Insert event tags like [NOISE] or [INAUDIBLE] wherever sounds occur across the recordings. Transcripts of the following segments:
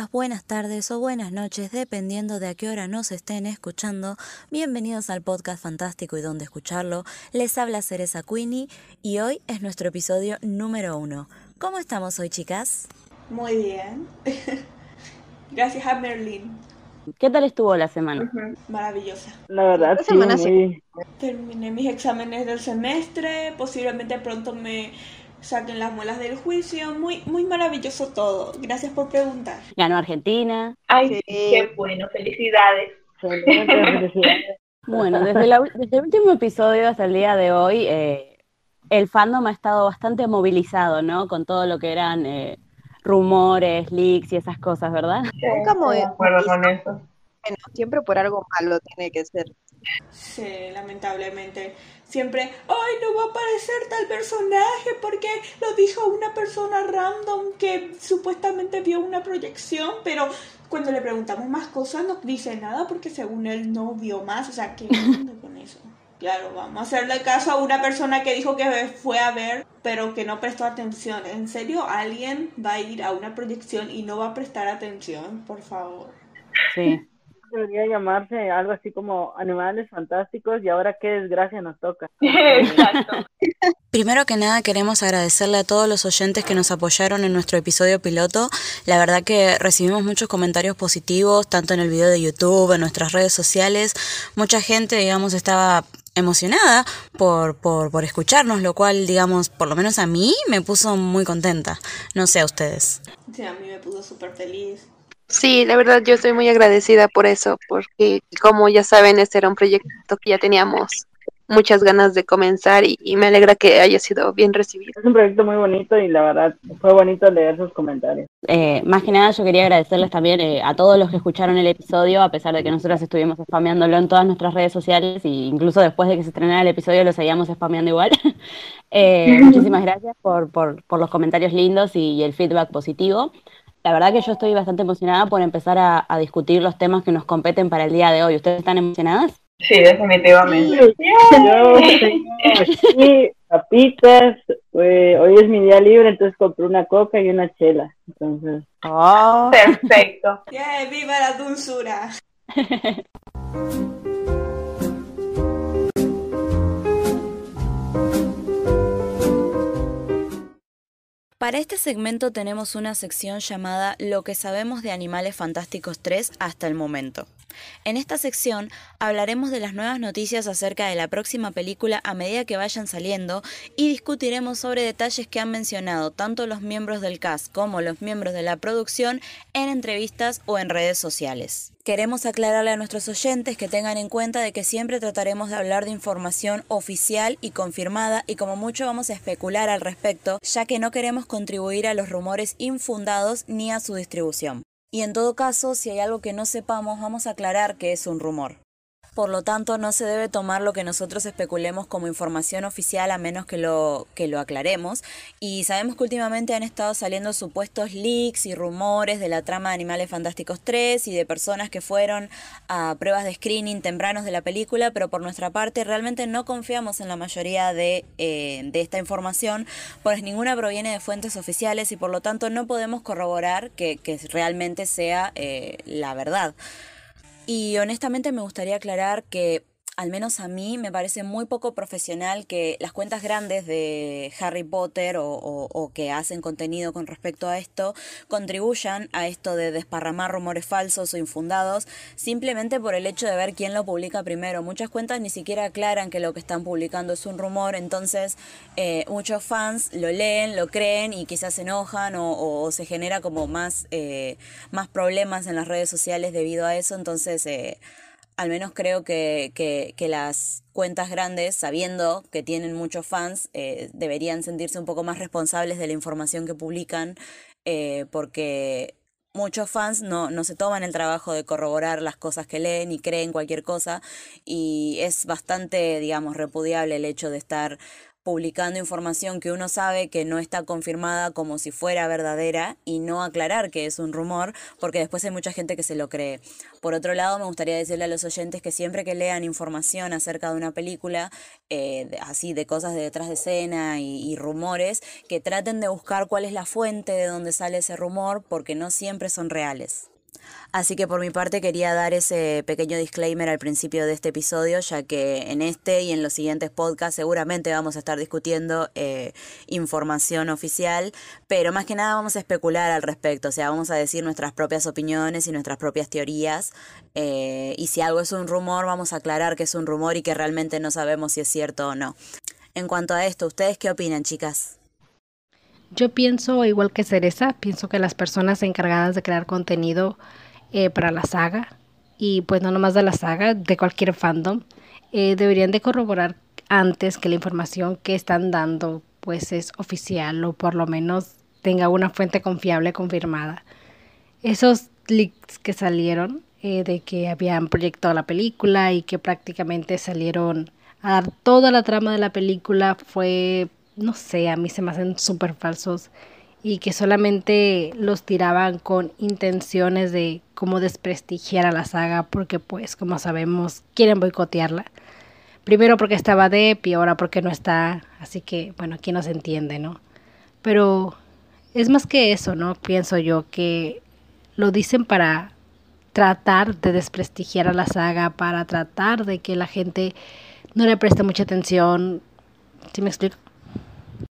días, buenas tardes o buenas noches, dependiendo de a qué hora nos estén escuchando. Bienvenidos al podcast fantástico y donde escucharlo. Les habla Cereza Queenie y hoy es nuestro episodio número uno. ¿Cómo estamos hoy, chicas? Muy bien. [LAUGHS] Gracias a Merlin. ¿Qué tal estuvo la semana? Maravillosa. La verdad, Esta sí, semana muy- Terminé mis exámenes del semestre, posiblemente pronto me saquen las muelas del juicio. Muy, muy maravilloso todo. Gracias por preguntar. Ganó Argentina. Ay, Sí. qué bueno, felicidades. felicidades. Bueno, desde, la- desde el último episodio hasta el día de hoy, eh, el fandom ha estado bastante movilizado, ¿no? Con todo lo que eran eh, rumores, leaks y esas cosas, ¿verdad? Nunca de acuerdo con eso. Bueno, siempre por algo malo tiene que ser. Sí, lamentablemente. Siempre, ay, no va a aparecer tal personaje porque lo dijo una persona random que supuestamente vio una proyección, pero cuando le preguntamos más cosas no dice nada porque según él no vio más. O sea, ¿qué [LAUGHS] onda con eso? Claro, vamos a hacerle caso a una persona que dijo que fue a ver, pero que no prestó atención. ¿En serio alguien va a ir a una proyección y no va a prestar atención? Por favor. Sí. Debería llamarse algo así como Animales Fantásticos y ahora qué desgracia nos toca. [LAUGHS] Exacto. Primero que nada queremos agradecerle a todos los oyentes que nos apoyaron en nuestro episodio piloto. La verdad que recibimos muchos comentarios positivos, tanto en el video de YouTube, en nuestras redes sociales. Mucha gente, digamos, estaba emocionada por, por, por escucharnos, lo cual, digamos, por lo menos a mí me puso muy contenta. No sé a ustedes. Sí, a mí me puso súper feliz. Sí, la verdad yo estoy muy agradecida por eso, porque como ya saben, este era un proyecto que ya teníamos muchas ganas de comenzar y, y me alegra que haya sido bien recibido. Es un proyecto muy bonito y la verdad fue bonito leer sus comentarios. Eh, más que nada yo quería agradecerles también eh, a todos los que escucharon el episodio, a pesar de que nosotros estuvimos spameándolo en todas nuestras redes sociales e incluso después de que se estrenara el episodio lo seguíamos spameando igual. [LAUGHS] Eh, [LAUGHS] muchísimas gracias por, por, por los comentarios lindos y, y el feedback positivo. La verdad que yo estoy bastante emocionada por empezar a, a discutir los temas que nos competen para el día de hoy. ¿Ustedes están emocionadas? Sí, definitivamente. Yo aquí [LAUGHS] papitas, eh, hoy es mi día libre, entonces compré una coca y una chela. Entonces, Oh. Perfecto. [LAUGHS] ¡Yeah! ¡Viva la dulzura! [LAUGHS] Para este segmento tenemos una sección llamada Lo que sabemos de Animales Fantásticos 3 hasta el momento. En esta sección hablaremos de las nuevas noticias acerca de la próxima película a medida que vayan saliendo y discutiremos sobre detalles que han mencionado tanto los miembros del cast como los miembros de la producción en entrevistas o en redes sociales. Queremos aclararle a nuestros oyentes que tengan en cuenta de que siempre trataremos de hablar de información oficial y confirmada y como mucho vamos a especular al respecto, ya que no queremos contribuir a los rumores infundados ni a su distribución. Y en todo caso, si hay algo que no sepamos, vamos a aclarar que es un rumor. Por lo tanto, no se debe tomar lo que nosotros especulemos como información oficial a menos que lo, que lo aclaremos. Y sabemos que últimamente han estado saliendo supuestos leaks y rumores de la trama de Animales Fantásticos 3 y de personas que fueron a pruebas de screening tempranos de la película, pero por nuestra parte realmente no confiamos en la mayoría de, eh, esta información, pues ninguna proviene de fuentes oficiales y por lo tanto no podemos corroborar que, que realmente sea eh, la verdad. Y honestamente me gustaría aclarar que al menos a mí me parece muy poco profesional que las cuentas grandes de Harry Potter o, que hacen contenido con respecto a esto contribuyan a esto de desparramar rumores falsos o infundados simplemente por el hecho de ver quién lo publica primero. Muchas cuentas ni siquiera aclaran que lo que están publicando es un rumor, entonces eh, muchos fans lo leen, lo creen y quizás se enojan o, o- o se genera como más, eh, más problemas en las redes sociales debido a eso, entonces... eh, al menos creo que, que- las cuentas grandes, sabiendo que tienen muchos fans, eh, deberían sentirse un poco más responsables de la información que publican, eh, porque muchos fans no, no se toman el trabajo de corroborar las cosas que leen y creen cualquier cosa, y es bastante, digamos, repudiable el hecho de estar publicando información que uno sabe que no está confirmada como si fuera verdadera y no aclarar que es un rumor, porque después hay mucha gente que se lo cree. Por otro lado, me gustaría decirle a los oyentes que siempre que lean información acerca de una película, eh, así de cosas de detrás de escena y, y rumores, que traten de buscar cuál es la fuente de donde sale ese rumor, porque no siempre son reales. Así que por mi parte quería dar ese pequeño disclaimer al principio de este episodio, ya que en este y en los siguientes podcasts seguramente vamos a estar discutiendo eh, información oficial, pero más que nada vamos a especular al respecto, o sea, vamos a decir nuestras propias opiniones y nuestras propias teorías, eh, y si algo es un rumor, vamos a aclarar que es un rumor y que realmente no sabemos si es cierto o no. En cuanto a esto, ¿ustedes qué opinan, chicas? Yo pienso, igual que Cereza, pienso que las personas encargadas de crear contenido eh, para la saga, y pues no nomás de la saga, de cualquier fandom, eh, deberían de corroborar antes que la información que están dando pues es oficial o por lo menos tenga una fuente confiable confirmada. Esos leaks que salieron eh, de que habían proyectado la película y que prácticamente salieron a dar toda la trama de la película fue, no sé, a mí se me hacen súper falsos y que solamente los tiraban con intenciones de como desprestigiar a la saga porque pues como sabemos quieren boicotearla. Primero porque estaba Depp y ahora porque no está, así que bueno, aquí no se entiende, ¿no? Pero es más que eso, ¿no? Pienso yo que lo dicen para tratar de desprestigiar a la saga, para tratar de que la gente no le preste mucha atención. ¿Sí me explico?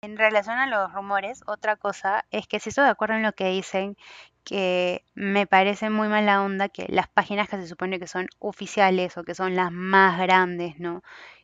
En relación a los rumores, otra cosa es que si estoy de acuerdo en lo que dicen, que me parece muy mala onda que las páginas que se supone que son oficiales o que son las más grandes, ¿no?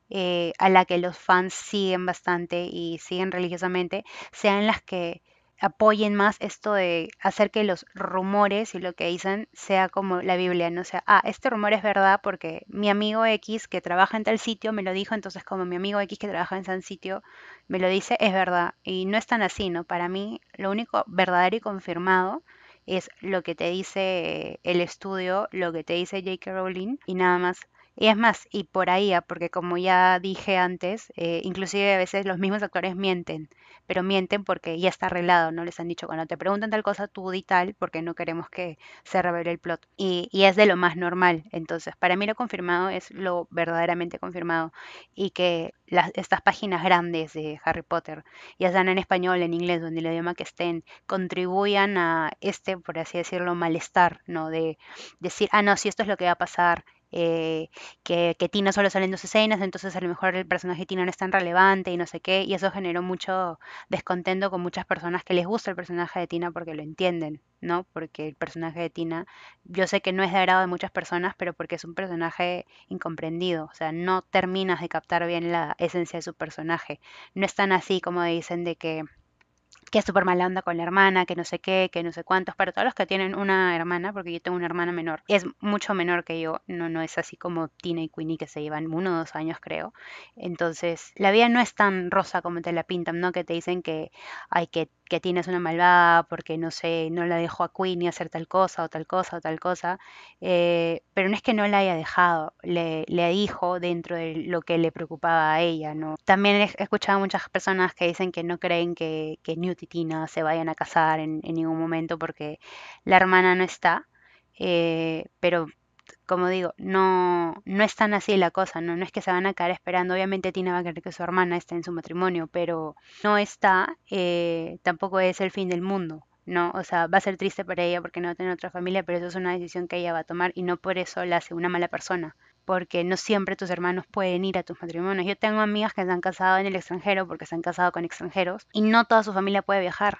Eh, a la que los fans siguen bastante y siguen religiosamente, sean las que apoyen más esto de hacer que los rumores y lo que dicen sea como la Biblia, no sea, ah, este rumor es verdad porque mi amigo X que trabaja en tal sitio me lo dijo, entonces como mi amigo X que trabaja en tal sitio me lo dice, es verdad. Y no es tan así, ¿no? Para mí lo único verdadero y confirmado es lo que te dice el estudio, lo que te dice J.K. Rowling y nada más. Y es más, y por ahí, ah, porque como ya dije antes, eh, inclusive a veces los mismos actores mienten, pero mienten porque ya está arreglado, no les han dicho, cuando te preguntan tal cosa, tú di tal, porque no queremos que se revele el plot. Y, y es de lo más normal. Entonces, para mí lo confirmado es lo verdaderamente confirmado. Y que las, estas páginas grandes de Harry Potter, ya sean en español, en inglés en el idioma que estén, contribuyan a este, por así decirlo, malestar, ¿no? De decir, ah, no, si esto es lo que va a pasar, eh, que, que, Tina solo sale en dos escenas, entonces a lo mejor el personaje de Tina no es tan relevante y no sé qué, y eso generó mucho descontento con muchas personas que les gusta el personaje de Tina porque lo entienden, ¿no? Porque el personaje de Tina, yo sé que no es de agrado de muchas personas, pero porque es un personaje incomprendido, o sea, no terminas de captar bien la esencia de su personaje, no es tan así como dicen de que que es súper mala onda con la hermana, que no sé qué, que no sé cuántos, para todos los que tienen una hermana, porque yo tengo una hermana menor, es mucho menor que yo, no, no es así como Tina y Queenie que se llevan uno o dos años creo. Entonces, la vida no es tan rosa como te la pintan, ¿no? Que te dicen que hay que que Tina es una malvada porque no sé, no la dejó a Queenie hacer tal cosa o tal cosa o tal cosa, eh, pero no es que no la haya dejado, le, le, dijo dentro de lo que le preocupaba a ella, ¿no? También he escuchado a muchas personas que dicen que no creen que, que Newt Tina se vayan a casar en, ningún momento porque la hermana no está, eh, pero como digo, no, no es tan así la cosa, ¿no? No es que se van a quedar esperando. Obviamente Tina va a querer que su hermana esté en su matrimonio, pero no está, eh, tampoco es el fin del mundo, ¿no? O sea, va a ser triste para ella porque no va a tener otra familia, pero eso es una decisión que ella va a tomar y no por eso la hace una mala persona, porque no siempre tus hermanos pueden ir a tus matrimonios. Yo tengo amigas que se han casado en el extranjero porque se han casado con extranjeros y no toda su familia puede viajar.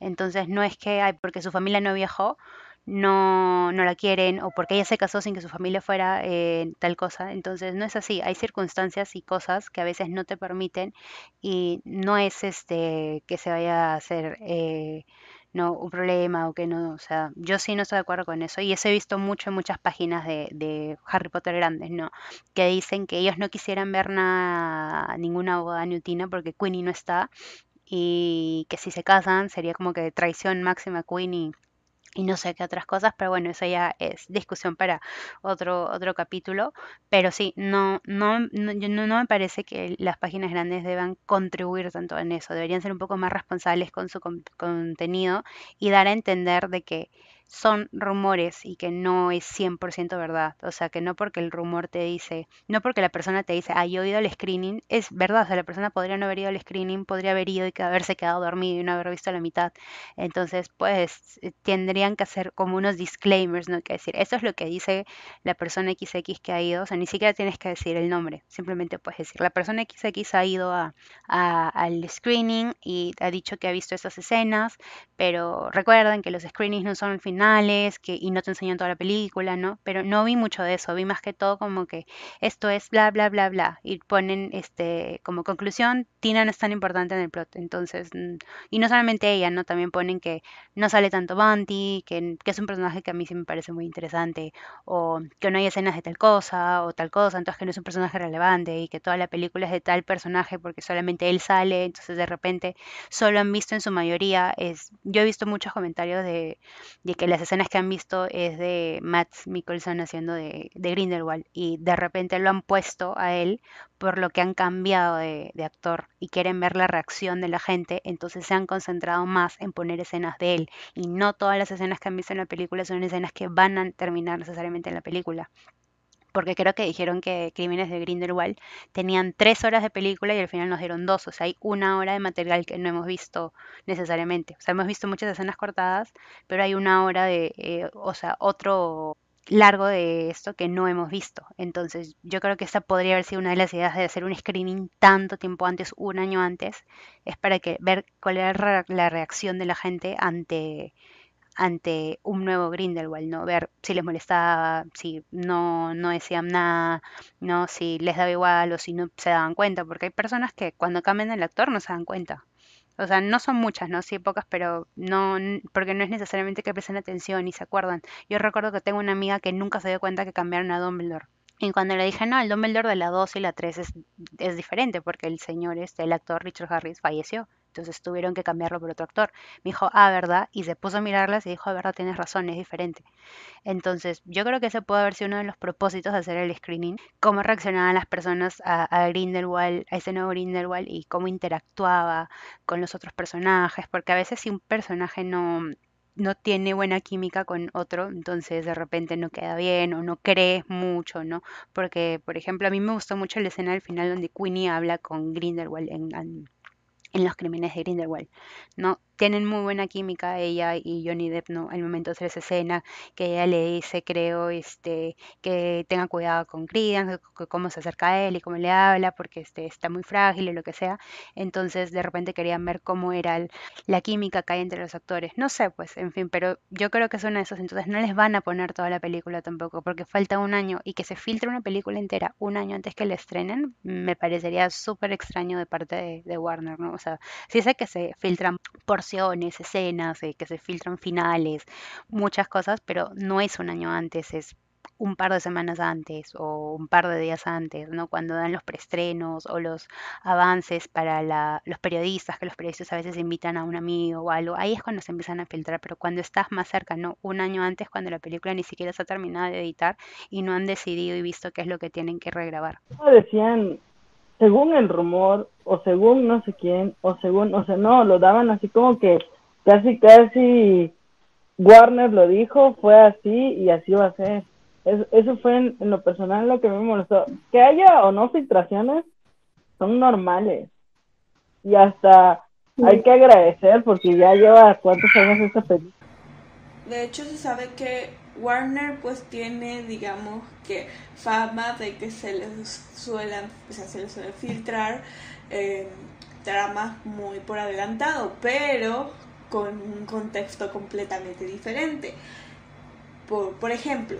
Entonces no es que, ay, porque su familia no viajó, no, no la quieren o porque ella se casó sin que su familia fuera eh, tal cosa. Entonces no es así, hay circunstancias y cosas que a veces no te permiten y no es este que se vaya a hacer eh, no un problema o que no, o sea, yo sí no estoy de acuerdo con eso y eso he visto mucho en muchas páginas de, de Harry Potter grandes, ¿no? Que dicen que ellos no quisieran ver nada, ninguna boda newtina porque Queenie no está y que si se casan sería como que traición máxima a Queenie y no sé qué otras cosas, pero bueno, eso ya es discusión para otro, otro capítulo. Pero sí, no, no, no, no, me parece que las páginas grandes deban contribuir tanto en eso. Deberían ser un poco más responsables con su con- contenido y dar a entender de que son rumores y que no es 100% verdad. O sea, que no porque el rumor te dice, no porque la persona te dice, ah, he ido al screening, es verdad. O sea, la persona podría no haber ido al screening, podría haber ido y haberse quedado dormido y no haber visto la mitad. Entonces, pues eh, tendrían que hacer como unos disclaimers, ¿no? Que decir, eso es lo que dice la persona XX que ha ido, o sea, ni siquiera tienes que decir el nombre, simplemente puedes decir, la persona XX ha ido a, al screening y ha dicho que ha visto esas escenas, pero recuerden que los screenings no son finales, que, y no te enseñan toda la película, ¿no? Pero no vi mucho de eso, vi más que todo como que esto es bla, bla, bla, bla, y ponen este, como conclusión, Tina no es tan importante en el plot, entonces... mm, y no solamente ella, ¿no? También ponen que no sale tanto Bunty, que, que es un personaje que a mí sí me parece muy interesante, o que no hay escenas de tal cosa, o tal cosa, entonces que no es un personaje relevante, y que toda la película es de tal personaje porque solamente él sale, entonces de repente solo han visto en su mayoría, es, yo he visto muchos comentarios de, de que las escenas que han visto es de Matt Mikkelsen haciendo de, de Grindelwald, y de repente lo han puesto a él por lo que han cambiado de, de actor y quieren ver la reacción de la gente, entonces se han concentrado más en poner escenas de él y no todas las escenas que han visto en la película son escenas que van a terminar necesariamente en la película. Porque creo que dijeron que Crímenes de Grindelwald tenían tres horas de película y al final nos dieron dos. O sea, hay una hora de material que no hemos visto necesariamente. O sea, hemos visto muchas escenas cortadas, pero hay una hora de, eh, o sea, otro largo de esto que no hemos visto. Entonces, yo creo que esta podría haber sido una de las ideas de hacer un screening tanto tiempo antes, un año antes, es para que ver cuál era la reacción de la gente ante ante un nuevo Grindelwald, ¿no? Ver si les molestaba, si no, no decían nada, ¿no? Si les daba igual o si no se daban cuenta, porque hay personas que cuando cambian el actor no se dan cuenta. O sea, no son muchas, ¿no? Sí, pocas, pero no, porque no es necesariamente que presten atención y se acuerdan. Yo recuerdo que tengo una amiga que nunca se dio cuenta que cambiaron a Dumbledore. Y cuando le dije, no, el Dumbledore de la 2 y la 3 es, es diferente, porque el señor, este, el actor Richard Harris, falleció. Entonces tuvieron que cambiarlo por otro actor. Me dijo, ah, ¿verdad? Y se puso a mirarlas y dijo, "Ah, ¿verdad? Tienes razón, es diferente. Entonces, yo creo que ese puede haber sido uno de los propósitos de hacer el screening, cómo reaccionaban las personas a, a Grindelwald, a ese nuevo Grindelwald y cómo interactuaba con los otros personajes, porque a veces si un personaje no, no tiene buena química con otro, entonces de repente no queda bien o no crees mucho, ¿no? Porque, por ejemplo, a mí me gustó mucho la escena al final donde Queenie habla con Grindelwald en, en- en los crímenes de Grindelwald, ¿no? Tienen muy buena química ella y Johnny Depp, ¿no? Al momento de hacer esa escena, que ella le dice, creo, este, que tenga cuidado con Credence, c- c- cómo se acerca a él y cómo le habla, porque este, está muy frágil y lo que sea. Entonces, de repente querían ver cómo era el- la química que hay entre los actores. No sé, pues, en fin, pero yo creo que son esos. Entonces, no les van a poner toda la película tampoco, porque falta un año y que se filtre una película entera un año antes que la estrenen, me parecería súper extraño de parte de, de Warner, ¿no? O sea, sí sé que se filtran escenas, eh, que se filtran finales, muchas cosas, pero no es un año antes, es un par de semanas antes o un par de días antes, ¿no? Cuando dan los preestrenos o los avances para la- los periodistas, que los periodistas a veces invitan a un amigo o algo, ahí es cuando se empiezan a filtrar, pero cuando estás más cerca, ¿no? Un año antes, cuando la película ni siquiera está terminada de editar y no han decidido y visto qué es lo que tienen que regrabar. No decían, según el rumor, o según no sé quién, o según, o sea, no, lo daban así como que casi, casi Warner lo dijo, fue así y así va a ser. Es- eso fue en, en lo personal lo que me molestó. Que haya o no filtraciones son normales. Y hasta hay que agradecer porque ya lleva cuántos años esta película. De hecho, se sabe que Warner pues tiene, digamos, que fama de que se les suelen, o sea, se les suele filtrar eh, tramas muy por adelantado, pero con un contexto completamente diferente. Por, por ejemplo,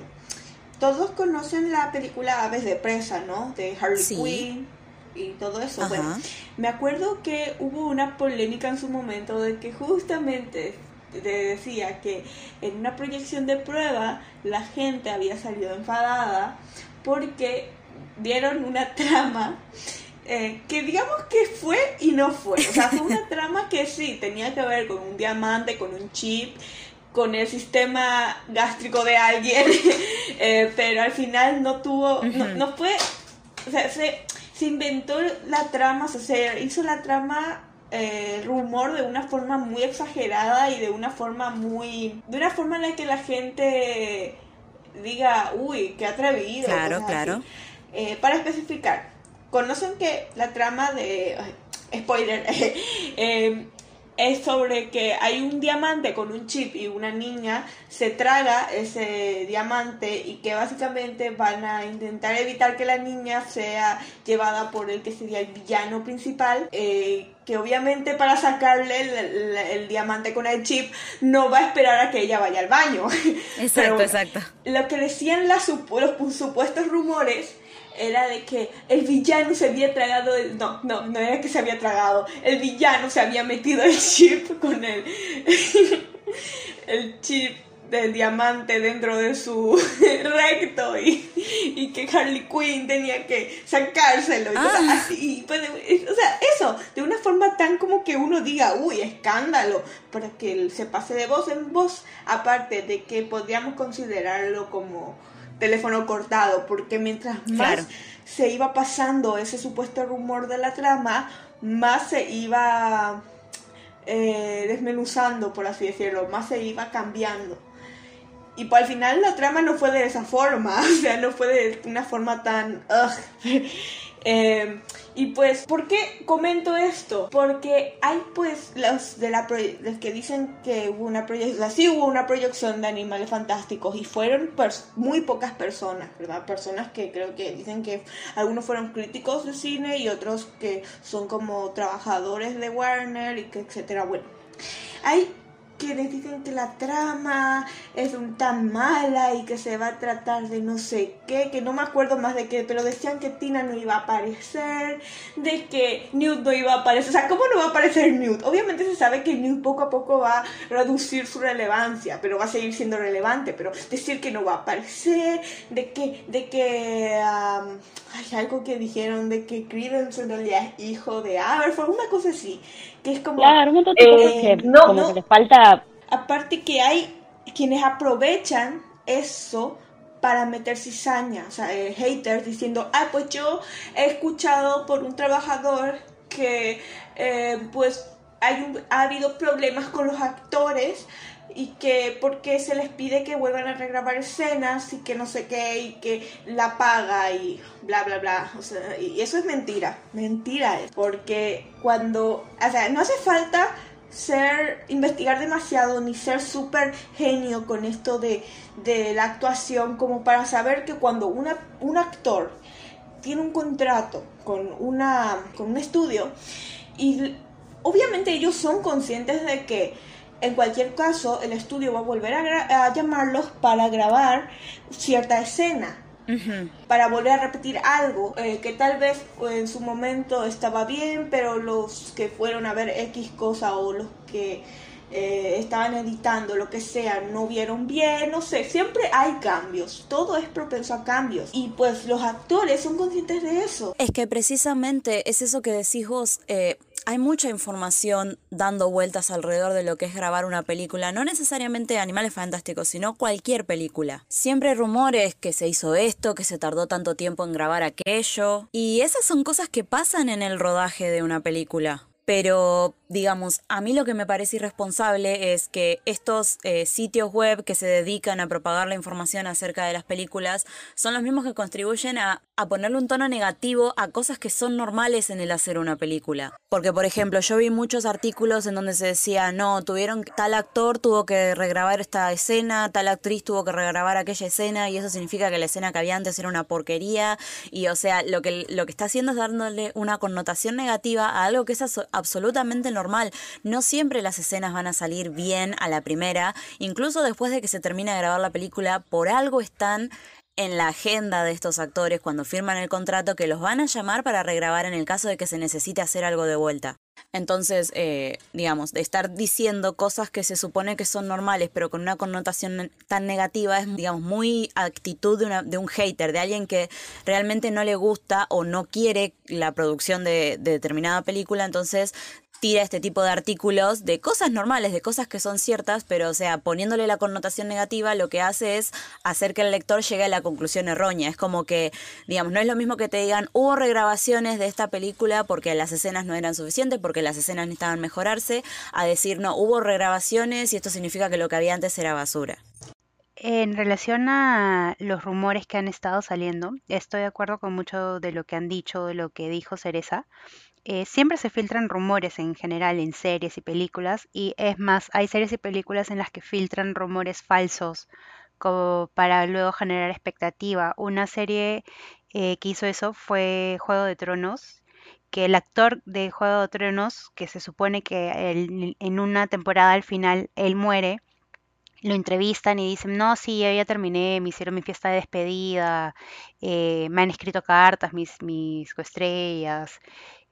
todos conocen la película Aves de Presa, ¿no? De Harley Sí. Quinn y todo eso. Ajá. Bueno, me acuerdo que hubo una polémica en su momento de que justamente te decía que en una proyección de prueba la gente había salido enfadada porque vieron una [LAUGHS] trama eh, que digamos que fue y no fue. O sea, fue una [LAUGHS] trama que sí tenía que ver con un diamante, con un chip, con el sistema gástrico de alguien, [LAUGHS] eh, pero al final no tuvo, no, no fue, o sea, se, se inventó la trama, o sea, se hizo la trama eh, rumor de una forma muy exagerada y de una forma muy, de una forma en la que la gente diga, uy, qué atrevido. Claro, claro. Eh, para especificar, conocen que la trama de, spoiler, [LAUGHS] eh, es sobre que hay un diamante con un chip y una niña se traga ese diamante y que básicamente van a intentar evitar que la niña sea llevada por el que sería el villano principal, eh, que obviamente para sacarle el, el- el diamante con el chip no va a esperar a que ella vaya al baño. [LAUGHS] Exacto, exacto. lo que decían las los pu- supuestos rumores era de que el villano se había tragado el... No, no, no era que se había tragado. El villano se había metido el chip con el... [LAUGHS] el chip del diamante dentro de su [LAUGHS] recto y, y que Harley Quinn tenía que sacárselo y Ah. así. Y, pues, o sea, eso, de una forma tan como que uno diga, uy, escándalo, para que se pase de voz en voz, aparte de que podríamos considerarlo como teléfono cortado, porque mientras más Claro. se iba pasando ese supuesto rumor de la trama, más se iba eh, desmenuzando, por así decirlo, más se iba cambiando. Y pues al final la trama no fue de esa forma, [LAUGHS] o sea, no fue de una forma tan... ugh. [LAUGHS] Eh, y pues, ¿por qué comento esto? Porque hay pues los de la los que dicen que hubo una proyección, sí hubo una proyección de animales fantásticos y fueron pers- muy pocas personas, ¿verdad? Personas que creo que dicen que algunos fueron críticos de cine y otros que son como trabajadores de Warner y que etcétera. Bueno, hay quienes dicen que la trama es un tan mala y que se va a tratar de no sé qué, que no me acuerdo más de qué, pero decían que Tina no iba a aparecer, de que Newt no iba a aparecer, o sea, ¿cómo no va a aparecer Newt? Obviamente se sabe que Newt poco a poco va a reducir su relevancia, pero va a seguir siendo relevante, pero decir que no va a aparecer, de que, de que, am, hay algo que dijeron de que Credence en realidad es hijo de Aberforth, una cosa así, que es como... Claro, un montón de Eh, que no, como no. que les falta Aparte que hay quienes aprovechan eso para meter cizaña, o sea, eh, haters diciendo, ah, pues yo he escuchado por un trabajador que eh, pues hay un- ha habido problemas con los actores y que porque se les pide que vuelvan a regrabar escenas y que no sé qué y que la paga y bla bla bla, o sea, y eso es mentira, mentira es, porque cuando, o sea, no hace falta ser investigar demasiado ni ser súper genio con esto de, de la actuación como para saber que cuando una, un actor tiene un contrato con una con un estudio y obviamente ellos son conscientes de que en cualquier caso el estudio va a volver a, gra- a llamarlos para grabar cierta escena para volver a repetir algo eh, que tal vez eh, en su momento estaba bien, pero los que fueron a ver X cosa o los que eh, estaban editando, lo que sea, no vieron bien, no sé, siempre hay cambios, todo es propenso a cambios y pues los actores son conscientes de eso. Es que precisamente es eso que decís vos. eh, hay mucha información dando vueltas alrededor de lo que es grabar una película, no necesariamente Animales Fantásticos, sino cualquier película. Siempre hay rumores que se hizo esto, que se tardó tanto tiempo en grabar aquello, y esas son cosas que pasan en el rodaje de una película. Pero, digamos, a mí lo que me parece irresponsable es que estos eh, sitios web que se dedican a propagar la información acerca de las películas son los mismos que contribuyen a, a ponerle un tono negativo a cosas que son normales en el hacer una película. Porque, por ejemplo, yo vi muchos artículos en donde se decía, no, tuvieron, tal actor tuvo que regrabar esta escena, tal actriz tuvo que regrabar aquella escena, y eso significa que la escena que había antes era una porquería, y o sea, lo que, lo que está haciendo es dándole una connotación negativa a algo que es absolutamente normal. No siempre las escenas van a salir bien a la primera, incluso después de que se termine de grabar la película, por algo están en la agenda de estos actores cuando firman el contrato que los van a llamar para regrabar en el caso de que se necesite hacer algo de vuelta. Entonces, eh, digamos, de estar diciendo cosas que se supone que son normales, pero con una connotación tan negativa, es, digamos, muy actitud de, de un hater, de alguien que realmente no le gusta o no quiere la producción de, de determinada película, entonces tira este tipo de artículos de cosas normales, de cosas que son ciertas, pero o sea, poniéndole la connotación negativa, lo que hace es hacer que el lector llegue a la conclusión errónea. Es como que, digamos, no es lo mismo que te digan, hubo regrabaciones de esta película porque las escenas no eran suficientes, porque las escenas necesitaban mejorarse, a decir, no, hubo regrabaciones y esto significa que lo que había antes era basura. En relación a los rumores que han estado saliendo, estoy de acuerdo con mucho de lo que han dicho, de lo que dijo Cereza. Eh, siempre se filtran rumores en general en series y películas y es más, hay series y películas en las que filtran rumores falsos como para luego generar expectativa. Una serie eh, que hizo eso fue Juego de Tronos, que el actor de Juego de Tronos, que se supone que en una temporada al final él muere, lo entrevistan y dicen, no, sí, ya terminé, me hicieron mi fiesta de despedida, eh, me han escrito cartas, mis, mis coestrellas,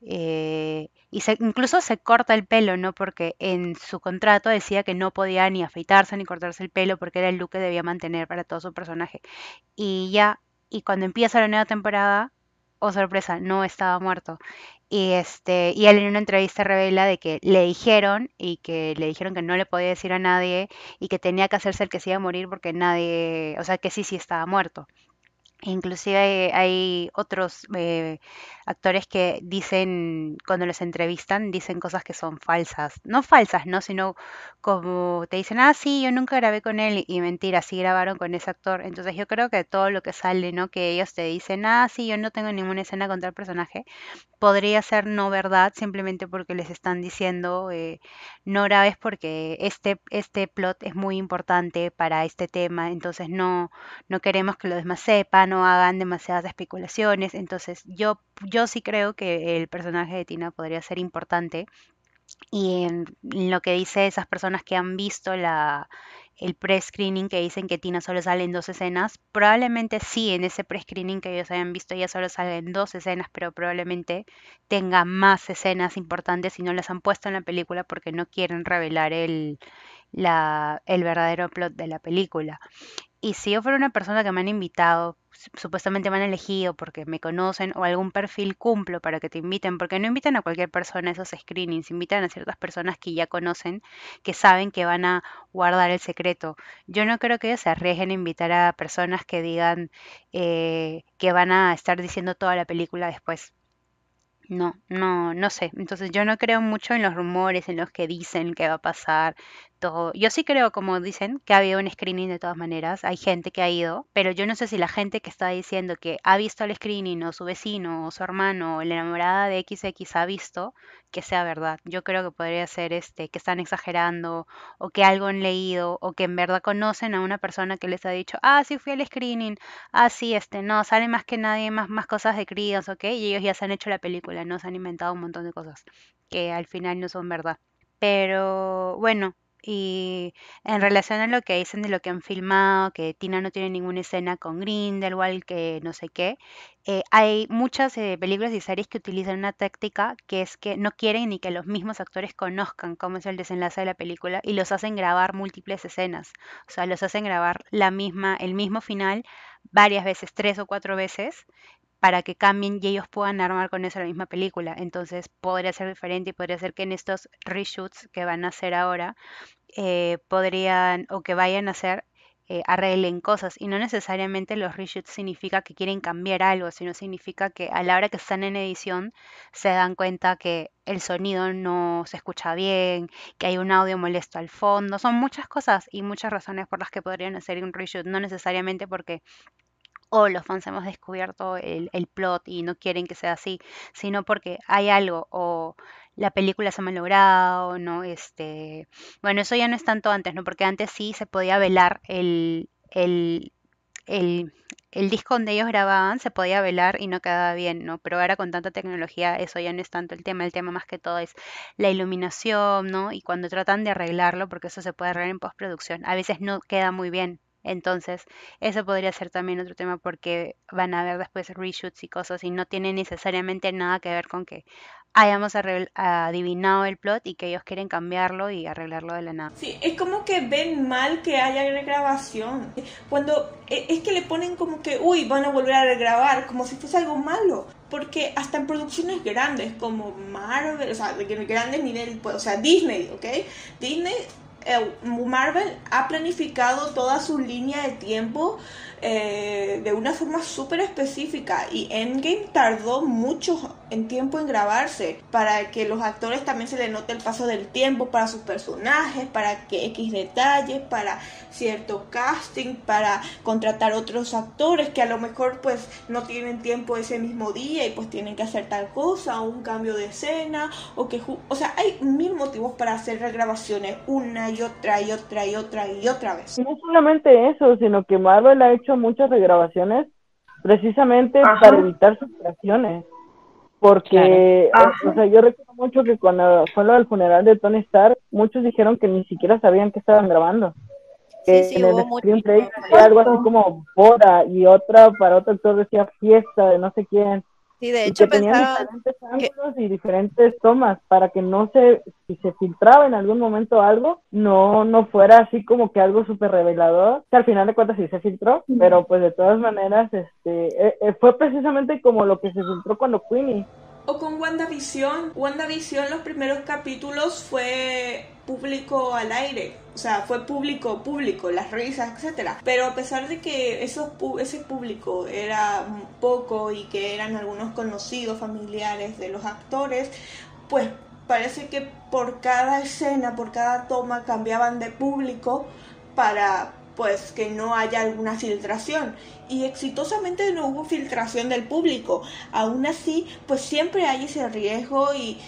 eh, y se- incluso se corta el pelo, ¿no? Porque en su contrato decía que no podía ni afeitarse ni cortarse el pelo porque era el look que debía mantener para todo su personaje. Y ya, y cuando empieza la nueva temporada, oh sorpresa, no estaba muerto. Y este, y él en una entrevista revela de que le dijeron y que le dijeron que no le podía decir a nadie y que tenía que hacerse el que se iba a morir porque nadie, o sea, que sí, sí estaba muerto. Inclusive hay, otros eh, actores que dicen, cuando los entrevistan, dicen cosas que son falsas. No falsas, ¿no? Sino como te dicen, ah, sí, yo nunca grabé con él y mentira, sí grabaron con ese actor. Entonces yo creo que todo lo que sale, ¿no? Que ellos te dicen, ah, sí, yo no tengo ninguna escena con tal personaje, podría ser no verdad simplemente porque les están diciendo, eh, no grabes porque este, este plot es muy importante para este tema, entonces no no queremos que los demás sepan o hagan demasiadas especulaciones. Entonces, yo, yo sí creo que el personaje de Tina podría ser importante. Y en lo que dice esas personas que han visto la, el pre-screening que dicen que Tina solo sale en dos escenas, probablemente sí, en ese pre-screening que ellos hayan visto ella solo sale en dos escenas, pero probablemente tenga más escenas importantes y no las han puesto en la película porque no quieren revelar el, la, el verdadero plot de la película. Y si yo fuera una persona que me han invitado, su- supuestamente me han elegido porque me conocen o algún perfil cumplo para que te inviten, porque no invitan a cualquier persona a esos screenings, invitan a ciertas personas que ya conocen, que saben que van a guardar el secreto. Yo no creo que ellos se arriesguen a invitar a personas que digan eh, que van a estar diciendo toda la película después. No, no, no sé. Entonces yo no creo mucho en los rumores, en los que dicen que va a pasar Yo sí creo, como dicen, que ha habido un screening de todas maneras. Hay gente que ha ido, pero yo no sé si la gente que está diciendo que ha visto el screening o su vecino o su hermano o la enamorada de XX ha visto que sea verdad. Yo creo que podría ser este que están exagerando o que algo han leído o que en verdad conocen a una persona que les ha dicho, "Ah, sí fui al screening." Ah, sí, este, no, sale más que nadie, más, más cosas de críos, ¿ok? Y ellos ya se han hecho la película, ¿no? Se han inventado un montón de cosas que al final no son verdad. Pero bueno, y en relación a lo que dicen de lo que han filmado, que Tina no tiene ninguna escena con Grindelwald, que no sé qué, eh, hay muchas eh, películas y series que utilizan una táctica que es que no quieren ni que los mismos actores conozcan cómo es el desenlace de la película y los hacen grabar múltiples escenas. O sea, los hacen grabar la misma, el mismo final varias veces, tres o cuatro veces, para que cambien y ellos puedan armar con eso la misma película. Entonces podría ser diferente y podría ser que en estos reshoots que van a hacer ahora eh, podrían o que vayan a hacer eh, arreglen cosas. Y no necesariamente los reshoots significa que quieren cambiar algo, sino significa que a la hora que están en edición se dan cuenta que el sonido no se escucha bien, que hay un audio molesto al fondo, son muchas cosas y muchas razones por las que podrían hacer un reshoot, no necesariamente porque o los fans hemos descubierto el, el plot y no quieren que sea así, sino porque hay algo o la película se ha malogrado, ¿no? Este, bueno, eso ya no es tanto antes, ¿no? Porque antes sí se podía velar el, el, el, el disco donde ellos grababan, se podía velar y no quedaba bien, ¿no? Pero ahora con tanta tecnología eso ya no es tanto el tema, el tema más que todo es la iluminación, ¿no? Y cuando tratan de arreglarlo, porque eso se puede arreglar en postproducción, a veces no queda muy bien. Entonces, eso podría ser también otro tema porque van a haber después reshoots y cosas y no tiene necesariamente nada que ver con que hayamos adivinado el plot y que ellos quieren cambiarlo y arreglarlo de la nada. Sí, es como que ven mal que haya regrabación. Cuando e- es que le ponen como que, uy, van a volver a regrabar, como si fuese algo malo. porque hasta en producciones grandes como Marvel, o sea, de grandes nivel, pues, o sea, Disney, ¿ok? Disney, Marvel ha planificado toda su línea de tiempo eh, de una forma súper específica y Endgame tardó mucho en tiempo en grabarse para que los actores también se les note el paso del tiempo para sus personajes, para que X detalles, para cierto casting, para contratar otros actores que a lo mejor pues no tienen tiempo ese mismo día y pues tienen que hacer tal cosa o un cambio de escena o que o sea hay mil motivos para hacer regrabaciones una y otra y otra y otra y otra vez. No solamente eso, sino que Marvel ha hecho muchas regrabaciones precisamente para evitar frustraciones. Porque, o, sea, yo recuerdo mucho que cuando fue lo del funeral de Tony Stark, muchos dijeron que ni siquiera sabían que estaban grabando. Que en el screenplay algo así como boda y otra para otro actor decía fiesta de no sé quién. Sí, de hecho que diferentes ángulos y diferentes tomas para que no se, si se filtraba en algún momento algo, no, no fuera así como que algo súper revelador, que al final de cuentas sí se filtró, pero pues de todas maneras, este, eh, eh, fue precisamente como lo que se filtró cuando Queenie o con WandaVision. WandaVision, los primeros capítulos fue público al aire, o sea, fue público, público, las risas, etcétera. Pero a pesar de que esos, ese público era poco y que eran algunos conocidos, familiares de los actores, pues parece que por cada escena, por cada toma cambiaban de público para pues que no haya alguna filtración y exitosamente no hubo filtración del público. Aún así, pues siempre hay ese riesgo y,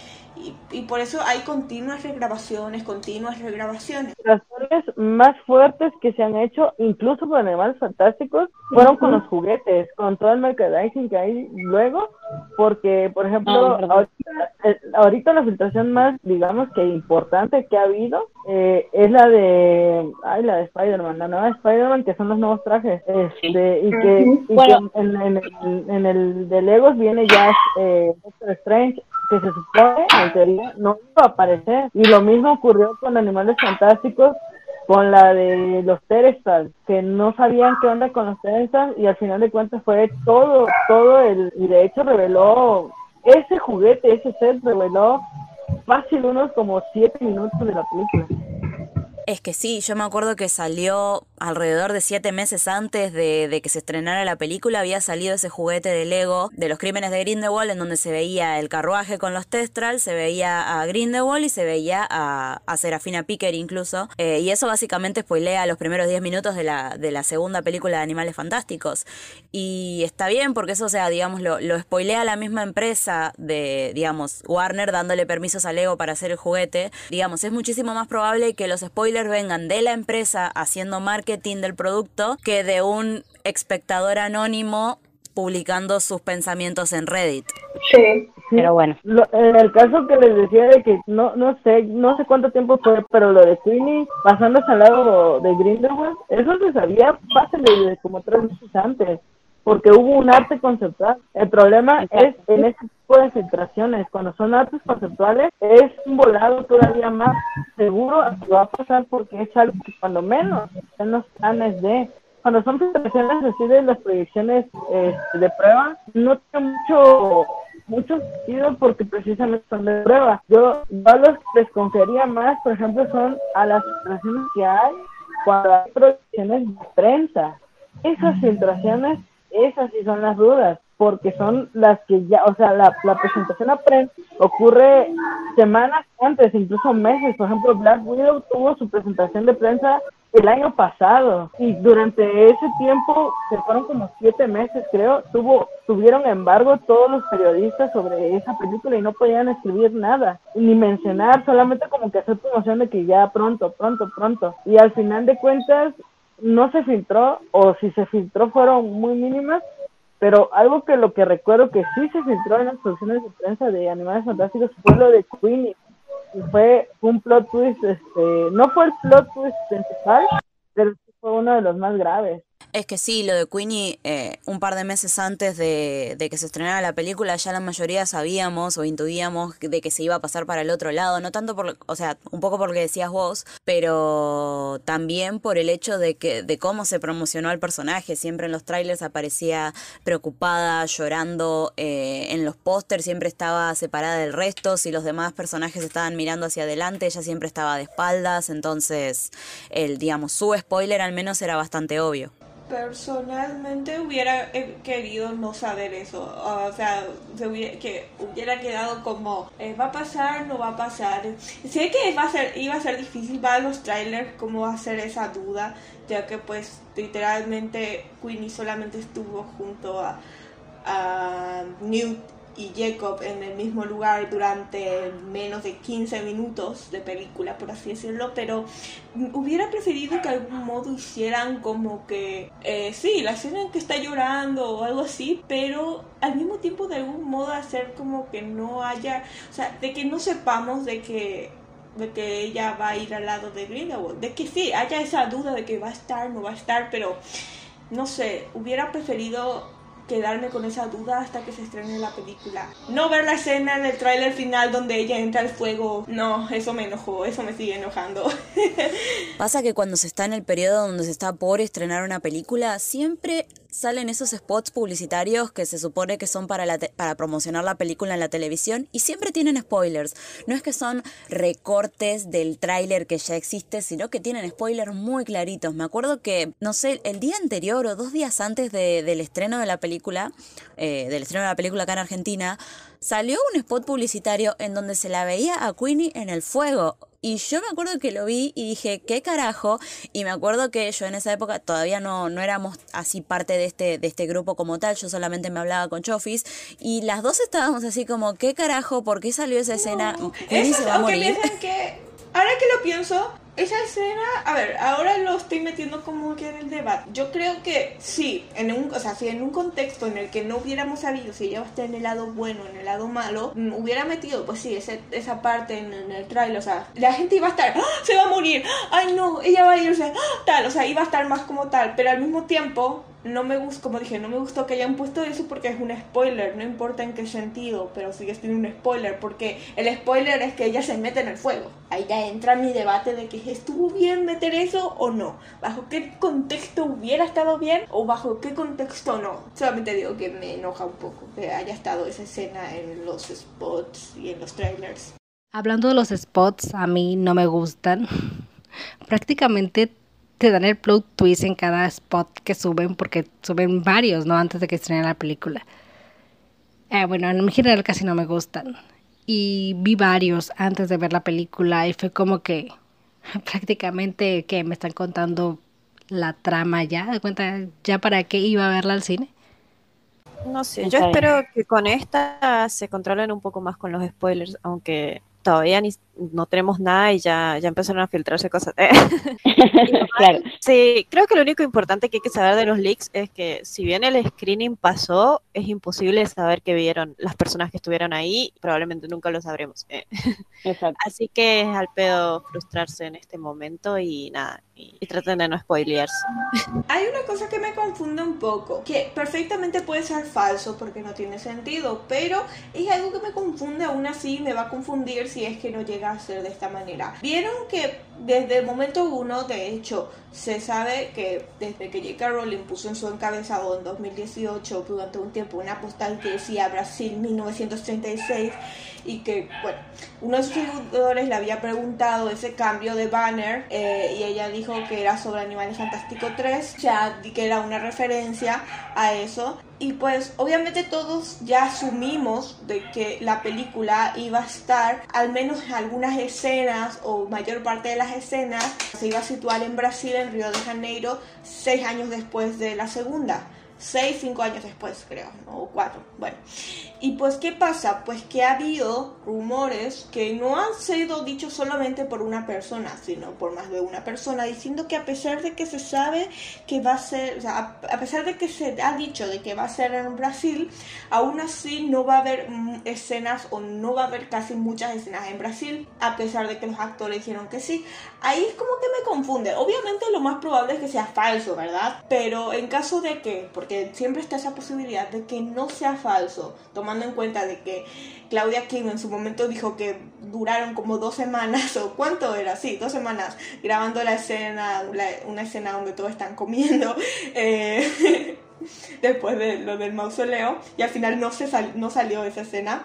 y, por eso hay continuas regrabaciones, continuas regrabaciones. Las historias más fuertes que se han hecho, incluso con Animales Fantásticos, fueron con los juguetes, con todo el merchandising que hay luego, porque, por ejemplo, ah, eh, ahorita, la filtración más, digamos que importante que ha habido eh, es la de, ay, la de Spider-Man, la nueva Spider-Man, que son los nuevos trajes, este, y que, en, en, en, el de Legos viene ya eh, Doctor Strange, que se supone, en teoría, no iba a aparecer. Y lo mismo ocurrió con Animales Fantásticos, con la de los Terestals, que no sabían qué onda con los Terestals y al final de cuentas fue todo, todo el, y de hecho reveló, ese juguete, ese set reveló fácil unos como siete minutos de la película. Es que sí, yo me acuerdo que salió alrededor de siete meses antes de, que se estrenara la película, había salido ese juguete de Lego de los crímenes de Grindelwald, en donde se veía el carruaje con los Testrals, se veía a Grindelwald y se veía a, a Serafina Picker incluso. Eh, y eso básicamente spoilea los primeros diez minutos de la, de la segunda película de Animales Fantásticos. Y está bien porque eso, o sea, digamos, lo, lo spoilea la misma empresa de, digamos, Warner dándole permisos a Lego para hacer el juguete. Digamos, es muchísimo más probable que los spoilers vengan de la empresa haciendo marketing del producto que de un espectador anónimo publicando sus pensamientos en Reddit. Sí, pero bueno. en el caso que les decía de que no no sé no sé cuánto tiempo fue, pero lo de Queenie pasándose al lado de Grindelwald, eso se sabía fácil como tres meses antes porque hubo un arte conceptual. El problema es en este tipo de filtraciones, cuando son artes conceptuales, es un volado todavía más seguro a que va a pasar porque es algo que cuando menos en los planes de cuando son filtraciones así de las proyecciones este, de prueba, no tiene mucho mucho sentido porque precisamente son de prueba. Yo, yo los desconfiaría más, por ejemplo, son a las filtraciones que hay cuando hay proyecciones de prensa. Esas filtraciones esas sí son las dudas, porque son las que ya, o sea, la, presentación a prensa ocurre semanas antes, incluso meses. Por ejemplo, Black Widow tuvo su presentación de prensa el año pasado y durante ese tiempo, que fueron como siete meses creo, tuvo, tuvieron embargo todos los periodistas sobre esa película y no podían escribir nada, ni mencionar, solamente como que hacer promoción de que ya pronto, pronto, pronto. Y al final de cuentas, no se filtró o si se filtró fueron muy mínimas, pero algo que lo que recuerdo que sí se filtró en las producciones de prensa de Animales Fantásticos fue lo de Queenie. Y fue un plot twist, este, no fue el plot twist principal, pero fue uno de los más graves. Es que sí, lo de Queenie, eh, un par de meses antes de, de, que se estrenara la película, ya la mayoría sabíamos o intuíamos de que se iba a pasar para el otro lado, no tanto por, o sea, un poco porque decías vos, pero también por el hecho de que, de cómo se promocionó al personaje. Siempre en los trailers aparecía preocupada, llorando, eh, en los pósters siempre estaba separada del resto, si los demás personajes estaban mirando hacia adelante, ella siempre estaba de espaldas, entonces el, digamos, su spoiler al menos era bastante obvio. Personalmente hubiera eh, querido no saber eso, o sea, se hubiera, que hubiera quedado como, eh, ¿va a pasar? ¿No va a pasar? Sé que va a ser, iba a ser difícil para los trailers cómo hacer esa duda, ya que pues literalmente Queenie solamente estuvo junto a Newt y Jacob en el mismo lugar durante menos de 15 minutos de película, por así decirlo, pero hubiera preferido que de algún modo hicieran como que, eh, sí, la escena en que está llorando o algo así, pero al mismo tiempo de algún modo hacer como que no haya, o sea, de que no sepamos de que de que ella va a ir al lado de Grindelwald, de que sí, haya esa duda de que va a estar, no va a estar, pero no sé, hubiera preferido quedarme con esa duda hasta que se estrene la película. No ver la escena en el tráiler final donde ella entra al fuego, no, eso me enojó, eso me sigue enojando. [LAUGHS] Pasa que cuando se está en el periodo donde se está por estrenar una película, siempre salen esos spots publicitarios que se supone que son para, la para promocionar la película en la televisión y siempre tienen spoilers. No es que son recortes del tráiler que ya existe, sino que tienen spoilers muy claritos. Me acuerdo que, no sé, el día anterior o dos días antes de, del estreno de la película, eh, del estreno de la película acá en Argentina, salió un spot publicitario en donde se la veía a Queenie en el fuego. Y yo me acuerdo que lo vi y dije, ¿qué carajo? Y me acuerdo que yo en esa época todavía no, no éramos así parte de este, de este grupo como tal, yo solamente me hablaba con Chofis. Y las dos estábamos así como, ¿qué carajo? ¿Por qué salió esa escena? ¿Queenie se va a morir? Que, ahora que lo pienso, esa escena, a ver, ahora lo estoy metiendo como que en el debate. Yo creo que sí, en un, o sea, si en un contexto en el que no hubiéramos sabido si ella va a estar en el lado bueno, en el lado malo, mm, hubiera metido, pues sí, ese, esa parte en, en, el trailer, o sea, la gente iba a estar, ¡Ah! se va a morir, ay no, ella va a irse, ¡Ah! tal, o sea, iba a estar más como tal, pero al mismo tiempo no me gustó, como dije, no me gustó que hayan puesto eso porque es un spoiler, no importa en qué sentido, pero sigue siendo un spoiler, porque el spoiler es que ella se mete en el fuego. Ahí ya entra mi debate de que estuvo bien meter eso o no, bajo qué contexto hubiera estado bien o bajo qué contexto no. Solamente digo que me enoja un poco que haya estado esa escena en los spots y en los trailers. Hablando de los spots, a mí no me gustan. [LAUGHS] Prácticamente te dan el plot twist en cada spot que suben, porque suben varios, ¿no? Antes de que estrenen la película. Eh, bueno, en general casi no me gustan. Y vi varios antes de ver la película y fue como que [LAUGHS] prácticamente que me están contando la trama ya, de cuenta ya para qué iba a verla al cine. No sé, yo espero que con esta se controlen un poco más con los spoilers, aunque todavía ni, no tenemos nada y ya, ya empezaron a filtrarse cosas. [LAUGHS] [LAUGHS] claro. Sí, creo que lo único importante que hay que saber de los leaks es que si bien el screening pasó, es imposible saber qué vieron las personas que estuvieron ahí, probablemente nunca lo sabremos. [LAUGHS] Exacto. Así que es al pedo frustrarse en este momento y nada, y, traten de no spoilearse. Hay una cosa que me confunde un poco, que perfectamente puede ser falso porque no tiene sentido, pero es algo que me confunde aún así, me va a confundir si es que no llega a ser de esta manera. Vieron que desde el momento uno, de hecho, se sabe que desde que J.K. Rowling puso en su encabezado en 2018 durante un tiempo una postal que decía Brasil 1936 y que, bueno, uno de sus seguidores le había preguntado ese cambio de banner eh, y ella dijo que era sobre Animales Fantásticos 3, ya que era una referencia a eso. Y pues obviamente todos ya asumimos de que la película iba a estar, al menos en algunas escenas o mayor parte de las escenas, se iba a situar en Brasil, en Río de Janeiro, seis años después de la segunda. Seis, cinco años después, creo, o cuatro. Bueno, y pues, ¿qué pasa? Pues que ha habido rumores que no han sido dichos solamente por una persona, sino por más de una persona, diciendo que a pesar de que se sabe que va a ser, o sea, a, a pesar de que se ha dicho de que va a ser en Brasil, aún así no va a haber mm, escenas o no va a haber casi muchas escenas en Brasil, a pesar de que los actores dijeron que sí. Ahí es como que me confunde. Obviamente lo más probable es que sea falso, ¿verdad? Pero en caso de que, porque siempre está esa posibilidad de que no sea falso, tomando en cuenta de que Claudia Kim en su momento dijo que duraron como dos semanas, [LAUGHS] o cuánto era, sí, dos semanas grabando la escena, la- una escena donde todos están comiendo. [LAUGHS] eh, [LAUGHS] después de lo del mausoleo y al final no se sal- no salió esa escena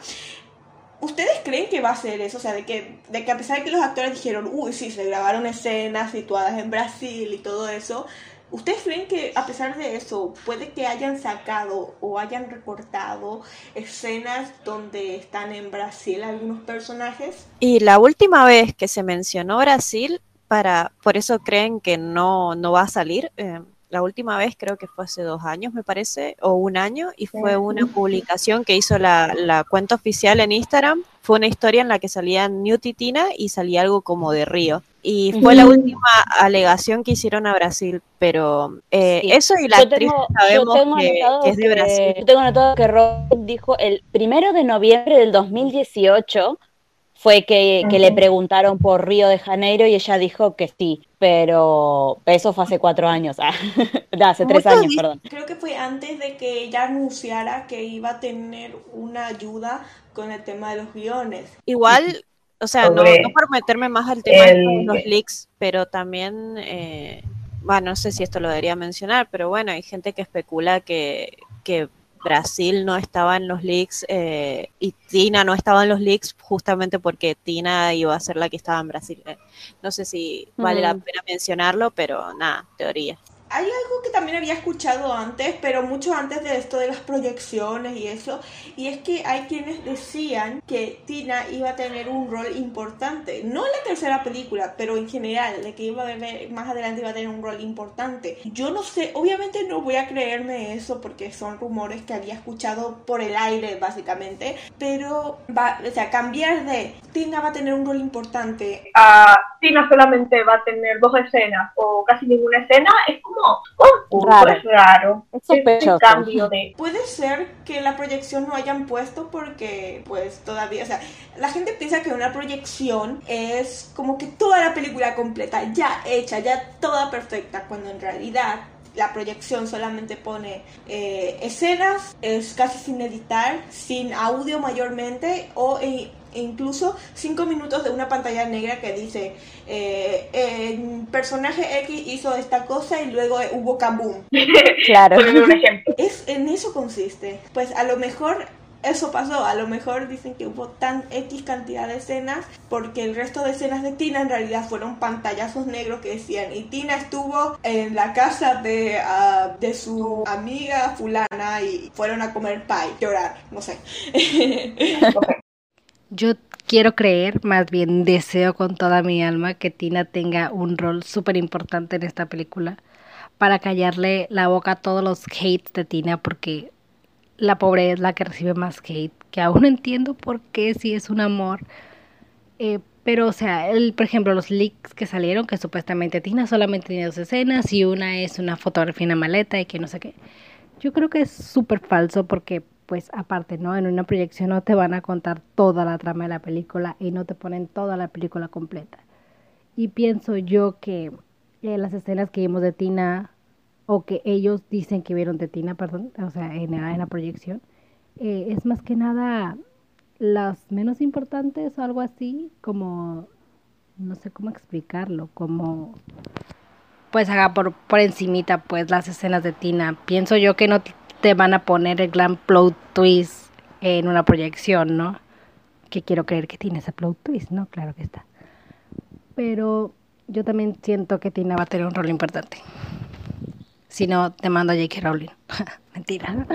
¿Ustedes creen que va a ser eso? O sea, de que, de que a pesar de que los actores dijeron, uy, sí, se grabaron escenas situadas en Brasil y todo eso, ¿ustedes creen que a pesar de eso puede que hayan sacado o hayan recortado escenas donde están en Brasil algunos personajes? Y la última vez que se mencionó Brasil, para, por eso creen que no, no va a salir. eh, la última vez creo que fue hace dos años, me parece, o un año, y fue una publicación que hizo la, la cuenta oficial en Instagram. Fue una historia en la que salía Newt y Tina y salía algo como de Río. Y fue la última alegación que hicieron a Brasil, pero eh, Sí. eso y la Yo actriz tengo, yo sabemos tengo que, es de que- Brasil. yo tengo anotado que Rob dijo el primero de noviembre del 2018 fue que, que le preguntaron por Río de Janeiro y ella dijo que sí, pero eso fue hace cuatro años, ah, [LAUGHS] no, hace tres años, perdón. Creo que fue antes de que ella anunciara que iba a tener una ayuda con el tema de los guiones. Igual, o sea, no, por meterme más al tema el- de los leaks, pero también, eh, bueno, no sé si esto lo debería mencionar, pero bueno, hay gente que especula que, que Brasil no estaba en los leaks eh, y Tina no estaba en los leaks justamente porque Tina iba a ser la que estaba en Brasil. Eh, no sé si vale la Mm. pena mencionarlo, pero nada, teoría. Hay algo que también había escuchado antes, pero mucho antes de esto de las proyecciones y eso, y es que hay quienes decían que Tina iba a tener un rol importante, no en la tercera película, pero en general, de que iba a ver más adelante iba a tener un rol importante. Yo no sé, obviamente no voy a creerme eso porque son rumores que había escuchado por el aire básicamente, pero va, o sea, cambiar de Tina va a tener un rol importante Ah, Tina solamente va a tener dos escenas o casi ninguna escena, es como confuso, Raro. es raro. Es Este sospechoso. cambio de Puede ser que la proyección no hayan puesto porque pues todavía, o sea, la gente piensa que una proyección es como que toda la película completa, ya hecha, ya toda perfecta, cuando en realidad la proyección solamente pone eh, escenas, es casi sin editar, sin audio mayormente o incluso cinco minutos de una pantalla negra que dice eh, el personaje X hizo esta cosa y luego eh, hubo kaboom. [LAUGHS] Claro. un ejemplo. Es, en eso consiste. Pues a lo mejor eso pasó. A lo mejor dicen que hubo tan X cantidad de escenas porque el resto de escenas de Tina en realidad fueron pantallazos negros que decían y Tina estuvo en la casa de, ah, de su amiga fulana y fueron a comer pie, llorar, no sé. Yo quiero creer, más bien deseo con toda mi alma que Tina tenga un rol súper importante en esta película para callarle la boca a todos los hates de Tina porque la pobre es la que recibe más hate, que aún no entiendo por qué si es un amor. Eh, pero, o sea, el, por ejemplo, los leaks que salieron, que supuestamente Tina solamente tiene dos escenas y una es una fotografía en una maleta y que no sé qué. Yo creo que es súper falso porque, pues, aparte, ¿no? En una proyección no te van a contar toda la trama de la película y no te ponen toda la película completa. Y pienso yo que eh, las escenas que vimos de Tina, o que ellos dicen que vieron de Tina, perdón, o sea, en la, en la proyección, eh, es más que nada las menos importantes o algo así, como, no sé cómo explicarlo, como pues haga por, por encimita pues las escenas de Tina. Pienso yo que no te van a poner el gran plot twist en una proyección, ¿no? Que quiero creer que tiene ese plot twist, ¿no? Claro que está. Pero yo también siento que Tina va a tener un rol importante. Si no, te mando a J.K. Rowling. [LAUGHS] Mentira.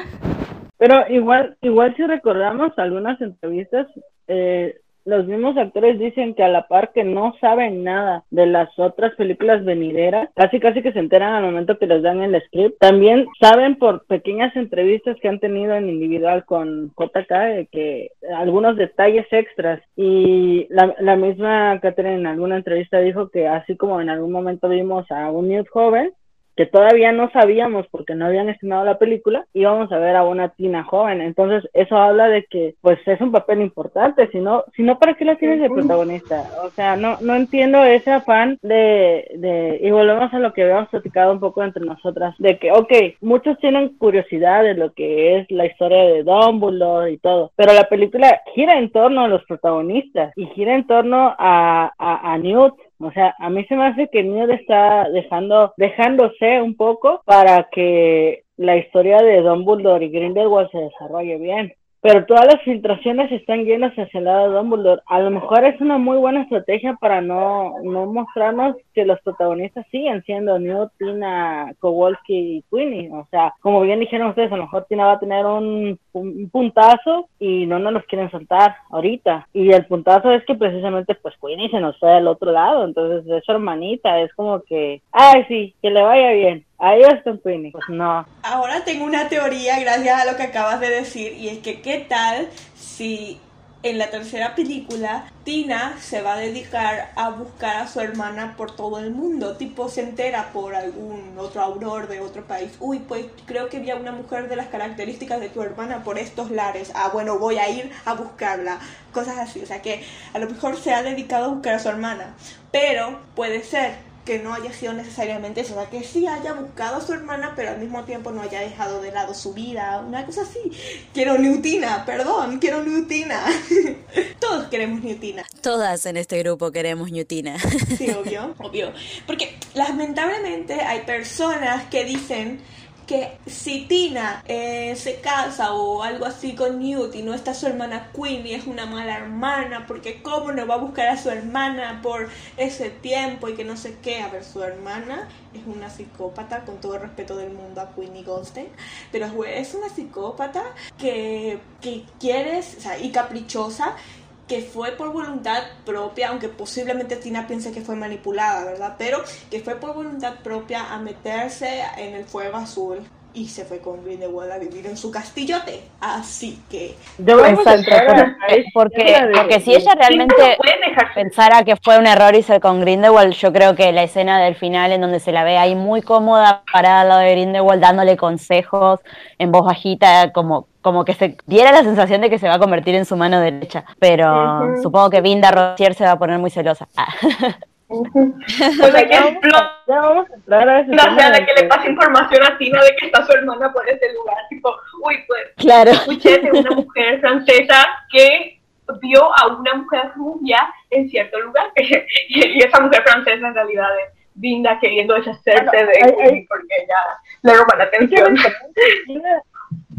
Pero igual, igual si recordamos algunas entrevistas, eh, los mismos actores dicen que a la par que no saben nada de las otras películas venideras, casi casi que se enteran al momento que les dan el script. También saben por pequeñas entrevistas que han tenido en individual con JK que algunos detalles extras y la, la misma Catherine en alguna entrevista dijo que así como en algún momento vimos a un Newt joven, que todavía no sabíamos porque no habían estrenado la película, íbamos a ver a una Tina joven. Entonces, eso habla de que, pues, es un papel importante, si no, si no ¿para qué la tienes de protagonista? O sea, no, no entiendo ese afán de, de, y volvemos a lo que habíamos platicado un poco entre nosotras, de que, ok, muchos tienen curiosidad de lo que es la historia de Dumbledore y todo, pero la película gira en torno a los protagonistas y gira en torno a, a, a Newt, o sea, a mí se me hace que Newt está dejando, dejándose un poco para que la historia de Dumbledore y Grindelwald se desarrolle bien pero todas las filtraciones están llenas hacia el lado de Dumbledore. A lo mejor es una muy buena estrategia para no, no mostrarnos que los protagonistas siguen siendo Newt, Tina, Kowalski y Queenie. O sea, como bien dijeron ustedes, a lo mejor Tina va a tener un, un puntazo y no nos los quieren soltar ahorita. Y el puntazo es que precisamente pues Queenie se nos fue al otro lado, entonces es su hermanita, es como que, ay sí, que le vaya bien. Ahí está Queenie, pues no. Ahora tengo una teoría gracias a lo que acabas de decir y es que qué tal si en la tercera película Tina se va a dedicar a buscar a su hermana por todo el mundo, tipo se entera por algún otro auror de otro país, uy pues creo que había una mujer de las características de tu hermana por estos lares, ah bueno voy a ir a buscarla, cosas así, o sea que a lo mejor se ha dedicado a buscar a su hermana, pero puede ser que no haya sido necesariamente eso, o sea, que sí haya buscado a su hermana, pero al mismo tiempo no haya dejado de lado su vida, una cosa así. Quiero Newtina, perdón, quiero Newtina. [LAUGHS] Todos queremos Newtina. Todas en este grupo queremos Newtina. Sí, obvio, obvio. Porque lamentablemente hay personas que dicen que si Tina eh, se casa o algo así con Newt y no está su hermana Queenie es una mala hermana porque cómo no va a buscar a su hermana por ese tiempo y que no sé qué. A ver, su hermana es una psicópata, con todo el respeto del mundo a Queenie Goldstein, pero es una psicópata que, que quiere, o y caprichosa que fue por voluntad propia, aunque posiblemente Tina piense que fue manipulada, ¿verdad? Pero que fue por voluntad propia a meterse en el fuego azul y se fue con Grindelwald a vivir en su castillote. Así que... Exacto, porque, porque, si ella realmente pensara que fue un error irse con Grindelwald, yo creo que la escena del final en donde se la ve ahí muy cómoda parada al lado de Grindelwald dándole consejos en voz bajita, como como que se diera la sensación de que se va a convertir en su mano derecha, pero supongo que Vinda Rosier se va a poner muy celosa. [LAUGHS] Por ejemplo, ya vamos a entrar a ese de que le pase información a Tina de que está su hermana por ese lugar, tipo, uy, pues, claro. escuché de una mujer francesa que vio a una mujer rubia en cierto lugar, y esa mujer francesa en realidad es Vinda queriendo deshacerse de porque ella le roba la atención.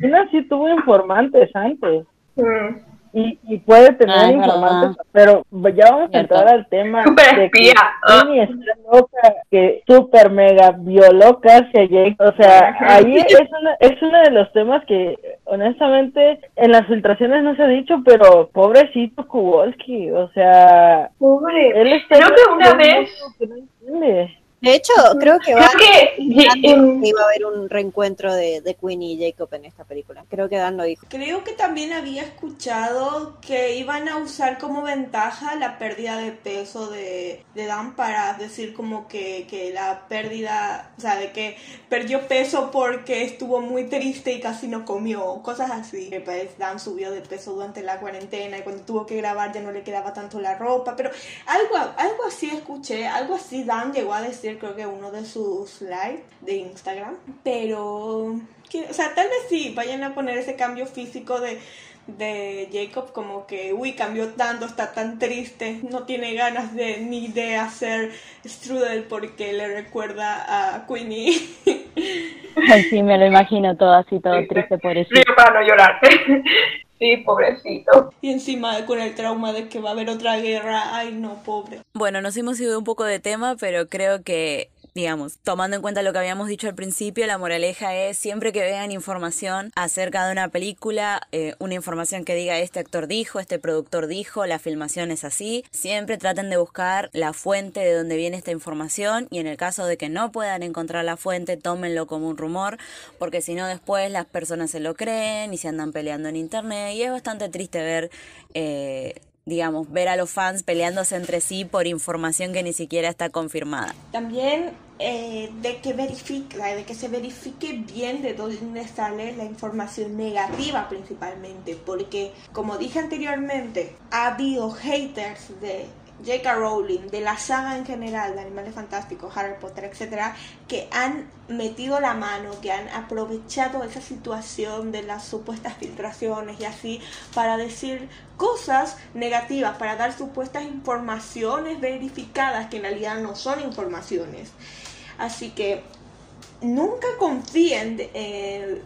Tina sí tuvo informantes antes. Mm. Y, y, puede tener ah, informantes, pero ya vamos a entrar al tema [LAUGHS] de que Amy está loca, que super mega violó casi a Jake. O sea, [LAUGHS] ahí es, una, es uno de los temas que honestamente en las filtraciones no se ha dicho, pero pobrecito Kowalski, o sea, pobre. Él está Creo que una vez de hecho, creo que va que, iba a haber un reencuentro de, de Queenie y Jacob en esta película. Creo que Dan lo dijo. Creo que también había escuchado que iban a usar como ventaja la pérdida de peso de, de Dan para decir como que, que la pérdida, o sea, de que perdió peso porque estuvo muy triste y casi no comió, cosas así. Pues Dan subió de peso durante la cuarentena y cuando tuvo que grabar ya no le quedaba tanto la ropa, pero algo, algo así escuché, algo así Dan llegó a decir creo que uno de sus live de Instagram, pero, o sea, tal vez sí, vayan a poner ese cambio físico de, de Jacob como que, uy, cambió tanto, está tan triste, no tiene ganas de ni de hacer strudel porque le recuerda a Queenie. [LAUGHS] Sí, me lo imagino todo así, todo triste por eso. para no llorar. Sí, pobrecito. Y encima con el trauma de que va a haber otra guerra, ay no, pobre. Bueno, nos hemos ido un poco de tema, pero creo que digamos, tomando en cuenta lo que habíamos dicho al principio, la moraleja es siempre que vean información acerca de una película, eh, una información que diga este actor dijo, este productor dijo, la filmación es así, siempre traten de buscar la fuente de donde viene esta información y en el caso de que no puedan encontrar la fuente, tómenlo como un rumor, porque si no después las personas se lo creen y se andan peleando en internet y es bastante triste ver... Eh, digamos, ver a los fans peleándose entre sí por información que ni siquiera está confirmada. También eh, de que verifique, de que se verifique bien de dónde sale la información negativa principalmente, porque como dije anteriormente, ha habido haters de J.K. Rowling, de la saga en general, de Animales Fantásticos, Harry Potter, etcétera, que han metido la mano, que han aprovechado esa situación de las supuestas filtraciones y así para decir cosas negativas, para dar supuestas informaciones verificadas que en realidad no son informaciones. Así que nunca confíen, eh,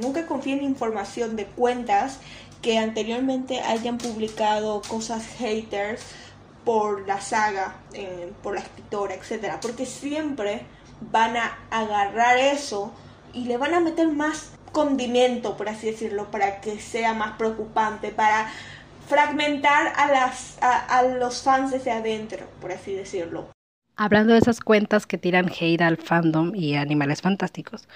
nunca confíen en información de cuentas que anteriormente hayan publicado cosas haters por la saga, eh, por la escritora, etcétera, porque siempre van a agarrar eso y le van a meter más condimento, por así decirlo, para que sea más preocupante, para fragmentar a, las, a, los fans desde adentro, por así decirlo. Hablando de esas cuentas que tiran hate al fandom y animales fantásticos,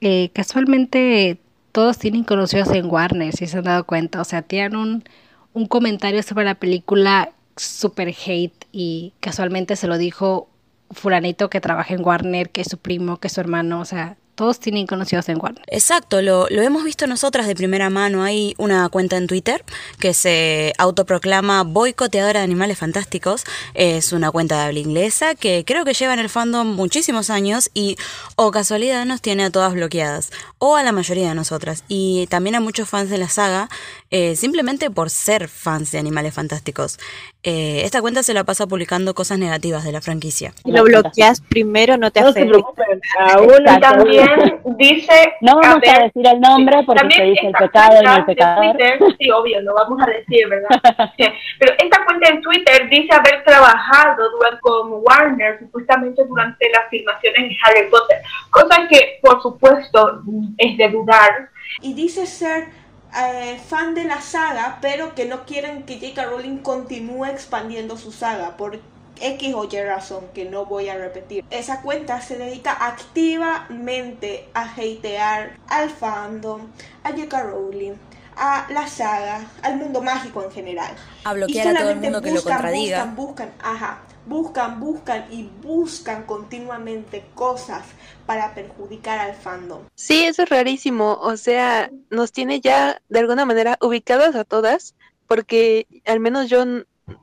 eh, casualmente todos tienen conocidos en Warner, si se han dado cuenta, o sea, tienen un, un comentario sobre la película super hate y casualmente se lo dijo fulanito que trabaja en Warner, que es su primo, que es su hermano, o sea, todos tienen conocidos en Warner. Exacto, lo, lo, hemos visto nosotras de primera mano. Hay una cuenta en Twitter que se autoproclama boicoteadora de animales fantásticos. Es una cuenta de habla inglesa que creo que lleva en el fandom muchísimos años y o casualidad nos tiene a todas bloqueadas, o a la mayoría de nosotras. Y también a muchos fans de la saga, eh, simplemente por ser fans de animales fantásticos. Eh, esta cuenta se la pasa publicando cosas negativas de la franquicia. Si lo bloqueas primero, no te No se preocupen, [LAUGHS] aún Y también dice. No vamos a, ver, decir el nombre porque también se dice el esta pecado y cuenta el pecador. Twitter, sí, obvio, lo vamos a decir, ¿verdad? [LAUGHS] Sí, Pero esta cuenta en Twitter dice haber trabajado durante, con Warner supuestamente durante las filmaciones de Harry Potter, cosa que por supuesto es de dudar. Y dice ser eh, fan de la saga, pero que no quieren que J.K. Rowling continúe expandiendo su saga por X o Y razón que no voy a repetir. Esa cuenta se dedica activamente a hatear al fandom, a J.K. Rowling, a la saga, al mundo mágico en general. A Y bloquear a todo el mundo que lo buscan, contradiga. Buscan, buscan, ajá, buscan, buscan y buscan continuamente cosas para perjudicar al fandom. Sí, eso es rarísimo. O sea, nos tiene ya de alguna manera ubicadas a todas, porque al menos yo,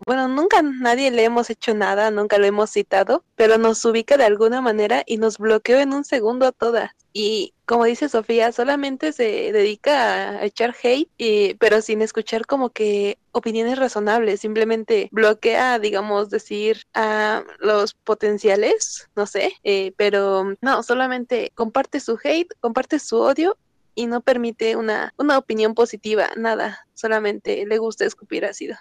bueno, nunca nadie le hemos hecho nada, nunca lo hemos citado, pero nos ubica de alguna manera y nos bloqueó en un segundo a todas. Y como dice Sofía, solamente se dedica a echar hate, pero sin escuchar como que opiniones razonables, simplemente bloquea, digamos, decir a los potenciales, no sé, eh, pero no, solamente comparte su hate, comparte su odio y no permite una, una opinión positiva, nada, solamente le gusta escupir ácido.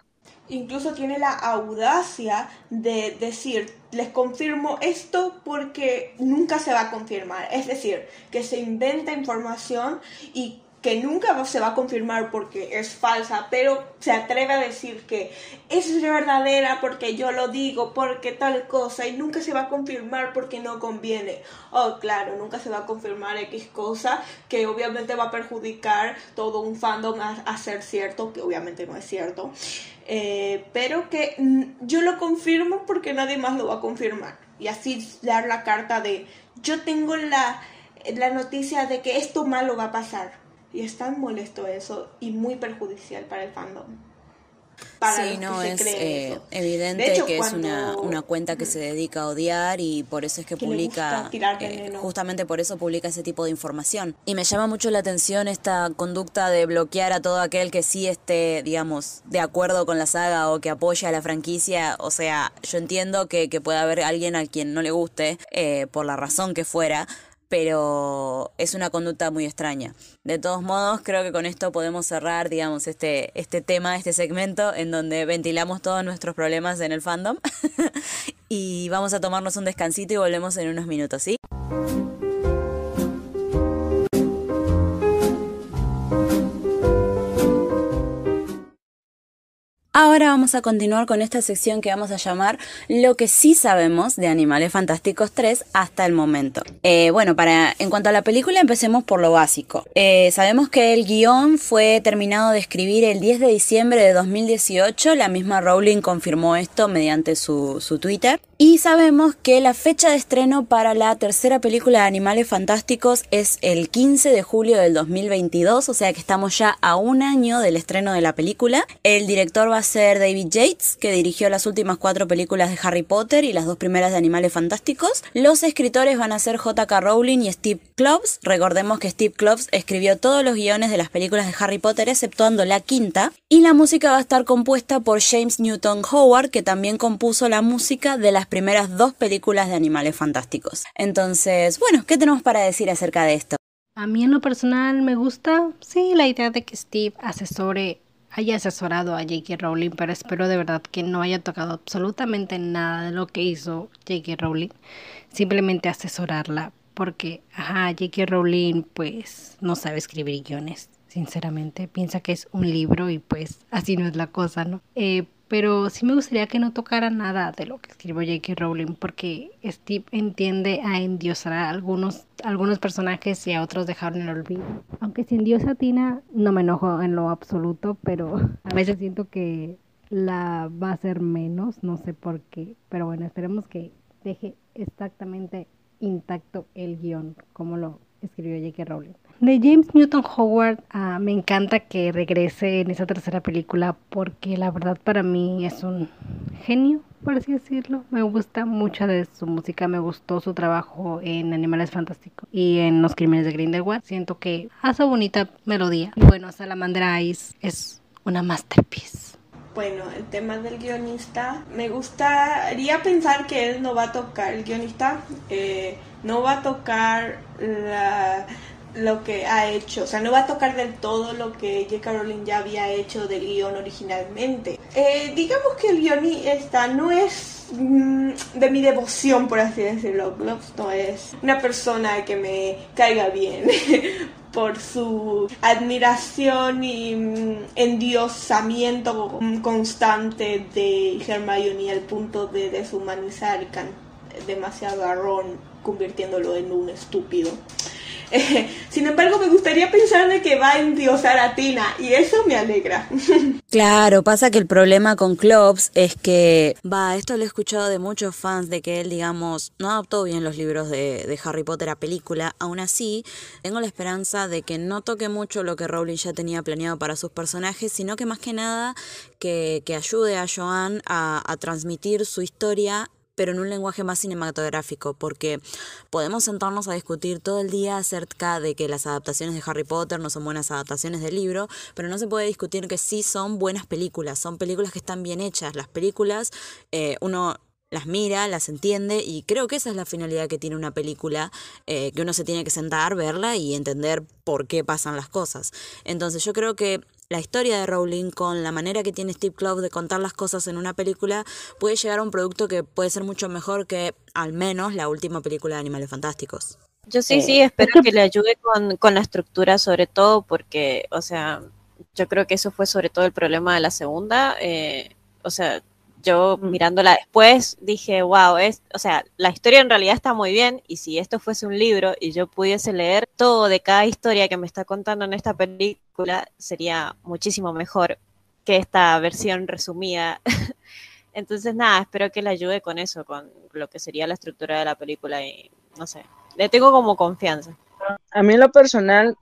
Incluso tiene la audacia de decir, les confirmo esto porque nunca se va a confirmar. Es decir, que se inventa información y que nunca se va a confirmar porque es falsa, pero se atreve a decir que es verdadera porque yo lo digo, porque tal cosa, y nunca se va a confirmar porque no conviene. Oh, claro, nunca se va a confirmar X cosa que obviamente va a perjudicar todo un fandom a, a ser cierto, que obviamente no es cierto. Eh, pero que mm, yo lo confirmo porque nadie más lo va a confirmar. Y así dar la carta de yo tengo la, la noticia de que esto malo va a pasar. Y es tan molesto eso y muy perjudicial para el fandom. Para Sí, no, es eh, evidente hecho, que es una, una cuenta que se dedica a odiar y por eso es que, Que publica, eh, justamente por eso publica ese tipo de información. Y me llama mucho la atención esta conducta de bloquear a todo aquel que sí esté, digamos, de acuerdo con la saga o que apoya a la franquicia. O sea, yo entiendo que, que pueda haber alguien a quien no le guste, eh, por la razón que fuera, pero es una conducta muy extraña. De todos modos, creo que con esto podemos cerrar, digamos, este, este tema, este segmento, en donde ventilamos todos nuestros problemas en el fandom. [LAUGHS] y vamos a tomarnos un descansito y volvemos en unos minutos, ¿sí? Ahora vamos a continuar con esta sección que vamos a llamar Lo que sí sabemos de Animales Fantásticos 3 hasta el momento. Eh, bueno, para, en cuanto a la película, empecemos por lo básico. Eh, sabemos que el guion fue terminado de escribir el 10 de diciembre de 2018. La misma Rowling confirmó esto mediante su, su Twitter. Y sabemos que la fecha de estreno para la tercera película de Animales Fantásticos es el 15 de julio del 2022, o sea que estamos ya a un año del estreno de la película. El director va a ser David Yates, que dirigió las últimas cuatro películas de Harry Potter y las dos primeras de Animales Fantásticos. Los escritores van a ser J.K. Rowling y Steve Kloves. Recordemos que Steve Kloves escribió todos los guiones de las películas de Harry Potter, exceptuando la quinta. Y la música va a estar compuesta por James Newton Howard, que también compuso la música de las primeras dos películas de Animales Fantásticos. Entonces, bueno, ¿qué tenemos para decir acerca de esto? A mí en lo personal me gusta, sí, la idea de que Steve asesore, haya asesorado a J.K. Rowling, pero espero de verdad que no haya tocado absolutamente nada de lo que hizo J.K. Rowling, simplemente asesorarla, porque, ajá, J.K. Rowling pues no sabe escribir guiones, sinceramente, piensa que es un libro y pues así no es la cosa, ¿no? Eh, pero sí me gustaría que no tocara nada de lo que escribió J.K. Rowling, porque Steve entiende a endiosar a algunos, algunos personajes y a otros dejaron en el olvido. Aunque si endiosa a Tina, no me enojo en lo absoluto, pero a veces siento que la va a hacer menos, no sé por qué, pero bueno, esperemos que deje exactamente intacto el guion como lo escribió J.K. Rowling. De James Newton Howard ah, me encanta que regrese en esa tercera película porque la verdad para mí es un genio, por así decirlo. Me gusta mucho de su música, me gustó su trabajo en Animales Fantásticos y en Los Crímenes de Grindelwald. Siento que hace bonita melodía. Y bueno, Salamandra Ice es una masterpiece. Bueno, el tema del guionista, me gustaría pensar que él no va a tocar, el guionista eh, no va a tocar la lo que ha hecho, o sea, no va a tocar del todo lo que J. Rowling ya había hecho del guion originalmente. Eh, digamos que el guionista no es mm, de mi devoción, por así decirlo. No es una persona que me caiga bien [LAUGHS] por su admiración y mm, endiosamiento constante de Hermione al punto de deshumanizar demasiado a Ron, convirtiéndolo en un estúpido. sin embargo, me gustaría pensar de que va a endiosar a Tina y eso me alegra. [LAUGHS] claro, pasa que el problema con Klops es que, va, esto lo he escuchado de muchos fans de que él, digamos, no adaptó bien los libros de, Harry Potter a película. Aún así, tengo la esperanza de que no toque mucho lo que Rowling ya tenía planeado para sus personajes, sino que más que nada que, que ayude a Joan a transmitir su historia pero en un lenguaje más cinematográfico, porque podemos sentarnos a discutir todo el día acerca de que las adaptaciones de Harry Potter no son buenas adaptaciones del libro, pero no se puede discutir que sí son buenas películas, son películas que están bien hechas. Las películas, eh, uno las mira, las entiende y creo que esa es la finalidad que tiene una película, eh, que uno se tiene que sentar, verla y entender por qué pasan las cosas. Entonces yo creo que la historia de Rowling con la manera que tiene Steve Kloves de contar las cosas en una película puede llegar a un producto que puede ser mucho mejor que al menos la última película de Animales Fantásticos. Yo sí, sí, espero que le ayude con, con la estructura sobre todo porque, o sea, yo creo que eso fue sobre todo el problema de la segunda. Eh, o sea, yo mirándola después dije, wow, es, o sea, la historia en realidad está muy bien y si esto fuese un libro y yo pudiese leer todo de cada historia que me está contando en esta película, sería muchísimo mejor que esta versión resumida. [LAUGHS] Entonces, nada, espero que le ayude con eso, con lo que sería la estructura de la película y no sé, le tengo como confianza. A mí en lo personal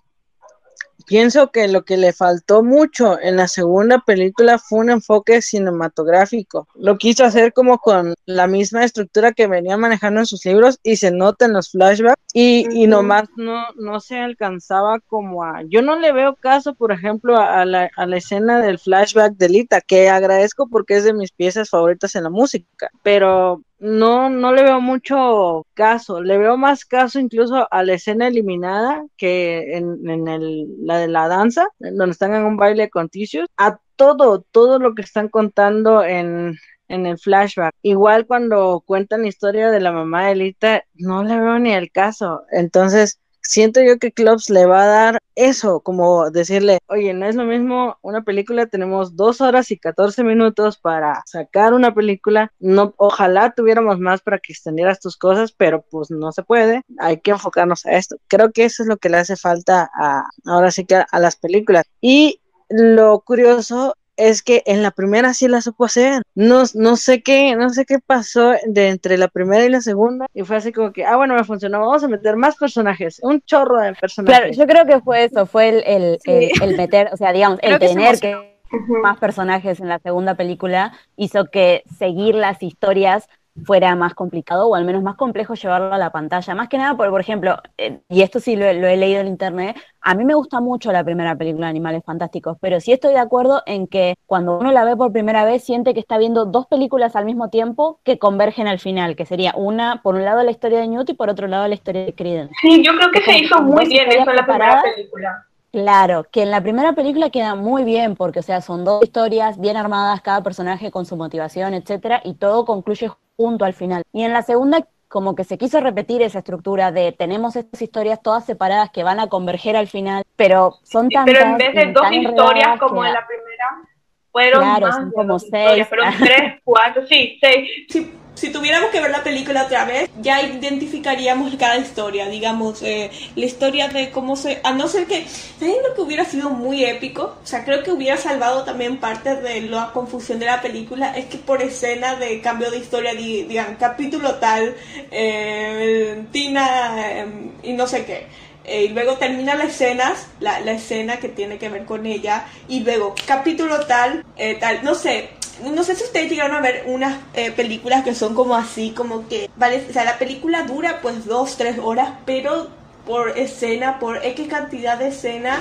pienso que lo que le faltó mucho en la segunda película fue un enfoque cinematográfico. Lo quiso hacer como con la misma estructura que venía manejando en sus libros y se nota en los flashbacks y, y nomás no, no se alcanzaba como a... Yo no le veo caso, por ejemplo, a la, a la escena del flashback de Lita, que agradezco porque es de mis piezas favoritas en la música, pero no, no le veo mucho caso, le veo más caso incluso a la escena eliminada que en, en el, la de la danza, donde están en un baile con Ticius, a todo, todo lo que están contando en, en el flashback. Igual cuando cuentan la historia de la mamá de Elita, no le veo ni el caso. Entonces, siento yo que Clubs le va a dar eso, como decirle, oye, no es lo mismo una película, tenemos dos horas y 14 minutos para sacar una película, no, ojalá tuviéramos más para que extendieras tus cosas, pero pues no se puede, hay que enfocarnos a esto. Creo que eso es lo que le hace falta a, ahora sí que a las películas. Y lo curioso es que en la primera sí la supo hacer. No, no sé qué, no sé qué pasó de entre la primera y la segunda. Y fue así como que, ah, bueno, me funcionó, vamos a meter más personajes, un chorro de personajes. Claro, yo creo que fue eso, fue el, el, el, meter, o sea, digamos, el tener que más personajes en la segunda película hizo que seguir las historias fuera más complicado o al menos más complejo llevarlo a la pantalla. Más que nada, por, por ejemplo, eh, y esto sí lo, he leído en internet, a mí me gusta mucho la primera película de Animales Fantásticos, pero sí estoy de acuerdo en que cuando uno la ve por primera vez siente que está viendo dos películas al mismo tiempo que convergen al final, que sería una, por un lado la historia de Newt y por otro lado la historia de Creedence. Sí, yo creo que se hizo muy bien eso en la primera película. Claro, que en la primera película queda muy bien, porque, o sea, son dos historias bien armadas, cada personaje con su motivación, etcétera, y todo concluye junto al final. Y en la segunda, como que se quiso repetir esa estructura de tenemos estas historias todas separadas que van a converger al final, pero son tantas. Pero en vez de dos historias como en la primera, fueron claro, son como seis. Fueron tres, cuatro, sí, seis. Sí si tuviéramos que ver la película otra vez, ya identificaríamos cada historia, digamos, eh, la historia de cómo se... A no ser que... ¿Saben lo que hubiera sido muy épico? O sea, creo que hubiera salvado también parte de la confusión de la película, es que por escena de cambio de historia, digan, capítulo tal, eh, Tina em, y no sé qué. Eh, y luego termina la escena, la, la, escena que tiene que ver con ella, y luego capítulo tal, tal, no sé, no sé si ustedes llegaron a ver unas eh, películas que son como así, como que, vale, o sea, la película dura pues dos, tres horas, pero por escena, por X cantidad de escena,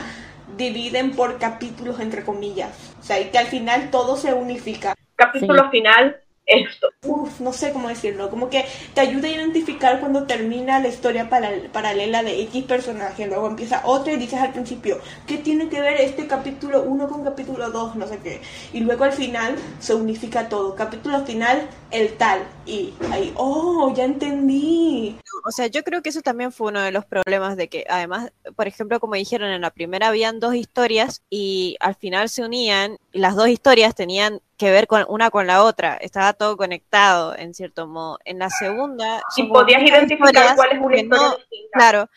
dividen por capítulos, entre comillas. O sea, y que al final todo se unifica. Capítulo final, esto. Uf, no sé cómo decirlo, como que te ayuda a identificar cuando termina la historia paralela de X personaje, luego empieza otra y dices al principio, ¿qué tiene que ver este capítulo 1 con capítulo 2? No sé qué. Y luego al final se unifica todo. Capítulo final, el tal. Y ahí, oh, ya entendí. O sea, yo creo que eso también fue uno de los problemas de que, además, por ejemplo, como dijeron, en la primera habían dos historias y al final se unían las dos historias tenían que ver con una con la otra, estaba todo conectado en cierto modo. En la segunda... Y podías identificar cuál es una historia distinta. Claro,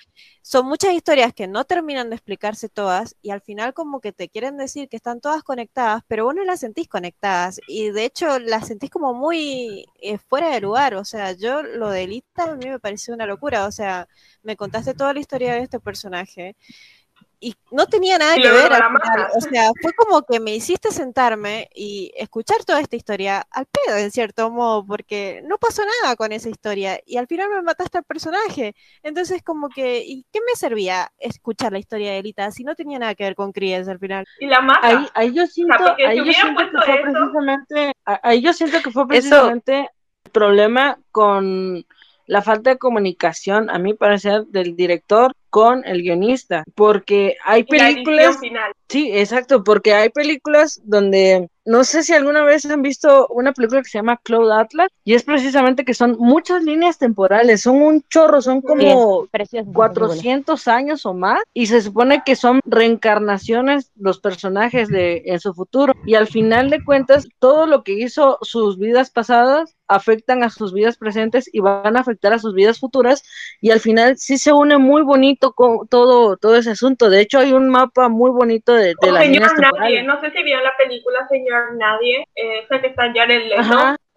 son muchas historias que no terminan de explicarse todas y al final como que te quieren decir que están todas conectadas, pero vos no las sentís conectadas y de hecho las sentís como muy eh, fuera de lugar, o sea, yo lo de Lita a mí me pareció una locura, o sea, me contaste toda la historia de este personaje y no tenía nada que ver O sea, fue como que me hiciste sentarme y escuchar toda esta historia al pedo, en cierto modo, porque no pasó nada con esa historia y al final me mataste al personaje. Entonces, como que, ¿y qué me servía escuchar la historia de Elita si no tenía nada que ver con Cries al final? Y la mata. Ahí, yo siento, ahí yo siento que fue precisamente, ahí yo siento que fue precisamente el problema con la falta de comunicación, a mí parecer, del director con el guionista, porque hay películas... Sí, exacto, porque hay películas donde no sé si alguna vez han visto una película que se llama Cloud Atlas y es precisamente que son muchas líneas temporales, son un chorro, son como 400 años o más y se supone que son reencarnaciones los personajes de en su futuro y al final de cuentas todo lo que hizo sus vidas pasadas afectan a sus vidas presentes y van a afectar a sus vidas futuras y al final sí se une muy bonito con todo todo ese asunto. De hecho hay un mapa muy bonito de, de las líneas temporales. No sé si vieron la película Señor nadie, eh, esa que está ya en el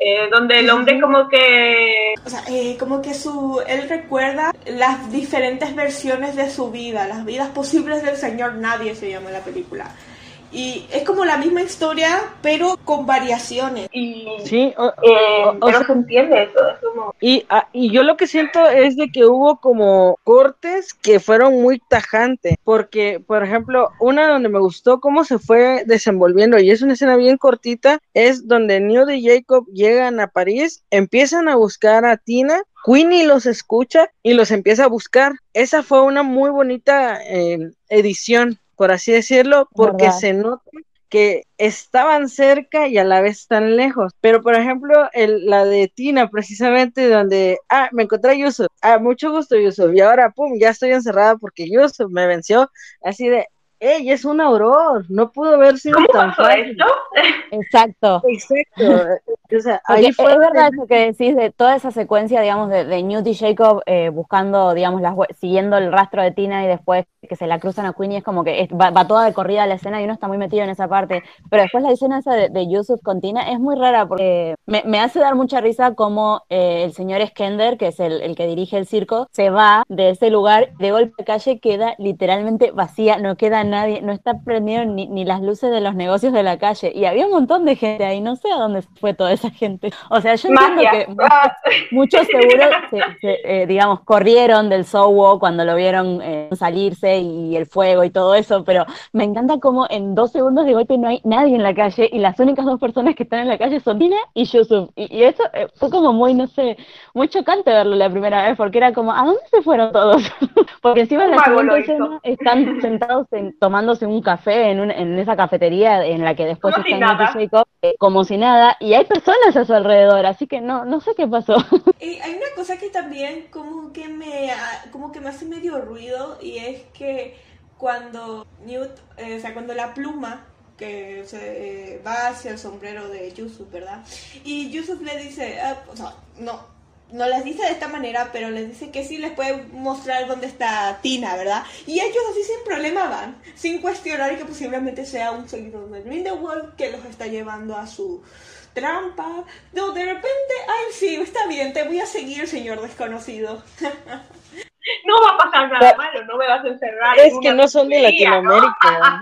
eh, donde el hombre como que... O sea, eh, como que su, él recuerda las diferentes versiones de su vida, las vidas posibles del señor Nadie se llama la película. Y es como la misma historia, pero con variaciones. Y, sí, eh, pero se entiende eso. como... y, ah, y yo lo que siento es de que hubo como cortes que fueron muy tajantes. Porque, por ejemplo, una donde me gustó cómo se fue desenvolviendo, y es una escena bien cortita, es donde Neo y Jacob llegan a París, empiezan a buscar a Tina Queenie los escucha y los empieza a buscar. Esa fue una muy bonita eh, edición por así decirlo, porque se nota que estaban cerca y a la vez tan lejos. Pero, por ejemplo, el, la de Tina, precisamente, donde, ah, me encontré a Yusuf, ah, mucho gusto Yusuf, y ahora, pum, ya estoy encerrada porque Yusuf me venció, así de, ¡Ey, es un auror! No pudo haber sido tan fácil. [LAUGHS] Exacto. Exacto. O sea, ahí fue es verdad eso que decís de toda esa secuencia, digamos, de, de Newt y Jacob eh, buscando, digamos, las, siguiendo el rastro de Tina y después que se la cruzan a Queenie, es como que va, toda de corrida la escena y uno está muy metido en esa parte. Pero después la escena esa de, Yusuf con Tina es muy rara porque me, hace dar mucha risa como eh, el señor Skender, que es el, el, que dirige el circo, se va de ese lugar, de golpe de calle queda literalmente vacía, no queda nadie, no está prendido ni, ni las luces de los negocios de la calle. Y había un montón de gente ahí, no sé a dónde fue toda esa gente. O sea, yo entiendo que muchos, seguro, eh, digamos, corrieron del Sowo cuando lo vieron eh, salirse y el fuego y todo eso, pero me encanta como en dos segundos de golpe no hay nadie en la calle y las únicas dos personas que están en la calle son Tina y Yusuf. Y, eso eh, fue como muy, no sé, muy chocante verlo la primera vez, porque era como, ¿a dónde se fueron todos? [LAUGHS] porque encima en la segunda escena están sentados tomándose un café en, en esa cafetería en la que después están Jacob, como si nada, y hay personas a su alrededor, así que no, no sé qué pasó. [LAUGHS] Y hay una cosa que también como que me, como que me hace medio ruido y es que cuando Newt, eh, o sea, cuando la pluma que se eh, va hacia el sombrero de Yusuf, ¿verdad? Y Yusuf le dice, ah, o sea, no, no les dice de esta manera, pero les dice que sí les puede mostrar dónde está Tina, ¿verdad? Y ellos así sin problema van, sin cuestionar que posiblemente sea un seguidor de Grindelwald que los está llevando a su trampa. No, de repente, ay sí, está bien, te voy a seguir, señor desconocido. [LAUGHS] no va a pasar nada malo, no me vas a encerrar. Es que no son de Latinoamérica.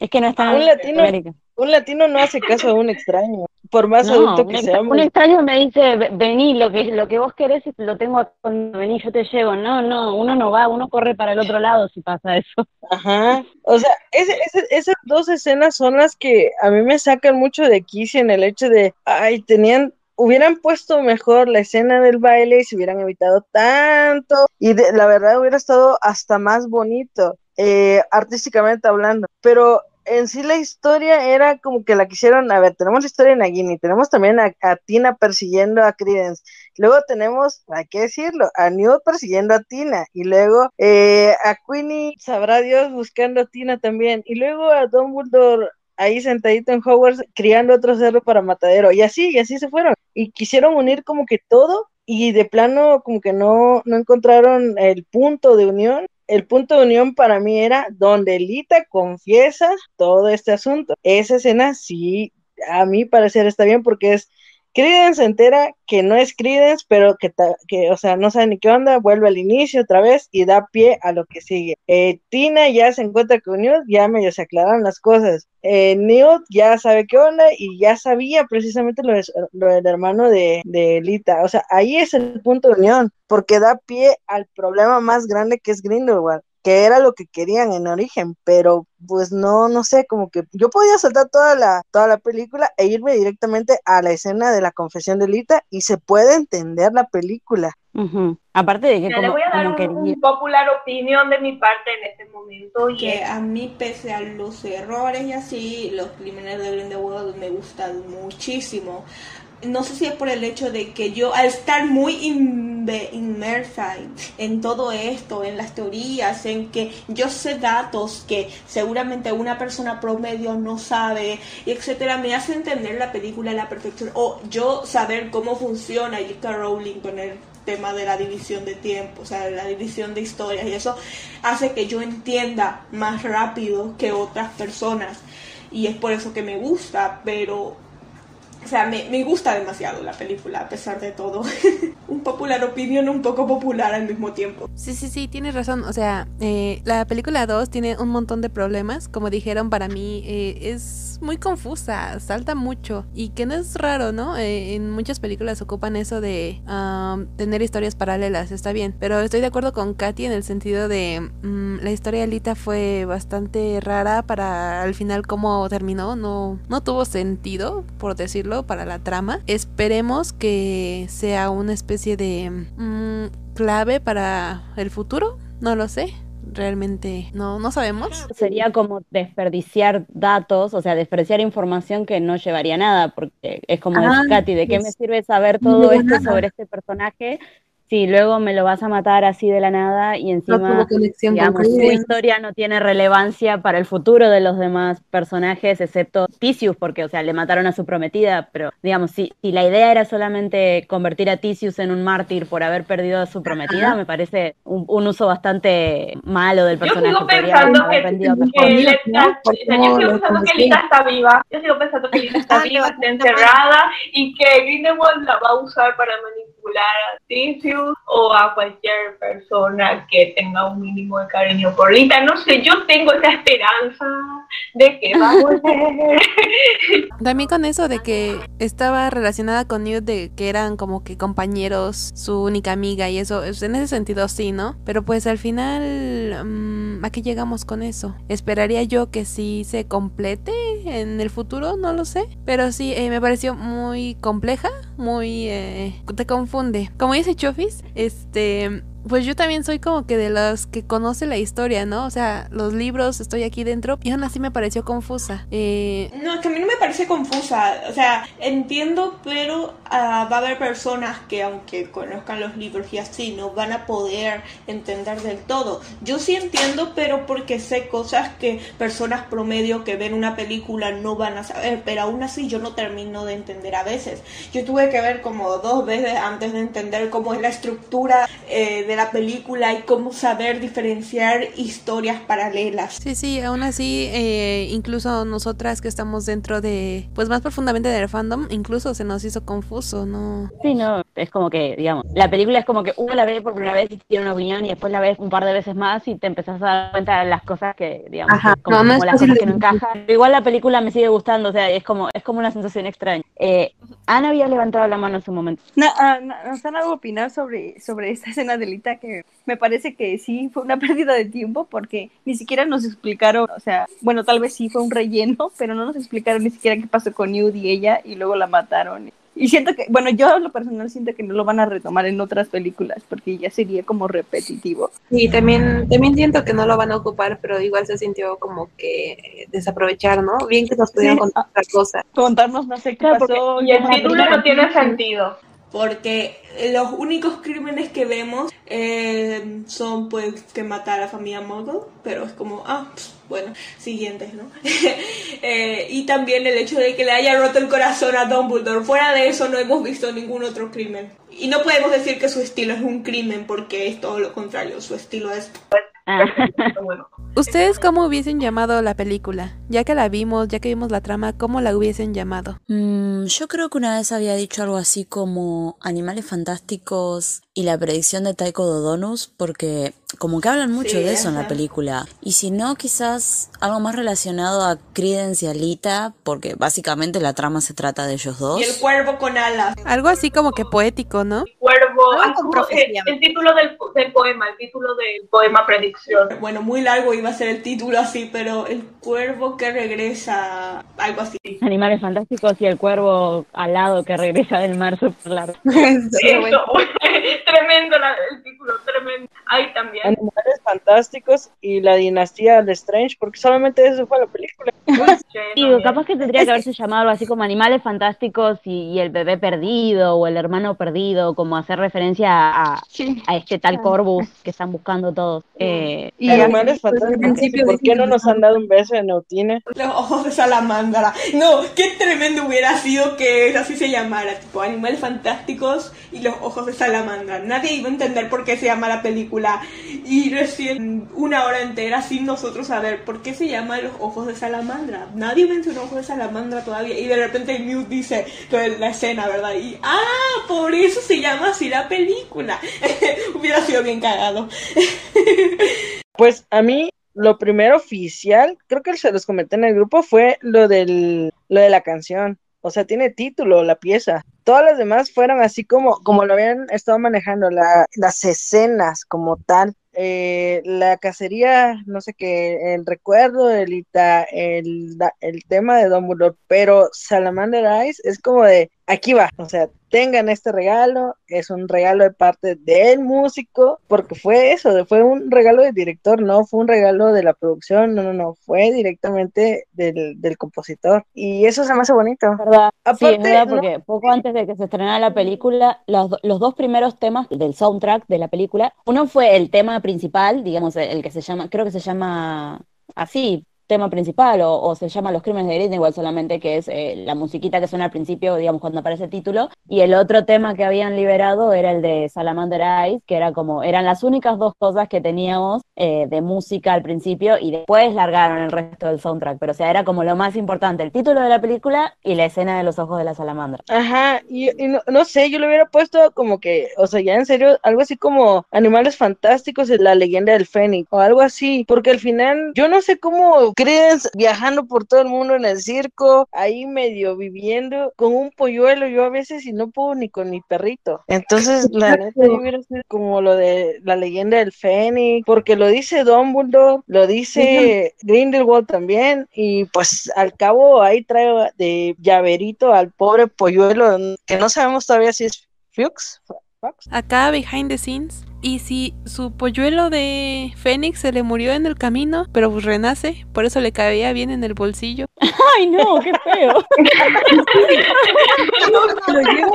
es que no están en Latinoamérica un latino no hace caso a un extraño, por más adulto que sea. Un extraño me dice, vení, lo que, lo que vos querés lo tengo cuando vení, yo te llevo. No, no, uno no va, uno corre para el otro lado si pasa eso. Ajá, o sea, esas dos escenas son las que a mí me sacan mucho de quicio en el hecho de, ay, tenían hubieran puesto mejor la escena del baile y se hubieran evitado tanto y de, la verdad hubiera estado hasta más bonito eh, artísticamente hablando pero en sí la historia era como que la quisieron, a ver, tenemos la historia de Nagini, tenemos también a, Tina persiguiendo a Credence, luego tenemos, hay que decirlo, a Newt persiguiendo a Tina, y luego eh, a Queenie, sabrá Dios, buscando a Tina también, y luego a Dumbledore ahí sentadito en Hogwarts criando otro cerdo para matadero, y así, y así se fueron, y quisieron unir como que todo, y de plano como que no, no encontraron el punto de unión el punto de unión para mí era donde Lita confiesa todo este asunto. Esa escena sí, a mí parecer está bien porque es Credence entera que no es Credence, pero que, que, o sea, no sabe ni qué onda, vuelve al inicio otra vez y da pie a lo que sigue. Eh, Tina ya se encuentra con Newt, ya medio se aclaran las cosas. Eh, Newt ya sabe qué onda y ya sabía precisamente lo, del hermano de, de, Lita. O sea, ahí es el punto de unión, porque da pie al problema más grande que es Grindelwald que era lo que querían en origen, pero pues no, no sé, como que yo podía saltar toda la, toda la película e irme directamente a la escena de la confesión de Lita y se puede entender la película. Aparte de que como, le voy a dar un, popular opinión de mi parte en este momento. Y que a mí, pese a los errores y así, los crímenes de Grindelwald me gustan muchísimo no sé si es por el hecho de que yo al estar muy inmersa en todo esto, en las teorías, en que yo sé datos que seguramente una persona promedio no sabe, etcétera, me hace entender la película a la perfección. O yo saber cómo funciona J.K. Rowling con el tema de la división de tiempo, o sea, la división de historias, y eso hace que yo entienda más rápido que otras personas. Y es por eso que me gusta, pero o sea, me, me, gusta demasiado la película, a pesar de todo. [LAUGHS] un popular opinión un poco popular al mismo tiempo. Sí, sí, sí, tienes razón. O sea, eh, la película 2 tiene un montón de problemas. Como dijeron, para mí eh, es muy confusa, salta mucho. Y que no es raro, ¿no? Eh, en muchas películas ocupan eso de tener historias paralelas, está bien. Pero estoy de acuerdo con Katy en el sentido de mm, la historia de Alita fue bastante rara para al final cómo terminó. No, no tuvo sentido, por decirlo para la trama. Esperemos que sea una especie de mm, clave para el futuro, no lo sé. realmente no, no sabemos. Sería como desperdiciar datos, o sea, desperdiciar información que no llevaría nada, porque es como Ah, decir, Katy, ¿de qué me sirve saber todo esto nada. sobre este personaje si luego me lo vas a matar así de la nada y No encima, con digamos, su historia no tiene relevancia para el futuro de los demás personajes, excepto Tisius, porque, o sea, le mataron a su prometida, pero, digamos, si, si la idea era solamente convertir a Tisius en un mártir por haber perdido a su prometida, me parece un, un uso bastante malo del Yo personaje. sigo podría pensando haber que, vendido mejor. que Lita- ¿Por o qué sea, no yo sigo pensando que? Lita está viva. Yo sigo pensando que [LAUGHS] Lita está Ah, viva, no, está no, encerrada y que Grindelwald la va a usar para manipular a Tisius o a cualquier persona que tenga un mínimo de cariño por Lita. No sé, yo tengo esa esperanza de que va a volver. [LAUGHS] También con eso de que estaba relacionada con Newt de que eran como que compañeros, su única amiga y eso, es- en ese sentido sí, ¿no? Pero pues al final, mm, ¿a qué llegamos con eso? Esperaría yo que sí se complete en el futuro, no lo sé. Pero sí, eh, me pareció muy compleja, muy... eh, te confunde. Como dice Chofis, este... Pues yo también soy como que de las que conoce la historia, ¿no? O sea, los libros, estoy aquí dentro y aún así me pareció confusa. Eh, No, es que a mí no me parece confusa. O sea, entiendo, pero ah, va a haber personas que, aunque conozcan los libros y así, no van a poder entender del todo. Yo sí entiendo, pero porque sé cosas que personas promedio que ven una película no van a saber. Pero aún así, yo no termino de entender a veces. Yo tuve que ver como dos veces antes de entender cómo es la estructura eh, de la película y cómo saber diferenciar historias paralelas. Sí, sí, aún así, eh, incluso nosotras que estamos dentro de, pues más profundamente del fandom, incluso se nos hizo confuso, ¿no? Sí, no, es como que, digamos, la película es como que uno la ve por primera vez y tiene una opinión y después la ves un par de veces más y te empezás a dar cuenta de las cosas que, digamos, Ajá, que como, no, no como es las cosas que no encajan. Pero igual la película me sigue gustando, o sea, es como, es como una sensación extraña. Eh, Ana había levantado la mano en su momento. Ah, na- ¿Nos han algo opinar sobre, sobre esta escena de Lita que me parece que sí fue una [LAUGHS] pérdida de tiempo porque ni siquiera nos explicaron, o sea, bueno, tal vez sí fue un relleno, pero no nos explicaron ni siquiera qué pasó con Newt y ella y luego la mataron. Y siento que, bueno, yo a lo personal siento que no lo van a retomar en otras películas porque ya sería como repetitivo. Y también, también siento que no lo van a ocupar, pero igual se sintió como que eh, desaprovechar, ¿no? Bien que nos pudieron Sí. contar otra cosa. Contarnos no sé qué Claro, pasó. Y el título no tiene sentido. Porque los únicos crímenes que vemos eh, son pues que matar a la familia Muggle, pero es como, ah, pss, bueno, siguientes, ¿no? [LAUGHS] Eh, y también el hecho de que le haya roto el corazón a Dumbledore. Fuera de eso no hemos visto ningún otro crimen. Y no podemos decir que su estilo es un crimen porque es todo lo contrario, su estilo es... Ah, Bueno, [LAUGHS] ¿Ustedes cómo hubiesen llamado la película? Ya que la vimos, ya que vimos la trama, ¿cómo la hubiesen llamado? Mm, yo creo que una vez había dicho algo así como Animales Fantásticos y la predicción de Taiko Dodonus, porque como que hablan mucho Sí, de eso en la película. Y si no, quizás algo más relacionado a Credence y Alita, porque básicamente la trama se trata de ellos dos. Y el cuervo con alas. Algo así como que poético, ¿no? cuervo, Algo ah, con como, profecía. eh, el título del, del poema, el título del poema predicción. Bueno, muy largo iba a ser el título así, pero el cuervo que regresa, algo así. Animales fantásticos y el cuervo alado que regresa del mar [LAUGHS] super largo. Eso, tremendo la- el título, tremendo. Ahí también. Animales fantásticos y la dinastía de Strange, porque solamente eso fue la película. [LAUGHS] Sí, capaz que tendría que haberse llamado algo así como Animales Fantásticos y, y el bebé perdido o el hermano perdido, como hacer referencia a, a este tal Corvus que están buscando todos. Eh, Y Animales al fantásticos. ¿Por qué no nos han dado un beso en ojos de salamandra. No, qué tremendo hubiera sido que así se llamara, tipo Animales Fantásticos y los ojos de salamandra. Nadie iba a entender por qué se llama la película. Y recién una hora entera sin nosotros saber por qué se llama los ojos de salamandra. Nadie mencionó ojos de salamandra todavía. Y de repente Newt dice la escena, ¿verdad? Y ah, por eso se llama así la película. [LAUGHS] hubiera sido bien cagado. [LAUGHS] Pues a mí lo primero oficial, creo que se los comenté en el grupo, fue lo del lo de la canción. O sea, tiene título la pieza. Todas las demás fueron así como, como lo habían estado manejando, la- las escenas como tal. Eh, la cacería, no sé qué, el recuerdo, el, el, el tema de Dumbledore, pero Salamander Eyes es como de, aquí va, o sea, tengan este regalo, es un regalo de parte del músico, porque fue eso, fue un regalo del director, no fue un regalo de la producción, no, no, no, fue directamente del, del compositor. Y eso se me hace bonito. ¿Verdad? Aparte, sí, es verdad, porque poco antes de que se estrenara la película, los, los, dos primeros temas del soundtrack de la película, uno fue el tema principal, digamos, el que se llama, creo que se llama así, tema principal o, se llama Los Crímenes de igual solamente que es eh, la musiquita que suena al principio, digamos, cuando aparece el título, y el otro tema que habían liberado era el de Salamander Eyes, que era como, eran las únicas dos cosas que teníamos eh, de música al principio y después largaron el resto del soundtrack, pero o sea, era como lo más importante, el título de la película y la escena de los ojos de la salamandra. Ajá, y, no, sé, yo le hubiera puesto como que, o sea, ya en serio, algo así como Animales Fantásticos, la leyenda del Fénix, o algo así, porque al final, yo no sé cómo crees viajando por todo el mundo en el circo, ahí medio viviendo con un polluelo, yo a veces y no puedo ni con mi perrito. Entonces, la neta, yo hubiera sido como lo de la leyenda del Fénix, porque lo dice Dumbledore, lo dice Grindelwald también, y pues al cabo ahí trae de llaverito al pobre polluelo, que no sabemos todavía si es Fuchs. Acá, behind the scenes, y si su polluelo de Fénix se le murió en el camino, pero pues renace, por eso le cabía bien en el bolsillo. [LAUGHS] ¡Ay, no! ¡Qué feo! lo llevo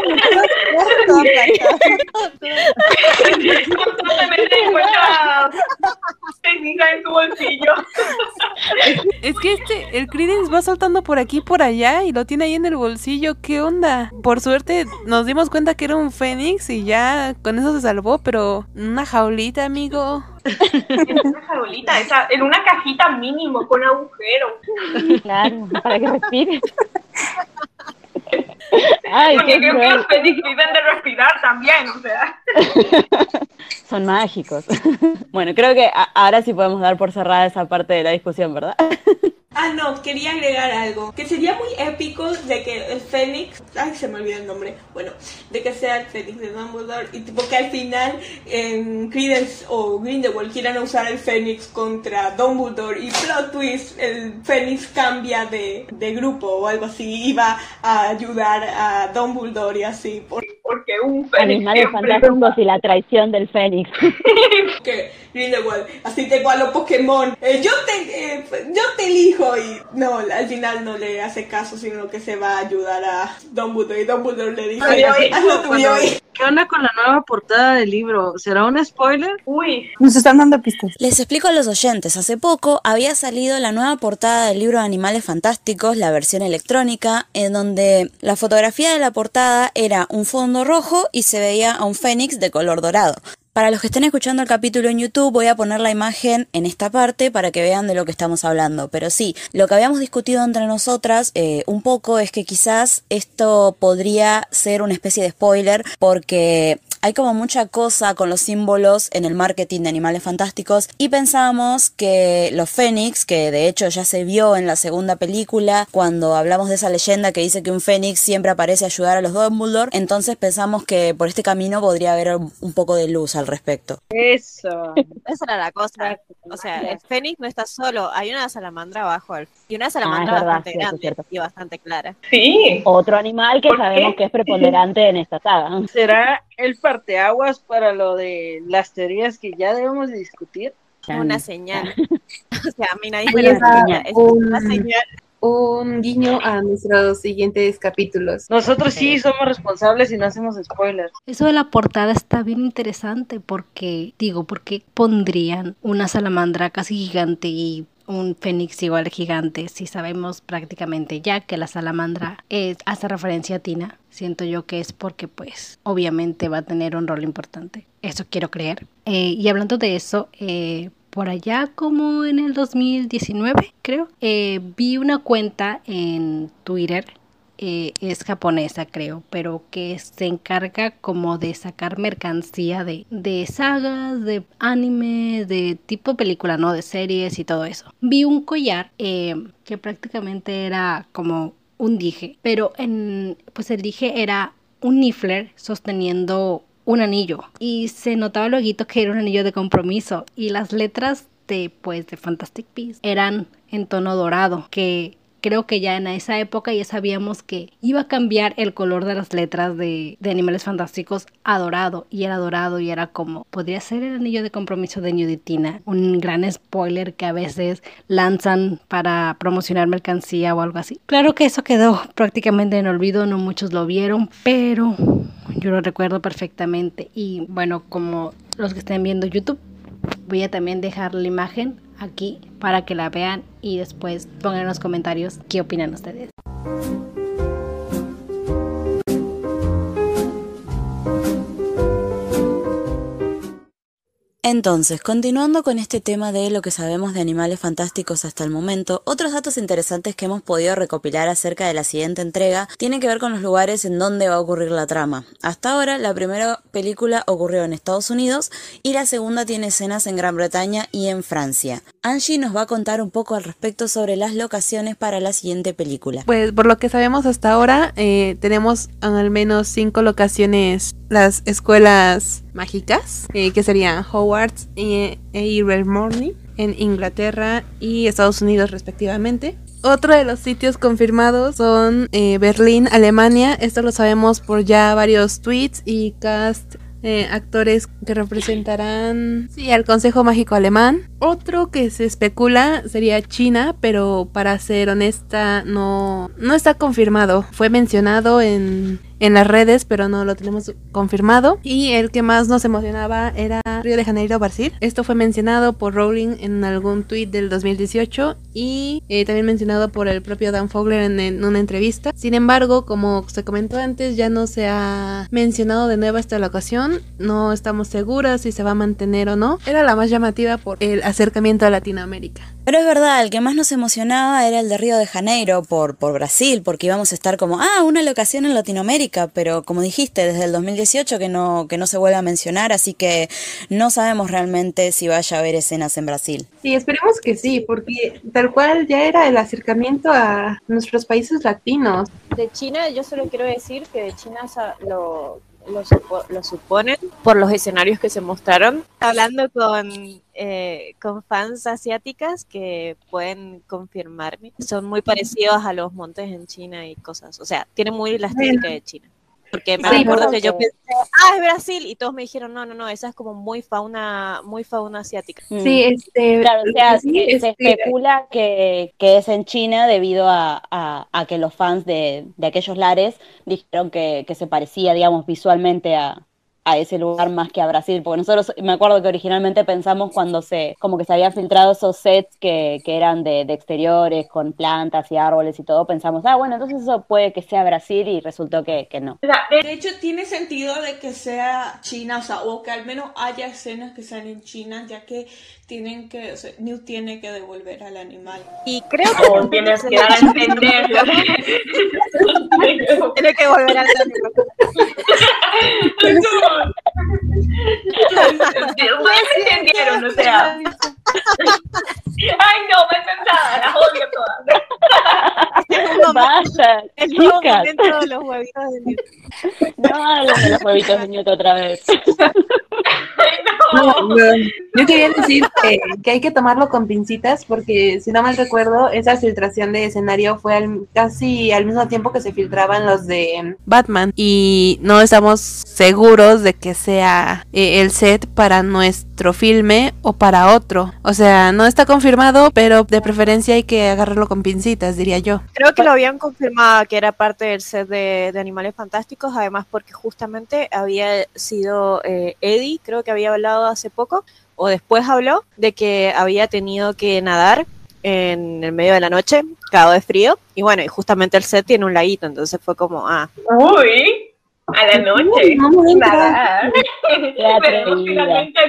en su bolsillo. Es que este, el Credence va saltando por aquí y por allá y lo tiene ahí en el bolsillo. ¿Qué onda? Por suerte nos dimos cuenta que era un Fénix y ya con eso se salvó, pero una jaulita, amigo. En una jaulita, esa, en una cajita mínimo con agujero. Claro, para que respire. [LAUGHS] Ay, Porque creo que los Fénix viven de respirar también, o sea. [LAUGHS] Son mágicos. [LAUGHS] Bueno, creo que ahora sí podemos dar por cerrada esa parte de la discusión, ¿verdad? Ah, no, quería agregar algo. Que sería muy épico de que el Fénix. Ay, se me olvidó el nombre. Bueno, de que sea el Fénix de Dumbledore. Y tipo que al final en Credence o Grindelwald quieran usar el Fénix contra Dumbledore. Y plot twist, el Fénix cambia de, de grupo o algo así. Y va a ayudar a Dumbledore y así. Porque un Fénix. Animales fantásticos y la traición del Fénix. [LAUGHS] que Grindelwald, así te a los Pokémon. Eh, yo, te, eh, yo te elijo y no, al final no le hace caso, sino que se va a ayudar a Dumbledore y Dumbledore le dice, ¿Qué onda con la nueva portada del libro? ¿Será un spoiler? Uy, nos están dando pistas. Les explico a los oyentes, hace poco había salido la nueva portada del libro de Animales Fantásticos, la versión electrónica, en donde la fotografía de la portada era un fondo rojo y se veía a un fénix de color dorado. Para los que estén escuchando el capítulo en YouTube voy a poner la imagen en esta parte para que vean de lo que estamos hablando. Pero sí, lo que habíamos discutido entre nosotras eh, un poco es que quizás esto podría ser una especie de spoiler porque hay como mucha cosa con los símbolos en el marketing de animales fantásticos y pensamos que los fénix, que de hecho ya se vio en la segunda película cuando hablamos de esa leyenda que dice que un fénix siempre aparece a ayudar a los Dumbledore, entonces pensamos que por este camino podría haber un poco de luz al respecto. Eso. [LAUGHS] Esa era la cosa. O sea, el fénix no está solo, hay una salamandra abajo y una salamandra ah, bastante grande y bastante clara. Sí. Otro animal que sabemos que es preponderante en esta saga. ¿Será el parteaguas para lo de las teorías que ya debemos discutir. Una señal. [LAUGHS] o sea, a mí nadie me la Es una señal un guiño a nuestros siguientes capítulos. Nosotros sí somos responsables y no hacemos spoilers. Eso de la portada está bien interesante porque, digo, porque pondrían una salamandra casi gigante y un fénix igual gigante si sabemos prácticamente ya que la salamandra es, hace referencia a Tina? Siento yo que es porque pues obviamente va a tener un rol importante. Eso quiero creer. Eh, y hablando de eso, eh, por allá como en el 2019 creo, eh, vi una cuenta en Twitter eh, es japonesa creo, pero que se encarga como de sacar mercancía de, de sagas, de anime, de tipo película, ¿no? De series y todo eso. Vi un collar eh, que prácticamente era como un dije, pero en, pues el dije era un Niffler sosteniendo un anillo y se notaba luego que era un anillo de compromiso y las letras de pues de Fantastic Beasts eran en tono dorado que creo que ya en esa época ya sabíamos que iba a cambiar el color de las letras de, Animales Fantásticos a dorado, y era dorado, y era como, podría ser el anillo de compromiso de Nuditina, un gran spoiler que a veces lanzan para promocionar mercancía o algo así. Claro que eso quedó prácticamente en olvido, no muchos lo vieron, pero yo lo recuerdo perfectamente. Y bueno, como los que estén viendo YouTube, voy a también dejar la imagen aquí para que la vean y después pongan en los comentarios qué opinan ustedes. Entonces, continuando con este tema de lo que sabemos de animales fantásticos hasta el momento, otros datos interesantes que hemos podido recopilar acerca de la siguiente entrega tienen que ver con los lugares en donde va a ocurrir la trama. Hasta ahora, la primera película ocurrió en Estados Unidos y la segunda tiene escenas en Gran Bretaña y en Francia. Angie nos va a contar un poco al respecto sobre las locaciones para la siguiente película. Pues por lo que sabemos hasta ahora, eh, tenemos al menos cinco locaciones, las escuelas mágicas, eh, que serían Hogwarts y, e Morning en Inglaterra y Estados Unidos respectivamente. Otro de los sitios confirmados son eh, Berlín, Alemania. Esto lo sabemos por ya varios tweets y cast eh, actores que representarán sí, al Consejo Mágico Alemán. Otro que se especula sería China, pero para ser honesta no, no está confirmado. Fue mencionado en en las redes, pero no lo tenemos confirmado. Y el que más nos emocionaba era Río de Janeiro, Brasil. Esto fue mencionado por Rowling en algún tweet del 2018 y eh, también mencionado por el propio Dan Fogler en, una entrevista. Sin embargo, como se comentó antes, ya no se ha mencionado de nuevo esta ocasión. No estamos seguras si se va a mantener o no. Era la más llamativa por el acercamiento a Latinoamérica. Pero es verdad, el que más nos emocionaba era el de Río de Janeiro por, por Brasil, porque íbamos a estar como, ah, una locación en Latinoamérica, pero como dijiste, desde el 2018 que no, que no se vuelve a mencionar, así que no sabemos realmente si vaya a haber escenas en Brasil. Sí, esperemos que sí, porque tal cual ya era el acercamiento a nuestros países latinos. De China, yo solo quiero decir que de China lo lo, suponen por los escenarios que se mostraron. Hablando con, eh, con fans asiáticas que pueden confirmarme, son muy parecidos a los montes en China y cosas. O sea, tienen muy la estética de China. Porque me acuerdo que yo pensé, ah, es Brasil, y todos me dijeron, no, no, no, esa es como muy fauna, muy fauna asiática. Mm. Sí, este, claro, o sea, se, especula que, que, es en China debido a, a, que los fans de, de aquellos lares dijeron que, que se parecía, digamos, visualmente a, a ese lugar más que a Brasil, porque nosotros me acuerdo que originalmente pensamos cuando se, como que se habían filtrado esos sets que, que eran de, de, exteriores, con plantas y árboles y todo, pensamos, ah, bueno, entonces eso puede que sea Brasil y resultó que, que no. De hecho, tiene sentido de que sea China, o o que al menos haya escenas que sean en China, ya que tienen que, o sea, Newt tiene que devolver al animal. Y creo que... O tienes que dar a entender. [LAUGHS] tiene que volver al animal. [LAUGHS] Ustedes entendieron, o sea. Ay, no, me pensaba, las odio todas. Vaya, el chicas. momento de los huevitos de Newt. No hablen de los huevitos de Newt otra vez. No, no. Yo quería decir que, que, hay que tomarlo con pincitas porque, si no mal recuerdo, esa filtración de escenario fue al, casi al mismo tiempo que se filtraban los de Batman y no estamos seguros de que sea eh, el set para nuestro filme o para otro. O sea, no está confirmado, pero de preferencia hay que agarrarlo con pincitas, diría yo. Creo que lo habían confirmado que era parte del set de, de Animales Fantásticos, además porque justamente había sido eh, Eddie, creo que había hablado hace poco, o después habló de que había tenido que nadar en el medio de la noche, cagado de frío, y bueno, y justamente el set tiene un laguito, entonces fue como, ah. Uy, a la noche. No, no, Nada.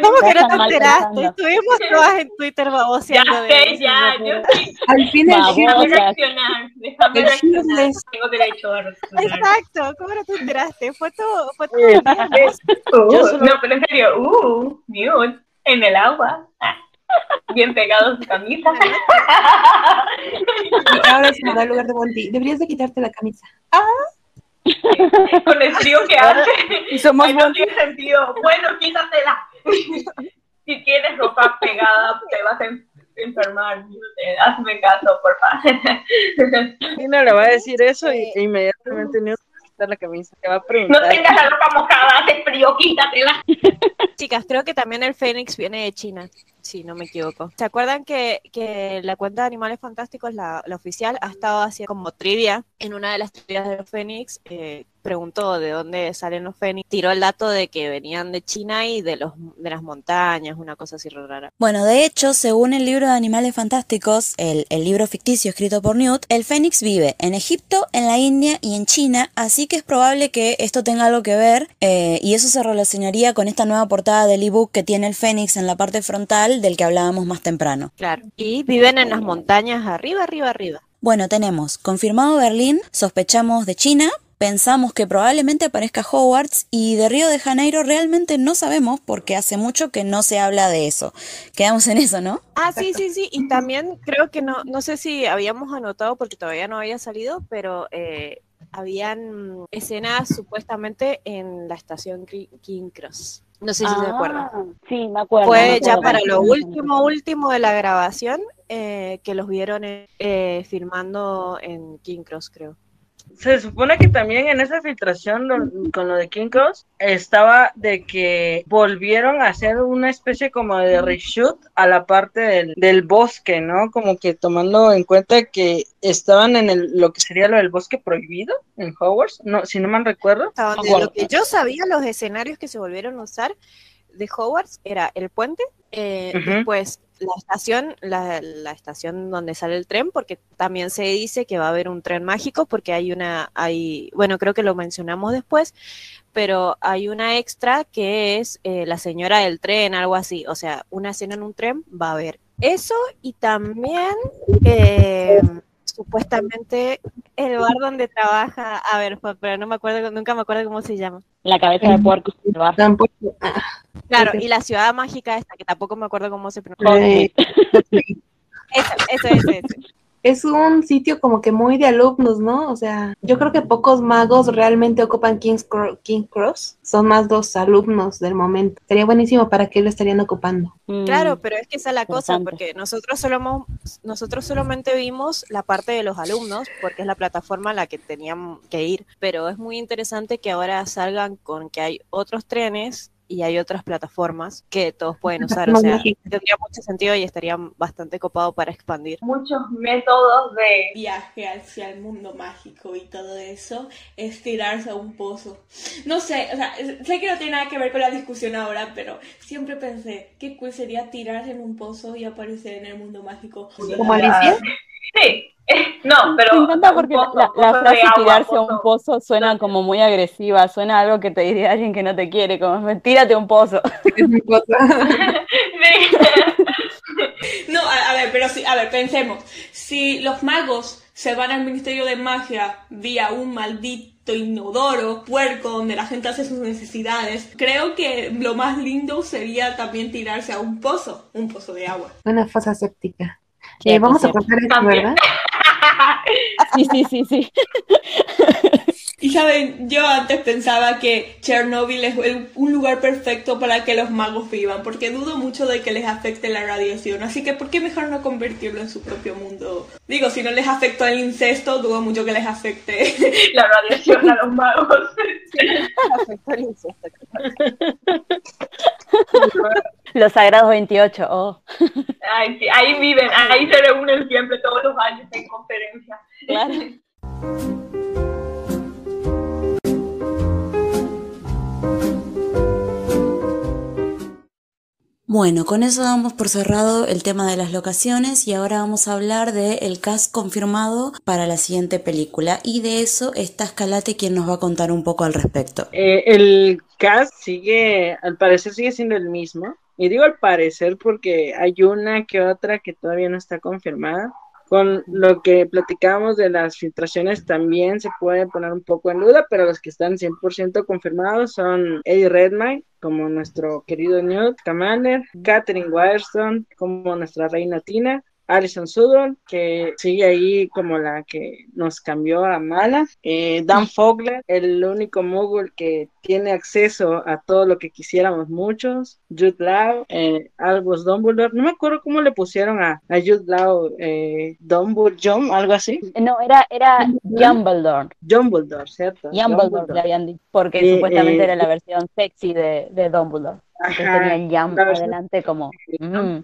¿Cómo que no te enteraste? Estuvimos todas en Twitter baboseando. Ya sé, ya. Yo sí. Al fin el Déjame reaccionar. Déjame reaccionar. Tengo derecho a reaccionar. Exacto. ¿Cómo no te enteraste? Fue todo. Fue todo. Uh, [LAUGHS] no, pero en serio. Uh, nude. En el agua. Ah, bien pegado a su camisa. [LAUGHS] Y ahora se me da el lugar de Monty. Deberías de quitarte la camisa. Ah. [LAUGHS] Con el frío que hace. Y somos no tiene sentido. Bueno, quítatela. [LAUGHS] si tienes ropa pegada, te vas a enfermar. Hazme caso, por favor. [LAUGHS] Tina le va a decir eso y inmediatamente Newt va a la camisa. Te va a preguntar. No tengas la ropa mojada, hace frío, quítatela. Chicas, creo que también el Fénix viene de China, si no me equivoco. ¿Se acuerdan que, que la cuenta de Animales Fantásticos, la, la oficial, ha estado haciendo como trivia? En una de las trivias de los Fénix, eh, preguntó de dónde salen los Fénix. Tiró el dato de que venían de China y de, los, de las montañas, una cosa así rara. Bueno, de hecho, según el libro de Animales Fantásticos, el, el libro ficticio escrito por Newt, el Fénix vive en Egipto, en la India y en China, así que es probable que esto tenga algo que ver eh, y eso se relacionaría con esta nueva portada del ebook que tiene el Fénix en la parte frontal del que hablábamos más temprano. Claro. Y viven en las montañas arriba, arriba, arriba. Bueno, tenemos confirmado Berlín, sospechamos de China, pensamos que probablemente aparezca Hogwarts y de Río de Janeiro realmente no sabemos porque hace mucho que no se habla de eso. Quedamos en eso, ¿no? Ah, sí, sí, sí. Y también creo que no, no sé si habíamos anotado porque todavía no había salido, pero eh, habían escenas supuestamente en la estación Ki- King Cross. No sé si se acuerdan. Ah, Sí, me acuerdo. Fue me ya para lo último, último de la grabación eh, que los vieron eh, eh, filmando en King Cross, creo. Se supone que también en esa filtración lo- con lo de King Cross estaba de que volvieron a hacer una especie como de reshoot a la parte del, del bosque, ¿no? Como que tomando en cuenta que estaban en el, lo que sería lo del bosque prohibido en Hogwarts, no, si no mal recuerdo. Hasta donde lo que yo sabía, los escenarios que se volvieron a usar de Hogwarts era el puente, eh, después la estación, la, la estación donde sale el tren, porque también se dice que va a haber un tren mágico, porque hay una, hay, bueno, creo que lo mencionamos después, pero hay una extra que es eh, la señora del tren, algo así, o sea, una escena en un tren va a haber eso y también eh, supuestamente el bar donde trabaja, a ver, pero no me acuerdo, nunca me acuerdo cómo se llama. La cabeza de puerco. el bar. Tampoco. ah, Claro, y la ciudad mágica esta, que tampoco me acuerdo cómo se pronuncia. eh, Eso, eso, eso, eso. Es un sitio como que muy de alumnos, ¿no? O sea, yo creo que pocos magos realmente ocupan King's Cro- King Cross. Son más los alumnos del momento. Sería buenísimo para que lo estarían ocupando. Mm, Claro, pero es que esa es la cosa, porque nosotros solo nosotros solamente vimos la parte de los alumnos, porque es la plataforma a la que tenían que ir, pero es muy interesante que ahora salgan con que hay otros trenes y hay otras plataformas que todos pueden usar, o sea, tendría mucho sentido y estaría bastante copado para expandir. Muchos métodos de viaje hacia el mundo mágico y todo eso es tirarse a un pozo. No sé, o sea, sé que no tiene nada que ver con la discusión ahora, pero siempre pensé qué cool sería tirarse en un pozo y aparecer en el mundo mágico. ¿Como Alicia? Sí, no, pero. Me encanta porque pozo, la, frase agua, tirarse a un pozo. suena como muy agresiva, suena a algo que te diría alguien que no te quiere, como tírate a un pozo. [LAUGHS] No, a, a ver, pero sí, a ver, pensemos. Si los magos se van al Ministerio de Magia vía un maldito inodoro, puerco, donde la gente hace sus necesidades, creo que lo más lindo sería también tirarse a un pozo, un pozo de agua. Una fosa séptica. Sí, Eh, vamos a contar esto. ¿verdad? [LAUGHS] Sí, sí, sí, sí. Y saben, yo antes pensaba que Chernobyl es el- un lugar perfecto para que los magos vivan, porque dudo mucho de que les afecte la radiación, así que ¿por qué mejor no convertirlo en su propio mundo? Digo, si no les afectó el incesto, dudo mucho que les afecte. [LAUGHS] La radiación a los magos. [LAUGHS] Los Sagrados 28, oh, Ay, sí, ahí viven, ahí se reúnen siempre todos los años en conferencias. claro. Bueno, con eso damos por cerrado el tema de las locaciones y ahora vamos a hablar del cast confirmado para la siguiente película y de eso está Escalate quien nos va a contar un poco al respecto. Eh, el cast sigue, al parecer sigue siendo el mismo. Y digo al parecer porque hay una que otra que todavía no está confirmada. Con lo que platicábamos de las filtraciones también se puede poner un poco en duda, pero los que están 100% confirmados son Eddie Redmayne como nuestro querido Newt Scamander, Catherine Wirestone como nuestra reina Tina, Alison Sudol, que sigue ahí como la que nos cambió a mala. Eh, Dan Fogler, el único mogul que tiene acceso a todo lo que quisiéramos muchos. Jude Law, eh, Albus Dumbledore. No me acuerdo cómo le pusieron a, a Jude Law, eh, Dumbledore, John, algo así. No, era, era Dumbledore. Dumbledore, ¿cierto? Dumbledore, le habían dicho, porque Eh, supuestamente era la versión sexy de, de Dumbledore. Entonces Ajá, tenía el Jump la versión adelante como... mm.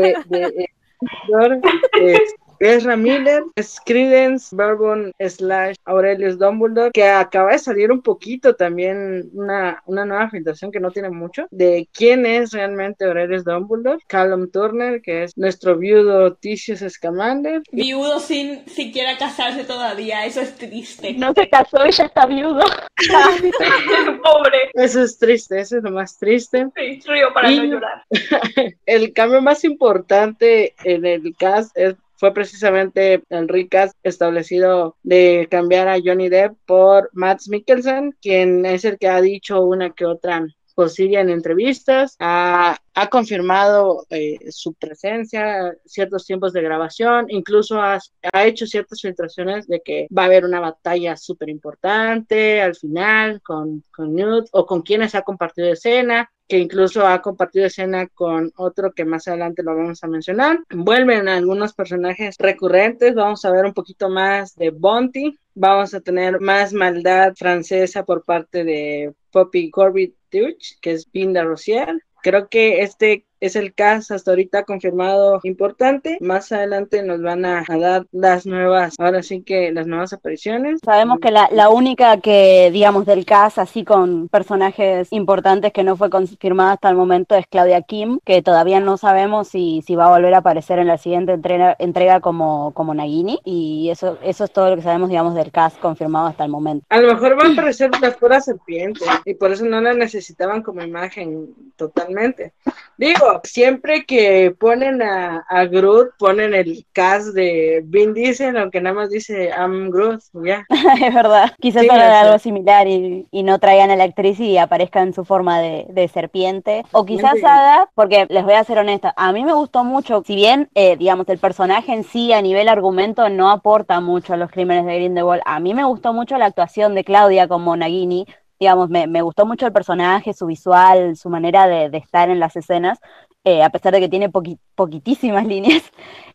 de, de, [LAUGHS] Ezra Miller, es Credence, Bourbon slash Aurelius Dumbledore, que acaba de salir un poquito también una, una nueva filtración que no tiene mucho, de quién es realmente Aurelius Dumbledore, Callum Turner, que es nuestro viudo Titius Scamander, Viudo sin siquiera casarse todavía, eso es triste. No se casó y ya está viudo. [LAUGHS] Pobre. Eso es triste, eso es lo más triste. Sí, río para no Y- llorar. [LAUGHS] el cambio más importante en el cast es- fue precisamente el recast establecido de cambiar a Johnny Depp por Matt Mikkelsen, quien es el que ha dicho una que otra cosilla en entrevistas, ha, ha confirmado eh, su presencia, ciertos tiempos de grabación, incluso ha, ha hecho ciertas filtraciones de que va a haber una batalla súper importante al final con, con Newt o con quienes ha compartido escena, que incluso ha compartido escena con otro que más adelante lo vamos a mencionar. Vuelven algunos personajes recurrentes, vamos a ver un poquito más de Bonty, vamos a tener más maldad francesa por parte de Poppy Corbett Deutsch, que es Pinda Rocier. Creo que este es el caso hasta ahorita confirmado importante. Más adelante nos van a, a dar las nuevas, ahora sí que las nuevas apariciones. Sabemos que la, la única que, digamos, del cast, así con personajes importantes que no fue confirmada hasta el momento es Claudia Kim, que todavía no sabemos si, si va a volver a aparecer en la siguiente entrega, entrega como, como Nagini, y eso, eso es todo lo que sabemos, digamos, del cast confirmado hasta el momento. A lo mejor va a aparecer la pura serpiente y por eso no la necesitaban como imagen totalmente. Digo, siempre que ponen a, a Groot, ponen el cast de Vin Diesel, aunque nada más dice I'm Groot, ya. [LAUGHS] es verdad. Quizás Sí, sea. algo similar y, y no traigan a la actriz y aparezca en su forma de, de serpiente. O quizás Sí. haga, porque les voy a ser honesta, a mí me gustó mucho, si bien, eh, digamos, el personaje en sí a nivel argumento no aporta mucho a los crímenes de Grindelwald, a mí me gustó mucho la actuación de Claudia como Nagini. Digamos, me, me gustó mucho el personaje, su visual, su manera de, de estar en las escenas, eh, a pesar de que tiene poqui- poquitísimas [LAUGHS] líneas.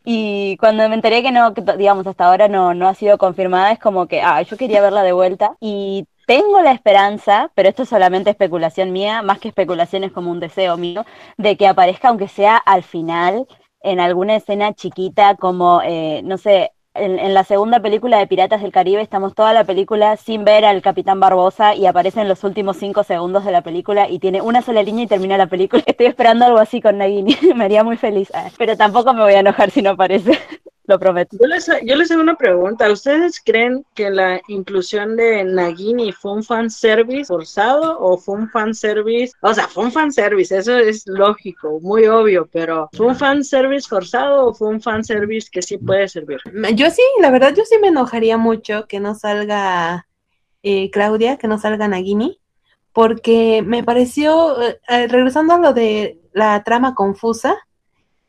Y cuando me enteré que no, que, digamos, hasta ahora no, no ha sido confirmada, es como que, ah, yo quería verla de vuelta. Y tengo la esperanza, pero esto es solamente especulación mía, más que especulación es como un deseo mío, de que aparezca, aunque sea al final, en alguna escena chiquita, como, eh, no sé, en, la segunda película de Piratas del Caribe estamos toda la película sin ver al Capitán Barbosa y aparece en los últimos cinco segundos de la película y tiene una sola línea y termina la película. [LAUGHS] Estoy esperando algo así con Nagini, [LAUGHS] me haría muy feliz, pero tampoco me voy a enojar si no aparece, lo prometo. Yo les, yo les hago una pregunta. ¿Ustedes creen que la inclusión de Nagini fue un fanservice forzado o fue un fanservice? O sea, fue un fanservice, eso es lógico, muy obvio, pero ¿fue un fanservice forzado o fue un fanservice que sí puede servir? Yo sí, la verdad, yo sí me enojaría mucho que no salga eh, Claudia, que no salga Nagini, porque me pareció, eh, eh, regresando a lo de la trama confusa,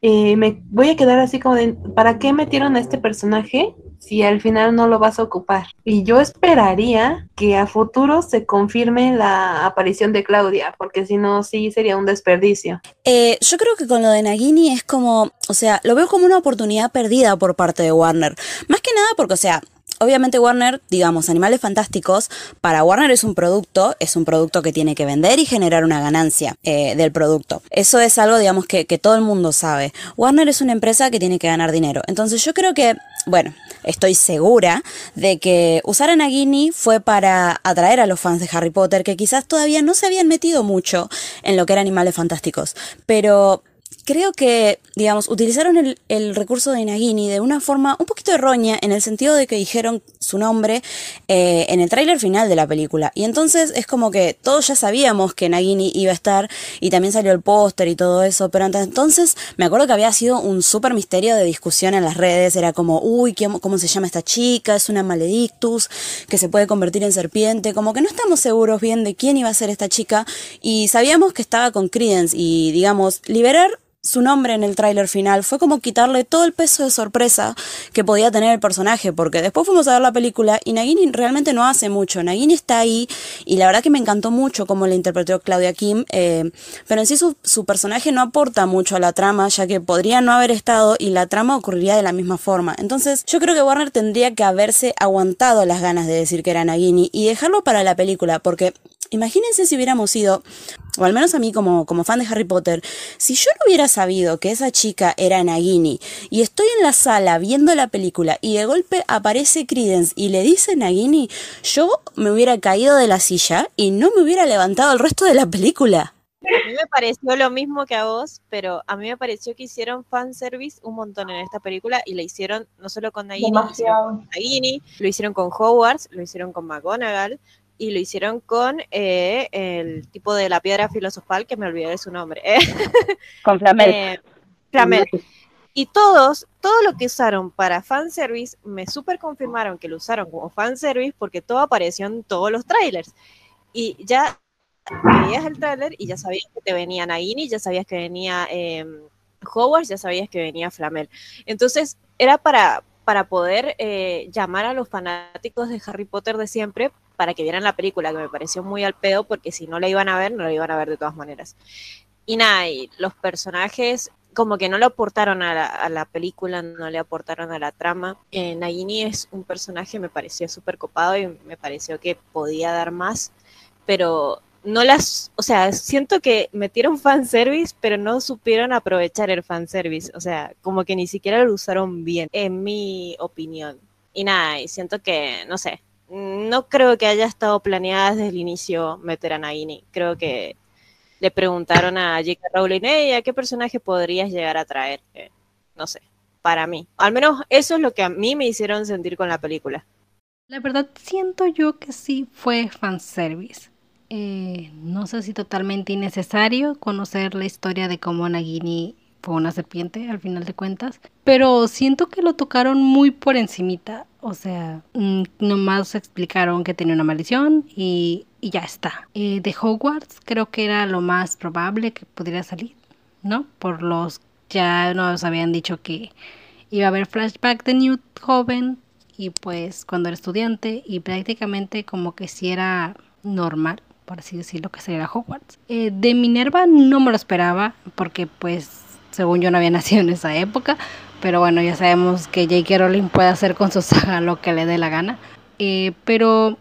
eh, me voy a quedar así como de, ¿para qué metieron a este personaje si al final no lo vas a ocupar? Y yo esperaría que a futuro se confirme la aparición de Claudia, porque si no, sí sería un desperdicio. Eh, yo creo que con lo de Nagini es como, o sea, lo veo como una oportunidad perdida por parte de Warner. Más que nada porque, o sea, obviamente Warner, digamos, Animales Fantásticos, para Warner es un producto, es un producto que tiene que vender y generar una ganancia eh, del producto. Eso es algo, digamos, que, que todo el mundo sabe. Warner es una empresa que tiene que ganar dinero. Entonces yo creo que, bueno, estoy segura de que usar a Nagini fue para atraer a los fans de Harry Potter que quizás todavía no se habían metido mucho en lo que eran Animales Fantásticos. Pero creo que, digamos, utilizaron el, el recurso de Nagini de una forma un poquito errónea en el sentido de que dijeron su nombre eh, en el tráiler final de la película. Y entonces es como que todos ya sabíamos que Nagini iba a estar y también salió el póster y todo eso, pero hasta entonces me acuerdo que había sido un súper misterio de discusión en las redes. Era como, uy, ¿qué- ¿cómo se llama esta chica? Es una maledictus que se puede convertir en serpiente. Como que no estamos seguros bien de quién iba a ser esta chica y sabíamos que estaba con Credence y, digamos, liberar su nombre en el tráiler final fue como quitarle todo el peso de sorpresa que podía tener el personaje, porque después fuimos a ver la película y Nagini realmente no hace mucho. Nagini está ahí y la verdad que me encantó mucho cómo la interpretó Claudia Kim, eh, pero en sí su, su, personaje no aporta mucho a la trama, ya que podría no haber estado y la trama ocurriría de la misma forma. Entonces yo creo que Warner tendría que haberse aguantado las ganas de decir que era Nagini y dejarlo para la película, porque imagínense si hubiéramos ido o al menos a mí como, como fan de Harry Potter, si yo no hubiera sabido que esa chica era Nagini y estoy en la sala viendo la película y de golpe aparece Credence y le dice Nagini, yo me hubiera caído de la silla y no me hubiera levantado el resto de la película. A mí me pareció lo mismo que a vos, pero a mí me pareció que hicieron fanservice un montón en esta película y lo hicieron no solo con Nagini, con Nagini, lo hicieron con Hogwarts, lo hicieron con McGonagall, y lo hicieron con eh, el tipo de la piedra filosofal, que me olvidé de su nombre. ¿eh? [LAUGHS] Con Flamel. Eh, Flamel. Y todos, todo lo que usaron para fanservice, me super confirmaron que lo usaron como fanservice porque todo apareció en todos los trailers. Y ya veías el trailer y ya sabías que te venía Nagini, ya sabías que venía eh, Hogwarts, ya sabías que venía Flamel. Entonces, era para, para poder eh, llamar a los fanáticos de Harry Potter de siempre para que vieran la película, que me pareció muy al pedo, porque si no la iban a ver, no la iban a ver de todas maneras. Y nada, y los personajes como que no le aportaron a la, película, no le aportaron a la trama. Eh, Nagini es un personaje, me pareció súper copado y me pareció que podía dar más, pero no las, o sea, siento que metieron fanservice, pero no supieron aprovechar el fanservice, o sea, como que ni siquiera lo usaron bien, en mi opinión. Y nada, y siento que, no sé, no creo que haya estado planeada desde el inicio meter a Nagini. Creo que le preguntaron a J.K. Rowling, ¿a qué personaje podrías llegar a traer? Eh, no sé, para mí. Al menos eso es lo que a mí me hicieron sentir con la película. La verdad siento yo que sí fue fanservice. Eh, no sé si totalmente innecesario conocer la historia de cómo Nagini fue una serpiente al final de cuentas, pero siento que lo tocaron muy por encimita. O sea, mm, nomás explicaron que tenía una maldición y, ya está. Eh, de Hogwarts creo que era lo más probable que pudiera salir, ¿no? Por los ya nos habían dicho que iba a haber flashback de Newt joven y pues cuando era estudiante y prácticamente como que si era normal, por así decirlo, que sería Hogwarts. Eh, de Minerva no me lo esperaba porque pues según yo no había [LAUGHS] nacido en esa época, pero bueno, ya sabemos que J.K. Rowling puede hacer con su saga lo que le dé la gana. Eh, pero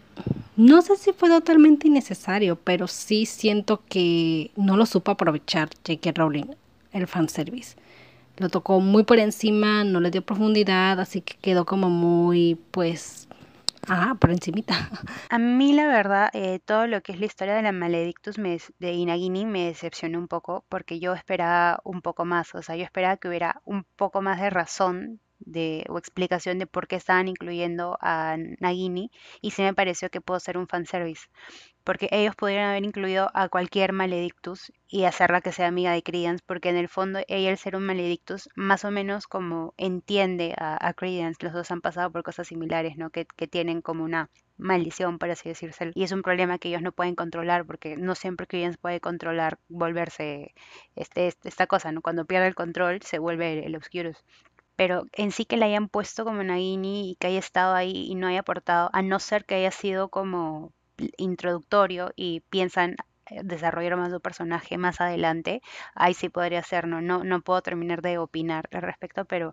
no sé si fue totalmente innecesario, pero sí siento que no lo supo aprovechar J.K. Rowling, el fanservice. Lo tocó muy por encima, no le dio profundidad, así que quedó como muy, pues, Ah, por encimita. [LAUGHS] A mí la verdad, eh, todo lo que es la historia de la Maledictus me de Inagini me decepcionó un poco porque yo esperaba un poco más, o sea, yo esperaba que hubiera un poco más de razón de, o explicación de por qué estaban incluyendo a Nagini y sí me pareció que pudo ser un fanservice porque ellos podrían haber incluido a cualquier Maledictus y hacerla que sea amiga de Credence, porque en el fondo ella al ser un Maledictus más o menos como entiende a, a Credence, los dos han pasado por cosas similares, ¿no? Que, que tienen como una maldición, por así decirse, y es un problema que ellos no pueden controlar, porque no siempre Credence puede controlar volverse este, este, esta cosa, ¿no? Cuando pierde el control se vuelve el, el Obscurus pero en sí que la hayan puesto como Nagini y que haya estado ahí y no haya aportado, a no ser que haya sido como introductorio y piensan eh, desarrollar más su personaje más adelante, ahí sí podría ser, ¿no? No, puedo terminar de opinar al respecto, pero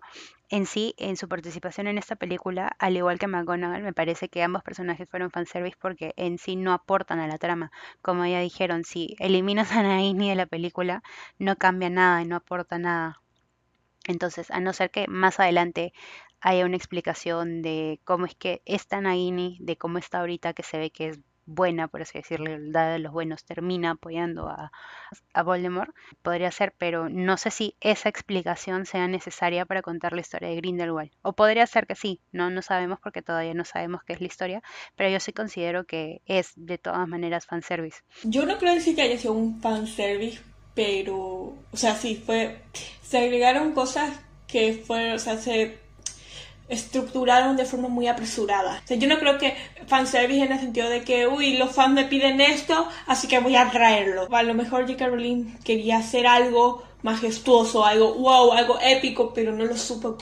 en sí, en su participación en esta película, al igual que McGonagall, me parece que ambos personajes fueron fanservice porque en sí no aportan a la trama. Como ya dijeron, si eliminas a Nagini de la película, no cambia nada y no aporta nada. Entonces, a no ser que más adelante haya una explicación de cómo es que esta Nagini, de cómo está ahorita, que se ve que es buena, por así decirlo, la de los buenos termina apoyando a, a, Voldemort, podría ser, pero no sé si esa explicación sea necesaria para contar la historia de Grindelwald. O podría ser que sí, no, no sabemos porque todavía no sabemos qué es la historia, pero yo sí considero que es de todas maneras fanservice. Yo no creo decir que haya sido un fanservice, pero, o sea, sí, fue, se agregaron cosas que fueron, o sea, se estructuraron de forma muy apresurada. O sea, yo no creo que fanservice en el sentido de que, uy, los fans me piden esto, así que voy a traerlo. A lo mejor J.K. Rowling quería hacer algo majestuoso, algo wow, algo épico, pero no lo supo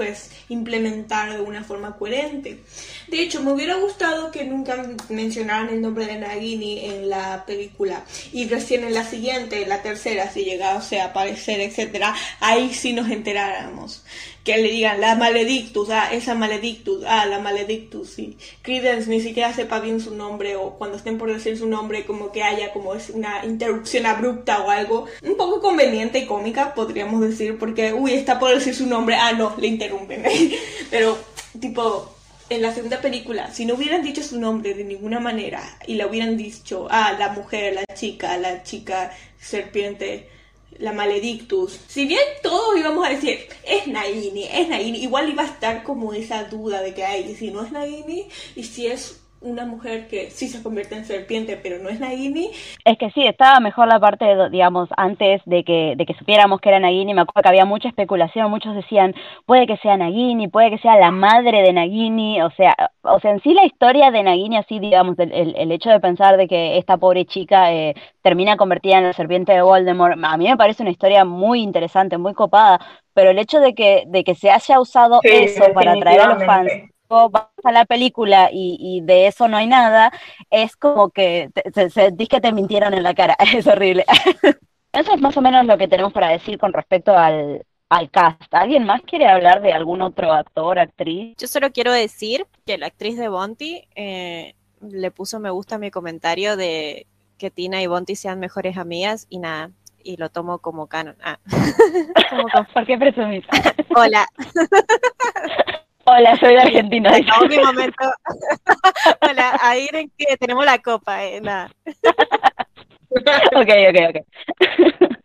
pues implementar de una forma coherente. De hecho, me hubiera gustado que nunca mencionaran el nombre de Nagini en la película y recién en la siguiente, la tercera, si llegase a aparecer, etcétera, ahí sí nos enteráramos que le digan la maledictus, ah, esa maledictus, ah, la maledictus, sí. Credence ni siquiera sepa bien su nombre o cuando estén por decir su nombre como que haya como es una interrupción abrupta o algo un poco conveniente y cómica podríamos decir porque, uy, está por decir su nombre, ah, no, le interrumpen. [LAUGHS] Pero, tipo, en la segunda película, si no hubieran dicho su nombre de ninguna manera y le hubieran dicho, ah, la mujer, la chica, la chica serpiente, la Maledictus. Si bien todos íbamos a decir, es Naini, es Naini, igual iba a estar como esa duda de que hay, si no es Naini y si es una mujer que sí se convierte en serpiente, pero no es Nagini. Es que sí, estaba mejor la parte, digamos, antes de que, de que supiéramos que era Nagini. Me acuerdo que había mucha especulación, muchos decían, puede que sea Nagini, puede que sea la madre de Nagini, o sea, o sea, en sí la historia de Nagini, así, digamos, el, el, hecho de pensar de que esta pobre chica eh, termina convertida en la serpiente de Voldemort, a mí me parece una historia muy interesante, muy copada, pero el hecho de que, de que se haya usado eso para atraer a los fans vas a la película y, de eso no hay nada, es como que se, se, que te mintieron en la cara, [LAUGHS] es horrible. [LAUGHS] Eso es más o menos lo que tenemos para decir con respecto al, al cast. ¿Alguien más quiere hablar de algún otro actor, actriz? Yo solo quiero decir que la actriz de Bonti eh, le puso me gusta a mi comentario de que Tina y Bonti sean mejores amigas y nada, y lo tomo como canon. Ah. [LAUGHS] ¿Por qué presumís? Hola. Hola, soy de Argentina. En mi momento. [LAUGHS] Hola, ahí en que tenemos la copa, eh, nada. [LAUGHS] ok, ok, ok. [LAUGHS]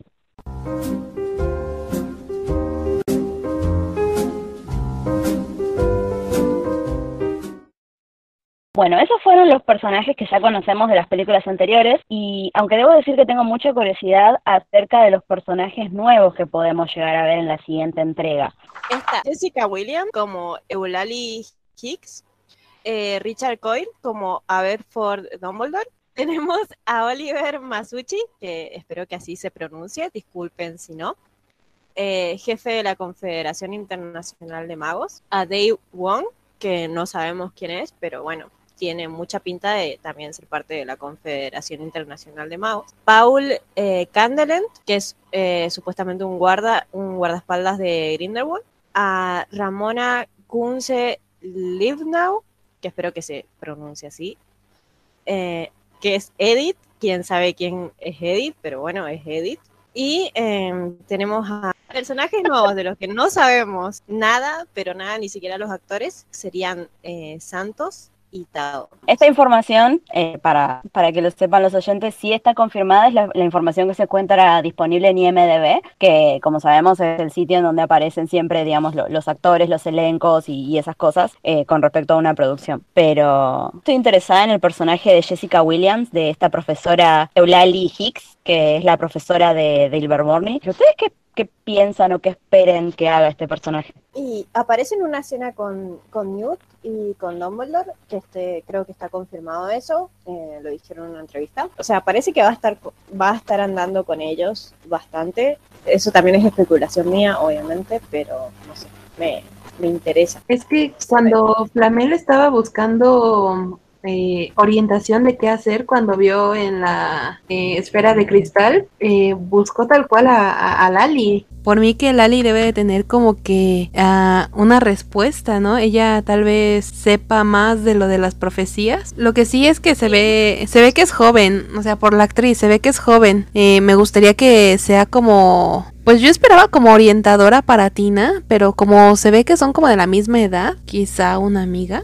Bueno, esos fueron los personajes que ya conocemos de las películas anteriores y aunque debo decir que tengo mucha curiosidad acerca de los personajes nuevos que podemos llegar a ver en la siguiente entrega. Está Jessica Williams como Eulalie Hicks, eh, Richard Coyle como Aberford Dumbledore, [LAUGHS] tenemos a Oliver Masucci, que espero que así se pronuncie, disculpen si no, eh, jefe de la Confederación Internacional de Magos, a Dave Wong, que no sabemos quién es, pero bueno, tiene mucha pinta de también ser parte de la Confederación Internacional de Magos. Paul eh, Candelent, que es eh, supuestamente un guarda, un guardaespaldas de Grindelwald. A Ramona Kunze Livnau, que espero que se pronuncie así, eh, que es Edith, quién sabe quién es Edith, pero bueno, es Edith. Y em, tenemos a personajes nuevos de los que no sabemos nada, pero nada, ni siquiera los actores, serían Santos, esta información, eh, para, para que lo sepan los oyentes, sí está confirmada, es la, información que se encuentra disponible en IMDB, que como sabemos es el sitio en donde aparecen siempre, digamos, los actores, los elencos y, esas cosas eh, con respecto a una producción. Pero estoy interesada en el personaje de Jessica Williams, de esta profesora Eulalie Hicks, que es la profesora de, de Morning. ¿Ustedes qué qué piensan o qué esperen que haga este personaje. Y aparece en una escena con, con Newt y con Dumbledore, este, creo que está confirmado eso, eh, lo dijeron en una entrevista. O sea, parece que va a estar va a estar andando con ellos bastante. Eso también es especulación mía, obviamente, pero no sé, me, me interesa. Es que cuando Flamel estaba buscando eh, orientación de qué hacer cuando vio en la eh, esfera de cristal, eh, buscó tal cual a, Lali. Por mí que Lali debe de tener como que ah, una respuesta, ¿no? Ella tal vez sepa más de lo de las profecías. Lo que sí es que se ve, se ve que es joven, o sea, por la actriz, se ve que es joven. me gustaría que sea como pues yo esperaba como orientadora para Tina, pero como se ve que son como de la misma edad, quizá una amiga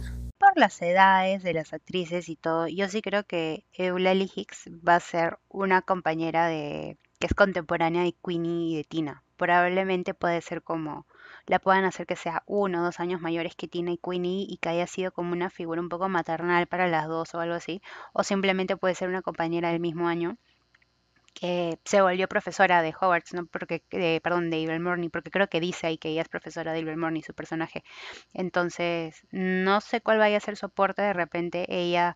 las edades de las actrices y todo, yo sí creo que Eulalie Hicks va a ser una compañera de que es contemporánea de Queenie y de Tina. Probablemente puede ser como la puedan hacer que sea uno o dos años mayores que Tina y Queenie y que haya sido como una figura un poco maternal para las dos o algo así, o simplemente puede ser una compañera del mismo año que se volvió profesora de Hogwarts, ¿no? Porque, eh, perdón, de Evil porque creo que dice ahí que ella es profesora de Evil su personaje. Entonces, no sé cuál vaya a ser su soporte, de repente ella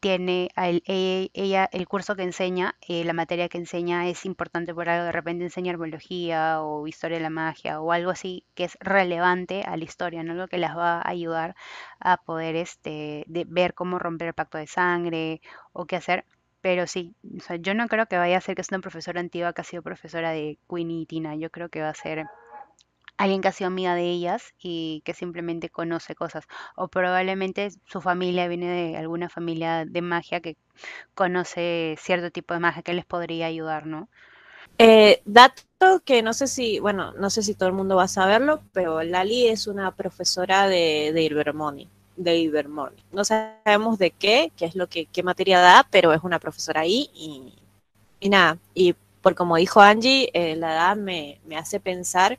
tiene el, e, ella, el curso que enseña, eh, la materia que enseña es importante por algo, de repente enseñar biología o historia de la magia o algo así que es relevante a la historia, ¿no? Lo que las va a ayudar a poder este, de ver cómo romper el pacto de sangre o qué hacer. Pero sí, o sea, yo no creo que vaya a ser que es una profesora antigua que ha sido profesora de Queenie y Tina. Yo creo que va a ser alguien que ha sido amiga de ellas y que simplemente conoce cosas. O probablemente su familia viene de alguna familia de magia que conoce cierto tipo de magia que les podría ayudar, ¿no? Eh, dato que no sé si, bueno, no sé si todo el mundo va a saberlo, pero Lali es una profesora de, de de Ibermoni. No sabemos de qué, qué es lo que, qué materia da, pero es una profesora ahí y, y nada. Y por como dijo Angie, eh, la edad me, me hace pensar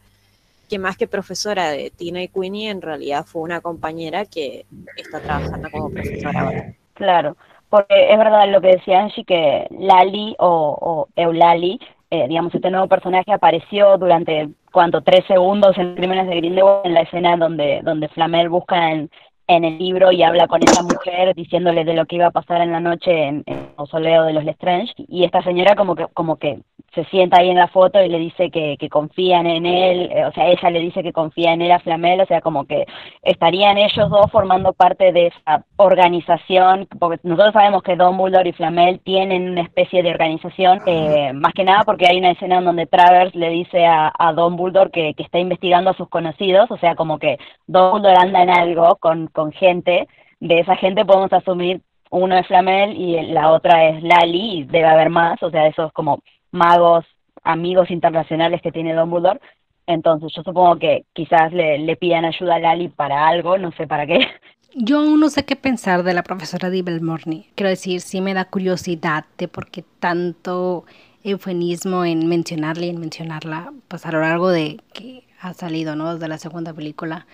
que más que profesora de Tina y Queenie, en realidad fue una compañera que está trabajando como profesora ahora. Claro, porque es verdad lo que decía Angie, que Lali o, o Eulali, eh, digamos, este nuevo personaje apareció durante, ¿cuánto? Tres segundos en Crímenes de Grindelwald, en la escena donde, donde Flamel busca en, en el libro y habla con esa mujer diciéndole de lo que iba a pasar en la noche en, en el mausoleo de los Lestrange. Y esta señora como que como que se sienta ahí en la foto y le dice que, que confían en él, eh, o sea, ella le dice que confía en él a Flamel, o sea, como que estarían ellos dos formando parte de esa organización, porque nosotros sabemos que Dumbledore y Flamel tienen una especie de organización, eh, más que nada porque hay una escena en donde Travers le dice a, a Dumbledore que, que está investigando a sus conocidos, o sea, como que Dumbledore anda en algo con, con gente, de esa gente podemos asumir uno es Flamel y la otra es Lali, y debe haber más, o sea, esos como magos, amigos internacionales que tiene Dumbledore. Entonces yo supongo que quizás le, le pidan ayuda a Lali para algo, no sé para qué. [LAUGHS] Yo aún no sé qué pensar de la profesora Dibel Morney. Quiero decir, sí me da curiosidad de por qué tanto eufemismo en mencionarla y en mencionarla, pues a lo largo de que ha salido, ¿no? Desde la segunda película.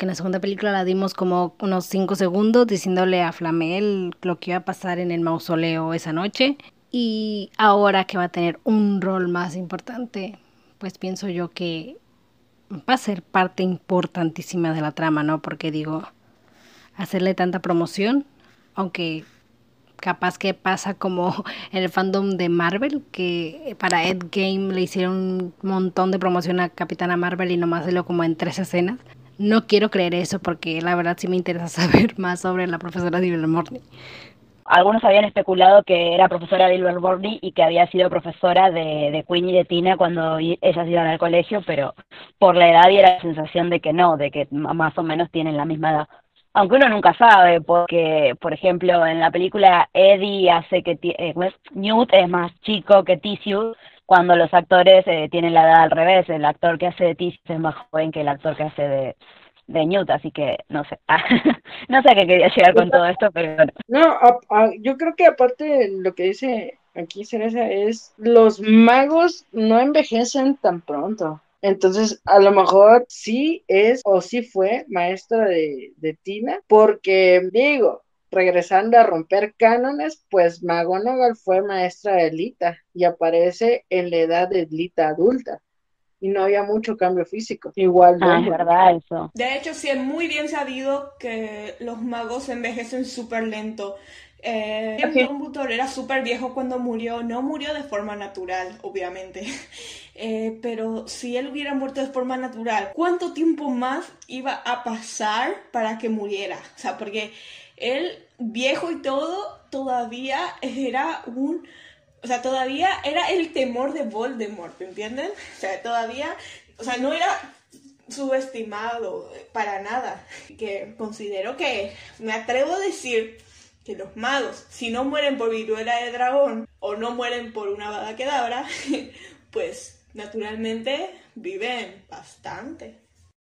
Que en la segunda película la dimos como unos cinco segundos diciéndole a Flamel lo que iba a pasar en el mausoleo esa noche. Y ahora que va a tener un rol más importante, pues pienso yo que va a ser parte importantísima de la trama, ¿no? Porque digo, hacerle tanta promoción, aunque capaz que pasa como [LAUGHS] en el fandom de Marvel, que para Ed Game le hicieron un montón de promoción a Capitana Marvel y nomás se lo como en tres escenas. No quiero creer eso porque la verdad sí me interesa [LAUGHS] saber más sobre la profesora Divine Morning algunos habían especulado que era profesora de Silver Borney y que había sido profesora de, de Queen y de Tina cuando ellas iban al colegio, pero por la edad era la sensación de que no, de que más o menos tienen la misma edad. Aunque uno nunca sabe, porque, por ejemplo, en la película Eddie hace que eh, Newt es más chico que Tissue, cuando los actores eh, tienen la edad al revés. El actor que hace de Tissue es más joven que el actor que hace de, de Newt, así que no sé, [LAUGHS] no sé a qué quería llegar con todo esto, pero bueno. No, yo creo que aparte lo que dice aquí Cereza es, los magos no envejecen tan pronto. Entonces, a lo mejor sí es o sí fue maestra de Tina, porque digo, regresando a romper cánones, pues McGonagall fue maestra de Lita y aparece en la edad de Lita adulta y no había mucho cambio físico. Igual. Ah, es verdad eso. De hecho, sí es muy bien sabido que los magos envejecen súper lento. Eh, Dumbledore era súper viejo cuando murió, no murió de forma natural, obviamente, [LAUGHS] eh, pero si él hubiera muerto de forma natural, ¿cuánto tiempo más iba a pasar para que muriera? O sea, porque él, viejo y todo, todavía era un o sea, todavía era el temor de Voldemort, ¿entienden? O sea, todavía, o sea, no era subestimado para nada. Que considero que me atrevo a decir que los magos, si no mueren por viruela de dragón o no mueren por una bada quedabra, [LAUGHS] pues naturalmente viven bastante.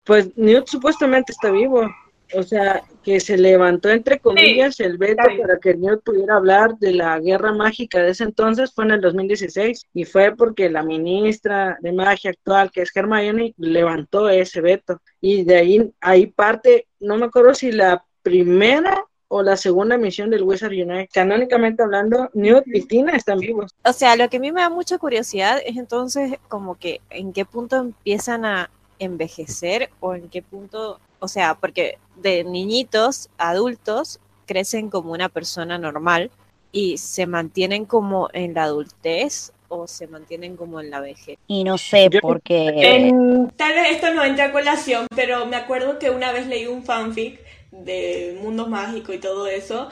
Pues Newt supuestamente está vivo o sea, que se levantó entre comillas sí, el veto para que Newt pudiera hablar de la guerra mágica de ese entonces fue en el 2016 y fue porque la ministra de magia actual que es Hermione levantó ese veto y de ahí ahí parte no me acuerdo si la primera o la segunda misión del Wizard United. Canónicamente hablando, Newt y Tina están vivos. O sea, lo que a mí me da mucha curiosidad es entonces como que en qué punto empiezan a envejecer o en qué punto, o sea, porque de niñitos, adultos, crecen como una persona normal y se mantienen como en la adultez o se mantienen como en la vejez. Y no sé, porque... En- tal vez esto no entra a colación, pero me acuerdo que una vez leí un fanfic de mundo mágico y todo eso,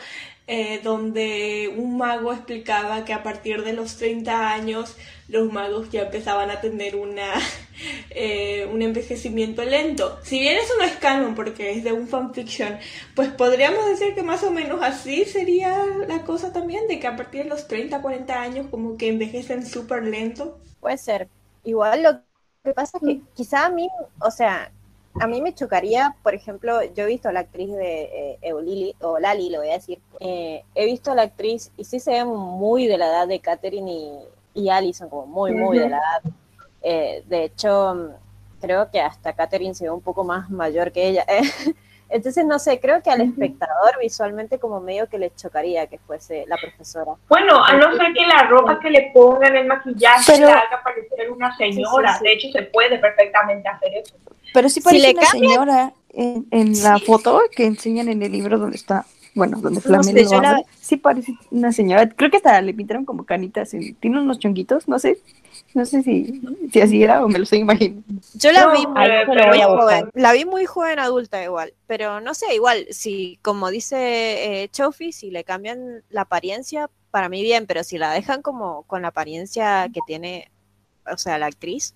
eh, donde un mago explicaba que a partir de los 30 años los magos ya empezaban a tener una, [LAUGHS] eh, un envejecimiento lento. Si bien eso no es canon porque es de un fanfiction, pues podríamos decir que más o menos así sería la cosa también, de que a partir de los 30, 40 años como que envejecen súper lento. Puede ser. Igual lo que pasa es que quizá a mí, o sea, a mí me chocaría, por ejemplo, yo he visto a la actriz de eh, Eulili, o Lali, lo voy a decir, eh, he visto a la actriz y sí se ve muy de la edad de Catherine y, y Allison, como muy, muy de la edad. Eh, de hecho, mm, creo que hasta Catherine se ve un poco más mayor que ella. [LAUGHS] Entonces, no sé, creo que al espectador visualmente como medio que le chocaría que fuese la profesora. Bueno, a no ser que la ropa que le pongan, el maquillaje, Pero- la haga parecer una señora. sí. De hecho, se puede perfectamente hacer eso. Pero sí Si parece le una cambian- señora en, en la foto que enseñan en el libro donde está, bueno, donde No Flamel sé, la- abre. Sí parece una señora. Creo que hasta le pintaron como canitas. y Tiene unos chonguitos, no sé. No sé si, si así era o me lo estoy imaginando. Yo la No, vi muy, pero muy voy a joven. La vi muy joven adulta igual, pero no sé, igual, si como dice eh, Chofi, si le cambian la apariencia, para mí bien, pero si la dejan como con la apariencia que tiene, o sea, la actriz,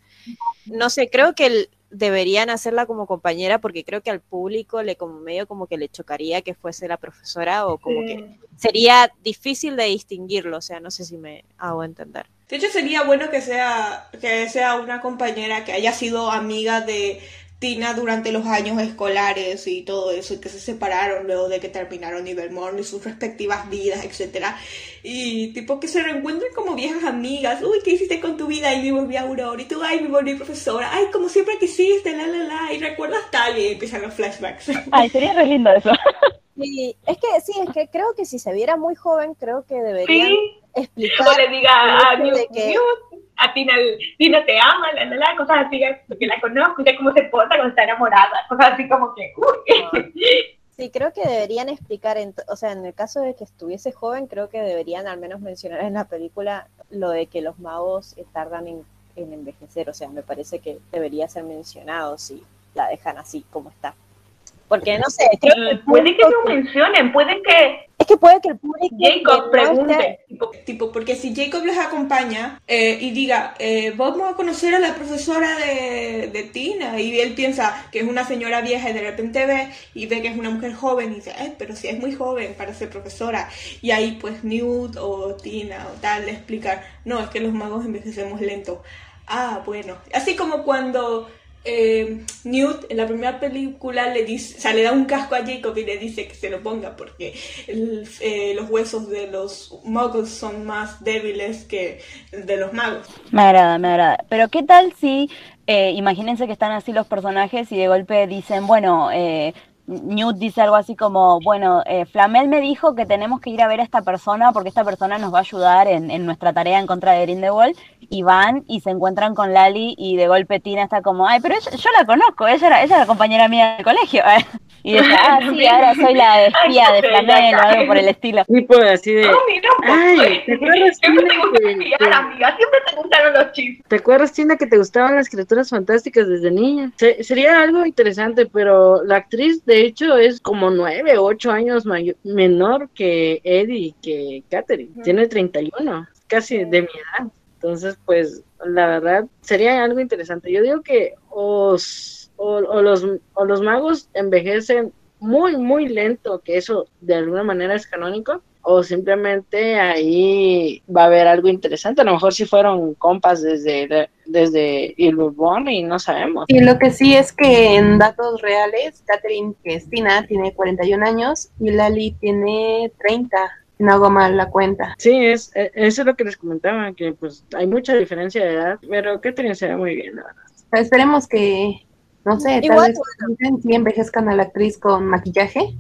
no sé, creo que el- deberían hacerla como compañera porque creo que al público le como medio como que le chocaría que fuese la profesora o como que sería difícil de distinguirlo, o sea, no sé si me hago entender. De hecho, sería bueno que sea, que sea una compañera que haya sido amiga de Tina durante los años escolares y todo eso, y que se separaron luego de que terminaron Nivelmorn y sus respectivas vidas, etcétera Y tipo que se reencuentren como viejas amigas. Uy, ¿qué hiciste con tu vida? Y me volví Aurora. Y tú, ay, me volví profesora. Ay, como siempre quisiste, la, la, la. Y recuerdas tal. Y empiezan los flashbacks. Ay, sería re lindo eso. [LAUGHS] Sí, es que sí, es que creo que si se viera muy joven, creo que deberían Sí, explicar o le diga a que Newt, a Tina, Tina te ama, la, la, la, cosas así, porque la conozco, y sé cómo se porta cuando está enamorada, cosas así como que, uy. [LAUGHS] sí, creo que deberían explicar, en o sea, en el caso de que estuviese joven, creo que deberían al menos mencionar en la película lo de que los magos eh, tardan en, en envejecer, o sea, me parece que debería ser mencionado si la dejan así como está. Porque no sé, creo que el Puede que lo mencionen, puede que es que puede que el público Jacob pregunte, tipo, Tipo, porque si Jacob les acompaña eh, y diga, eh, vamos a conocer a la profesora de, de Tina, y él piensa que es una señora vieja y de repente ve y ve que es una mujer joven y dice, "Ay, pero si es muy joven para ser profesora. Y ahí pues Newt o Tina o tal le explican, no, es que los magos envejecemos lento. Ah, bueno. Así como cuando eh, Newt en la primera película le dice, o sea, le da un casco a Jacob y le dice que se lo ponga porque eh, los huesos de los muggles son más débiles que de los magos. Me agrada, me agrada. Pero ¿qué tal si, eh, imagínense que están así los personajes y de golpe dicen, bueno, eh, Newt dice algo así como, bueno, eh, Flamel me dijo que tenemos que ir a ver a esta persona porque esta persona nos va a ayudar en, en nuestra tarea en contra de Grindelwald y van y se encuentran con Lali y de golpe Tina está como, ay, pero ella- yo la conozco, ella era, ella era compañera mía del colegio. Y dice, ah, [LAUGHS] sí, ahora soy la espía de Flamel o algo por el estilo. Tipo así de. Ay, pues, ¿te acuerdas, Tina, que- espiar, que- amiga, siempre te gustaron los chistes. ¿Te acuerdas, Tina, que te gustaban las criaturas fantásticas desde niña? Se- sería algo interesante, pero la actriz, de hecho, es como nueve ocho años menor que Eddie, que Katherine. Tiene 31, casi de mi edad. Entonces, pues, la verdad, sería algo interesante. Yo digo que os- o, o los, o los magos envejecen muy, muy lento, que eso de alguna manera es canónico, o simplemente ahí va a haber algo interesante. A lo mejor si fueron compas desde, desde Ilbon y no sabemos. Y lo que sí es que en datos reales, Catherine, que es Tina, tiene 41 años y Lali tiene 30. Si no hago mal la cuenta. Sí, es, e- eso es lo que les comentaba, que pues hay mucha diferencia de edad, pero Catherine se ve muy bien, la verdad. Pero esperemos que, no sé, tal Igual, vez sí envejezcan a la actriz con maquillaje.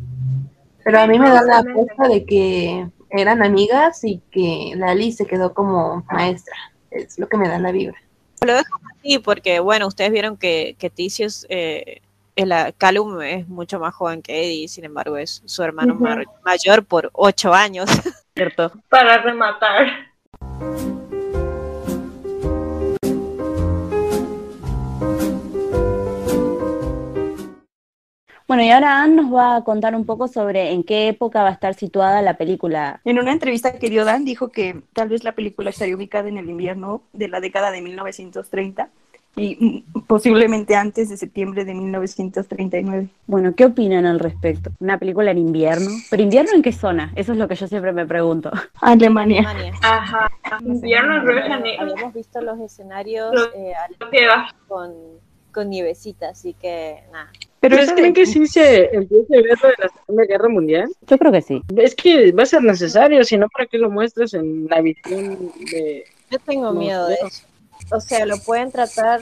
Pero a mí me da la apuesta de que eran amigas y que Lali se quedó como maestra. Es lo que me da la vibra. Lo dejo así porque, bueno, ustedes vieron que, que Ticius eh, el, Calum es mucho más joven que Eddie, sin embargo es su hermano mar- mayor por ocho años. [LAUGHS] ¿Cierto? Para rematar. Bueno, y ahora Anne nos va a contar un poco sobre en qué época va a estar situada la película. En una entrevista que dio Dan, dijo que tal vez la película estaría ubicada en el invierno de la década de 1930 y mm, posiblemente antes de septiembre de 1939. Bueno, ¿qué opinan al respecto? ¿Una película en invierno? ¿Pero invierno en qué zona? Eso es lo que yo siempre me pregunto. Alemania. Ajá. Invierno en Janeiro. Habíamos visto los escenarios eh, con, con nievecita, así que nada. Pero ¿Ustedes creen que sí se empiece a ver lo de la Segunda Guerra Mundial? Yo creo que sí. Es que va a ser necesario, si no, ¿para qué lo muestras en la visión de... Yo tengo No miedo de eso. O sea, lo pueden tratar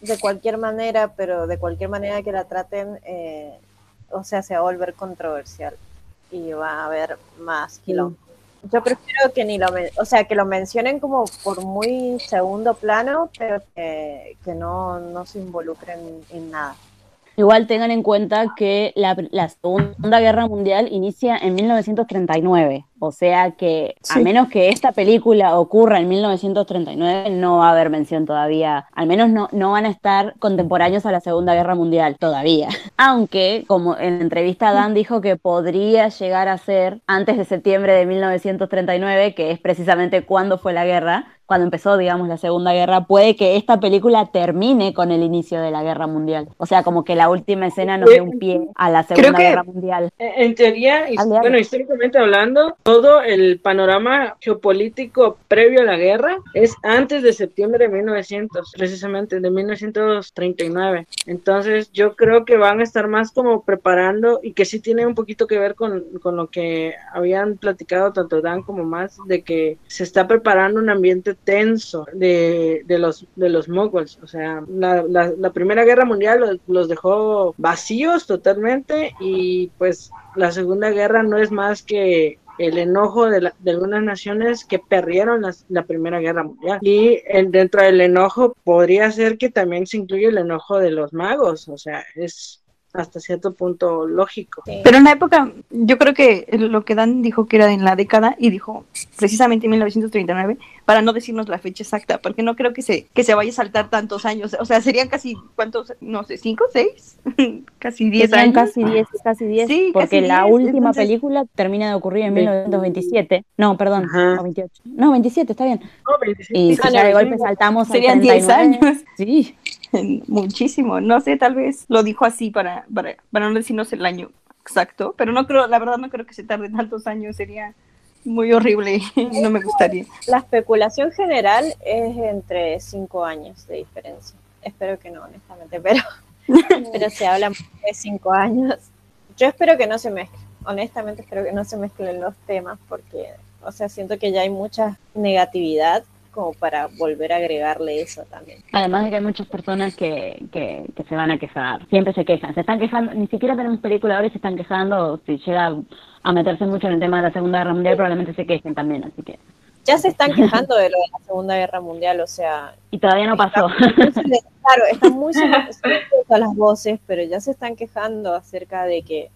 de cualquier manera, pero de cualquier manera que la traten, eh, o sea, se va a volver controversial y va a haber más quilombo. Yo prefiero que ni lo, o sea, que lo mencionen como por muy segundo plano, pero que, que no, no se involucren en nada. Igual tengan en cuenta que la, la Segunda Guerra Mundial inicia en 1939, o sea que a menos que esta película ocurra en 1939, no va a haber mención todavía, al menos no, no van a estar contemporáneos a la Segunda Guerra Mundial todavía. [LAUGHS] Aunque, como en la entrevista Dan dijo que podría llegar a ser antes de septiembre de 1939, que es precisamente cuando fue la guerra, cuando empezó, digamos, la Segunda Guerra, puede que esta película termine con el inicio de la Guerra Mundial. O sea, como que la última escena nos dé un pie a la Segunda que- Guerra Mundial. En teoría, bueno, históricamente hablando, todo el panorama geopolítico previo a la guerra es antes de septiembre de 1900, precisamente de 1939. Entonces, yo creo que van a estar más como preparando y que sí tiene un poquito que ver con, con lo que habían platicado tanto Dan como más, de que se está preparando un ambiente tenso de, de los, de los moguls. O sea, la, la, la Primera Guerra Mundial los, los dejó vacíos totalmente y pues la Segunda Guerra no es más que el enojo de, la- de algunas naciones que perdieron la Primera Guerra Mundial. Y dentro del enojo podría ser que también se incluye el enojo de los magos, o sea, es hasta cierto punto lógico. Pero en la época, yo creo que lo que Dan dijo que era en la década y dijo precisamente en 1939, para no decirnos la fecha exacta, porque no creo que se, que se vaya a saltar tantos años. O sea, serían casi, ¿cuántos? No sé, ¿cinco, seis? [LAUGHS] casi diez Serían años. casi 10, casi 10, Sí, porque casi la 10, última entonces- película termina de ocurrir en Ve- 1927. No, perdón, Ajá. o 28. No, 27, está bien. No, 27. Y si ya de no, golpe saltamos al Serían 10 39. años. Sí. Muchísimo. No sé, tal vez lo dijo así para, para, para no decirnos el año exacto, pero no creo, la verdad no creo que se tarde tantos años, sería muy horrible, no me gustaría. La especulación general es entre cinco años de diferencia. Espero que no, honestamente, pero, [LAUGHS] pero se habla de cinco años. Yo espero que no se mezclen, honestamente espero que no se mezclen los temas porque, o sea, siento que ya hay mucha negatividad como para volver a agregarle eso también. Además de que hay muchas personas que, que, que se van a quejar, siempre se quejan, se están quejando, ni siquiera tenemos película ahora y se están quejando, si llega a meterse mucho en el tema de la Segunda Guerra Mundial probablemente se quejen también, así que... Ya se están [LAUGHS] quejando de lo de la Segunda Guerra Mundial, o sea, Y todavía no pasó. [LAUGHS] claro, están muy silenciosas las voces, pero ya se están quejando acerca de que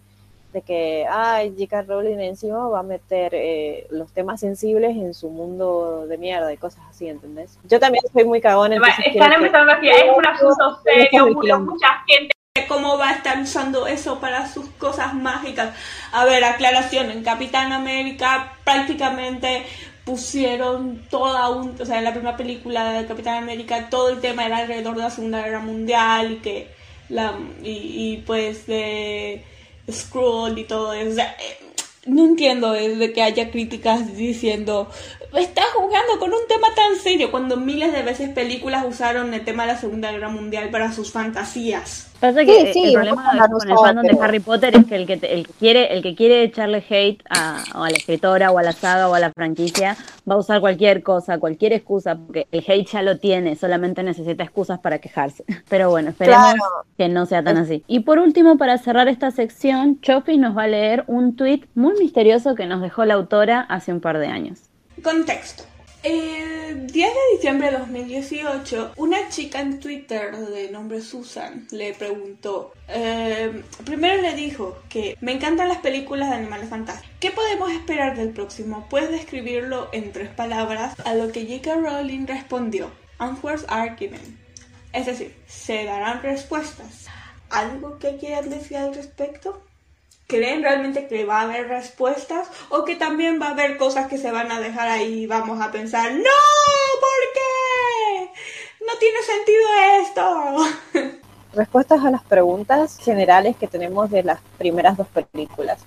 de que ay, J.K. Rowling encima va a meter eh, los temas sensibles en su mundo de mierda y cosas así, ¿entendés? Yo también soy muy cagona, entonces Están empezando aquí, es un asunto serio, quilombo. mucha gente. cómo va a estar usando eso para sus cosas mágicas. A ver, aclaración, en Capitán América prácticamente pusieron toda un, o sea, en la primera película de Capitán América todo el tema era alrededor de la Segunda Guerra Mundial y que la y, y, pues de Skrull y todo eso. O sea, eh, no entiendo desde que haya críticas diciendo está jugando con un tema tan serio cuando miles de veces películas usaron el tema de la Segunda Guerra Mundial para sus fantasías. Pasa Sí, que sí, el problema no con el fandom de Harry Potter es que el que, te- el que quiere el que quiere echarle hate a, o a la escritora o a la saga o a la franquicia va a usar cualquier cosa, cualquier excusa, porque el hate ya lo tiene, solamente necesita excusas para quejarse. [LAUGHS] Pero bueno, esperemos Claro. que no sea tan así. Y por último, para cerrar esta sección, Chofi nos va a leer un tweet muy misterioso que nos dejó la autora hace un par de años. Contexto. El 10 de diciembre de 2018, una chica en Twitter de nombre Susan le preguntó, eh, primero le dijo que me encantan las películas de animales fantásticos. ¿Qué podemos esperar del próximo? ¿Puedes describirlo en tres palabras? A lo que J.K. Rowling respondió, Answers are given. Es decir, se darán respuestas. ¿Algo que quieran decir al respecto? ¿Creen realmente que va a haber respuestas? ¿O que también va a haber cosas que se van a dejar ahí vamos a pensar, ¡No! ¿Por qué? No tiene sentido esto. [LAUGHS] Respuestas a las preguntas generales que tenemos de las primeras dos películas,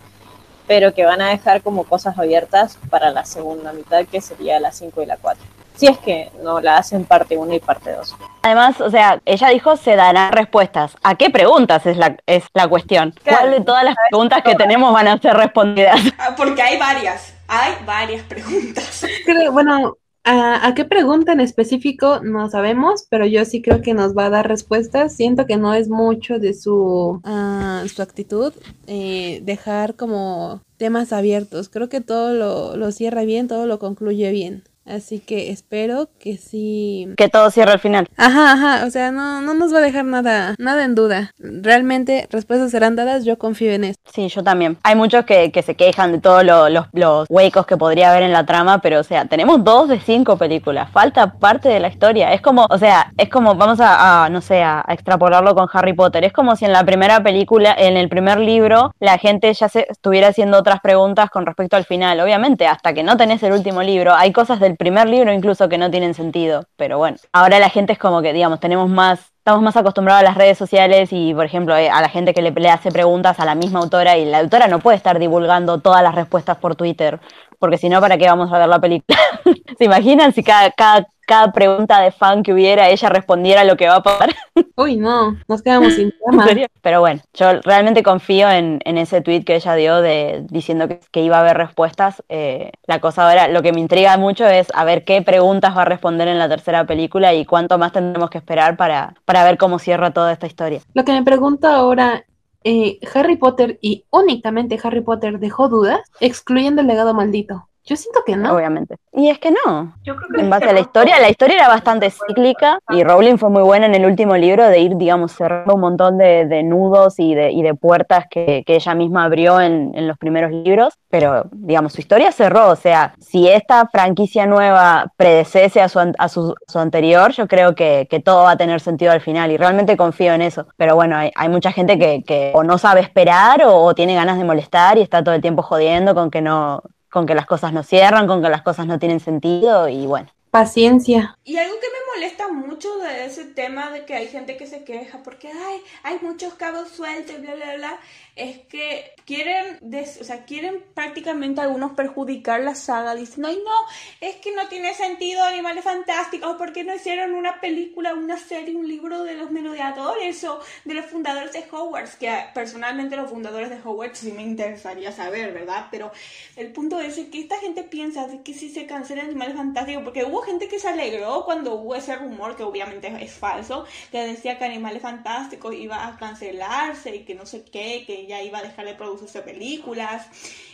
pero que van a dejar como cosas abiertas para la segunda mitad, que sería la 5 y la 4 si es que no la hacen parte 1 y parte 2. Además, o sea, ella dijo se darán respuestas. ¿A qué preguntas es la, es la cuestión? ¿Cuál de todas las preguntas que tenemos van a ser respondidas? Ah, porque hay varias, hay varias preguntas. bueno, ¿A, qué pregunta en específico no sabemos? Pero yo sí creo que nos va a dar respuestas. Siento que no es mucho de su, uh, su actitud eh, dejar como temas abiertos. Creo que todo lo, lo cierra bien, todo lo concluye bien. Así que espero que sí. Que todo cierre al final. Ajá, ajá. O sea, no, no nos va a dejar nada, nada en duda. Realmente respuestas serán dadas, yo confío en esto. Sí, yo también. Hay muchos que, que se quejan de todos los, los huecos que podría haber en la trama, pero o sea, tenemos dos de cinco películas. Falta parte de la historia. Es como, o sea, es como, vamos a, no sé, a, extrapolarlo con Harry Potter. Es como si en la primera película, en el primer libro, la gente ya se estuviera haciendo otras preguntas con respecto al final. Obviamente, hasta que no tenés el último libro, hay cosas del primer libro incluso que no tienen sentido, pero bueno, ahora la gente es como que, digamos, tenemos más estamos más acostumbrados a las redes sociales y, por ejemplo, eh, a la gente que le, hace preguntas a la misma autora y la autora no puede estar divulgando todas las respuestas por Twitter, porque si no, ¿para qué vamos a ver la película? [LAUGHS] ¿Se imaginan si cada, cada, cada, pregunta de fan que hubiera ella respondiera lo que va a pasar? [LAUGHS] Uy, no, nos quedamos sin [LAUGHS] tema. Pero bueno, yo realmente confío en, en, ese tweet que ella dio de diciendo que, que iba a haber respuestas. Eh, la cosa ahora, lo que me intriga mucho es a ver qué preguntas va a responder en la tercera película y cuánto más tendremos que esperar para, para ver cómo cierra toda esta historia. Lo que me pregunto ahora eh, Harry Potter y únicamente Harry Potter dejó dudas, excluyendo el legado maldito. Yo siento que no. Obviamente. Y es que no. en base a la historia, la historia era bastante cíclica y Rowling fue muy buena en el último libro de ir, digamos, cerrando un montón de, nudos y de, y de puertas que, ella misma abrió en, los primeros libros. Pero, digamos, su historia cerró. O sea, si esta franquicia nueva predecese a su, a su, anterior, yo creo que, todo va a tener sentido al final y realmente confío en eso. Pero bueno, hay, mucha gente que, o no sabe esperar o tiene ganas de molestar y está todo el tiempo jodiendo con que no con que las cosas no cierran, con que las cosas no tienen sentido y bueno. Paciencia. Y algo que me molesta mucho de ese tema de que hay gente que se queja porque ay, hay muchos cabos sueltos, bla, bla, bla, es que quieren, o sea, quieren prácticamente algunos perjudicar la saga diciendo, ay no, es que no tiene sentido Animales Fantásticos, porque no hicieron una película, una serie, un libro de los merodeadores o de los fundadores de Hogwarts? Que personalmente los fundadores de Hogwarts sí me interesaría saber, ¿verdad? Pero el punto es que esta gente piensa que si se cancela Animales Fantásticos, porque hubo gente que se alegró cuando hubo ese rumor, que obviamente es falso, que decía que Animales Fantásticos iba a cancelarse y que no sé qué, que ya iba a dejar de producirse películas.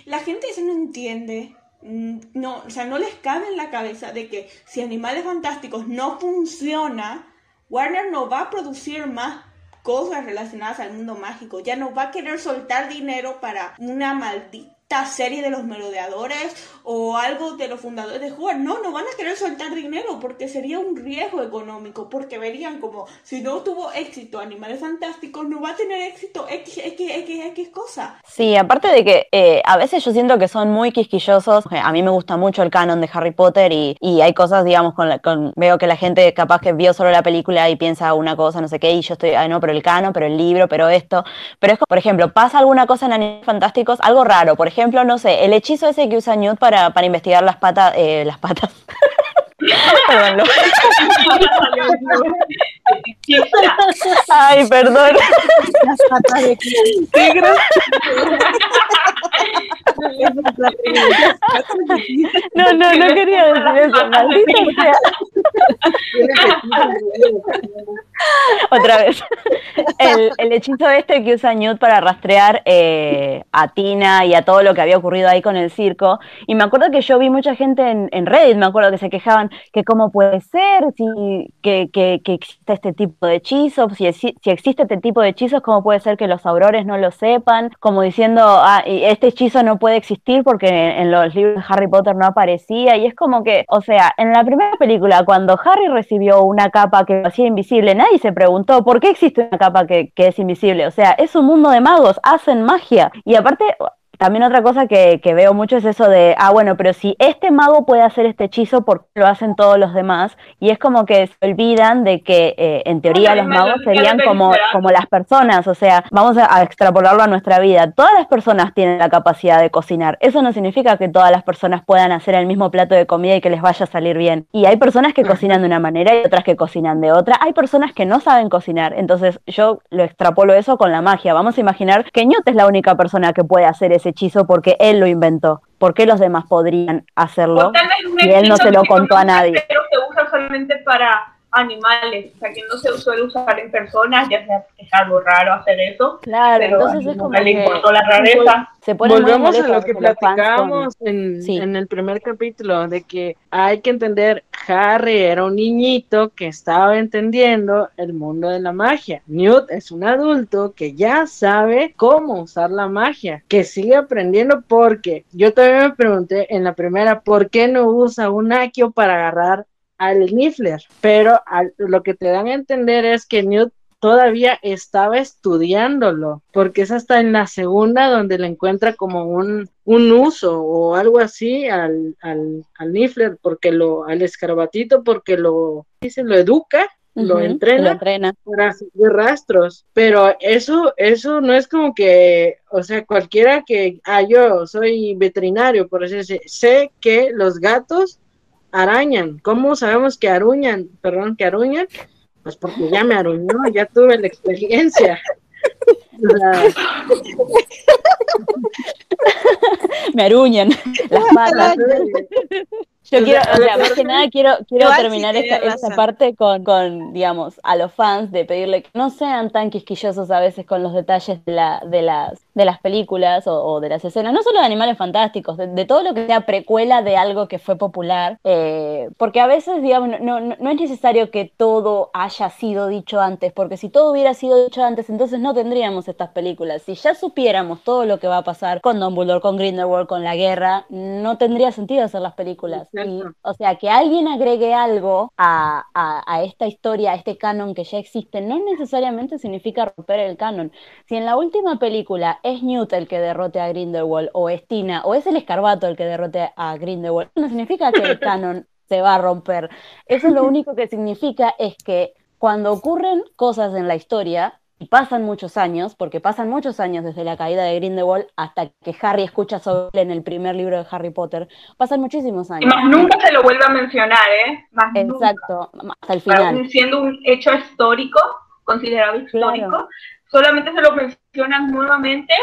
La gente eso no entiende. Mm, no, o sea, no les cabe en la cabeza de que si Animales Fantásticos no funciona, Warner no va a producir más cosas relacionadas al mundo mágico. Ya no va a querer soltar dinero para una maldita serie de los merodeadores o algo de los fundadores de Hogwarts. No, no van a querer soltar dinero porque sería un riesgo económico, porque verían como si no tuvo éxito Animales Fantásticos, no va a tener éxito X, X, X, X cosa. Sí, aparte de que eh, a veces yo siento que son muy quisquillosos. A mí me gusta mucho el canon de Harry Potter y, y hay cosas, digamos, con, con, veo que la gente capaz que vio solo la película y piensa una cosa, no sé qué, y yo estoy, ay no, pero el canon, pero el libro, pero esto. Pero es como, por ejemplo, pasa alguna cosa en Animales Fantásticos, algo raro, por ejemplo, ejemplo, no sé, el hechizo ese que usa Newt para, para investigar las patas, eh, las patas. [LAUGHS] perdón, Ay, perdón. Las patas de tigre. No, no, no quería decir eso, maldita sea. Otra vez. El, el, hechizo este que usa Newt para rastrear eh, a Tina y a todo lo que había ocurrido ahí con el circo. Y me acuerdo que yo vi mucha gente en, en Reddit, me acuerdo que se quejaban que cómo puede ser si, que, que, existe este tipo de hechizos, si, si existe este tipo de hechizos, cómo puede ser que los aurores no lo sepan, como diciendo, ah, este hechizo no puede existir porque en los libros de Harry Potter no aparecía. Y es como que, o sea, en la primera película, cuando Harry recibió una capa que lo hacía invisible, nadie se preguntó por qué existe una capa que, que es invisible. O sea, es un mundo de magos, hacen magia. Y aparte, también otra cosa que, que, veo mucho es eso de, ah, bueno, pero si este mago puede hacer este hechizo, ¿por qué lo hacen todos los demás? Y es como que se olvidan de que eh, en teoría los magos serían como, como las personas, o sea, vamos a, a, extrapolarlo a nuestra vida. Todas las personas tienen la capacidad de cocinar. Eso no significa que todas las personas puedan hacer el mismo plato de comida y que les vaya a salir bien. Y hay personas que cocinan de una manera y otras que cocinan de otra. Hay personas que no saben cocinar. Entonces yo lo extrapolo eso con la magia. Vamos a imaginar que Newt es la única persona que puede hacer ese hechizo porque él lo inventó. ¿Por qué los demás podrían hacerlo? Y él no se lo contó a nadie. Pero se usa solamente para animales, o sea que no se suele usar en personas, ya sea que es algo raro hacer eso. Claro, pero entonces es como le importó la rareza. se pone Volvemos a lo que con- en, Sí. en el primer capítulo, de que hay que entender, Harry era un niñito que estaba entendiendo el mundo de la magia. Newt es un adulto que ya sabe cómo usar la magia, que sigue aprendiendo porque yo también me pregunté en la primera, ¿por qué no usa un Accio para agarrar al Niffler? Pero al- lo que te dan a entender es que Newt todavía estaba estudiándolo, porque es hasta en la segunda donde le encuentra como un, un uso o algo así al, al, al Niffler, porque lo, al escarbatito, porque lo, dice, lo educa, lo entrena lo entrena. para seguir rastros, pero eso, eso no es como que, o sea, cualquiera que, ah, yo soy veterinario, por así decir, sé que los gatos arañan, ¿cómo sabemos que aruñan? Perdón, que aruñan, pues porque ya me aruñó, ya tuve la experiencia. [LAUGHS] Me aruñan las [LAUGHS] patas. Yo quiero, o sea, [LAUGHS] más que nada quiero, quiero terminar esta, esta parte con, con, digamos, a los fans de pedirle que no sean tan quisquillosos a veces con los detalles de, la, de, las, de las películas o, o de las escenas, no solo de Animales Fantásticos, de, de todo lo que sea precuela de algo que fue popular, eh, porque a veces, digamos, no, no, no es necesario que todo haya sido dicho antes, porque si todo hubiera sido dicho antes, entonces no tendríamos estas películas. Si ya supiéramos todo lo que va a pasar con Dumbledore, con Grindelwald, con la guerra, no tendría sentido hacer las películas. Y, o sea, que alguien agregue algo a, a, a esta historia, a este canon que ya existe, no necesariamente significa romper el canon. Si en la última película es Newt el que derrote a Grindelwald, o es Tina, o es el escarbato el que derrote a Grindelwald, no significa que el canon se va a romper. Eso lo único que significa es que cuando ocurren cosas en la historia, y pasan muchos años, porque pasan muchos años desde la caída de Grindelwald hasta que Harry escucha sobre él en el primer libro de Harry Potter, pasan muchísimos Y años. más nunca se lo vuelve a mencionar, ¿eh? Más nunca. Exacto, hasta el final. siendo un hecho histórico, considerado histórico, Claro. solamente se lo mencionan nuevamente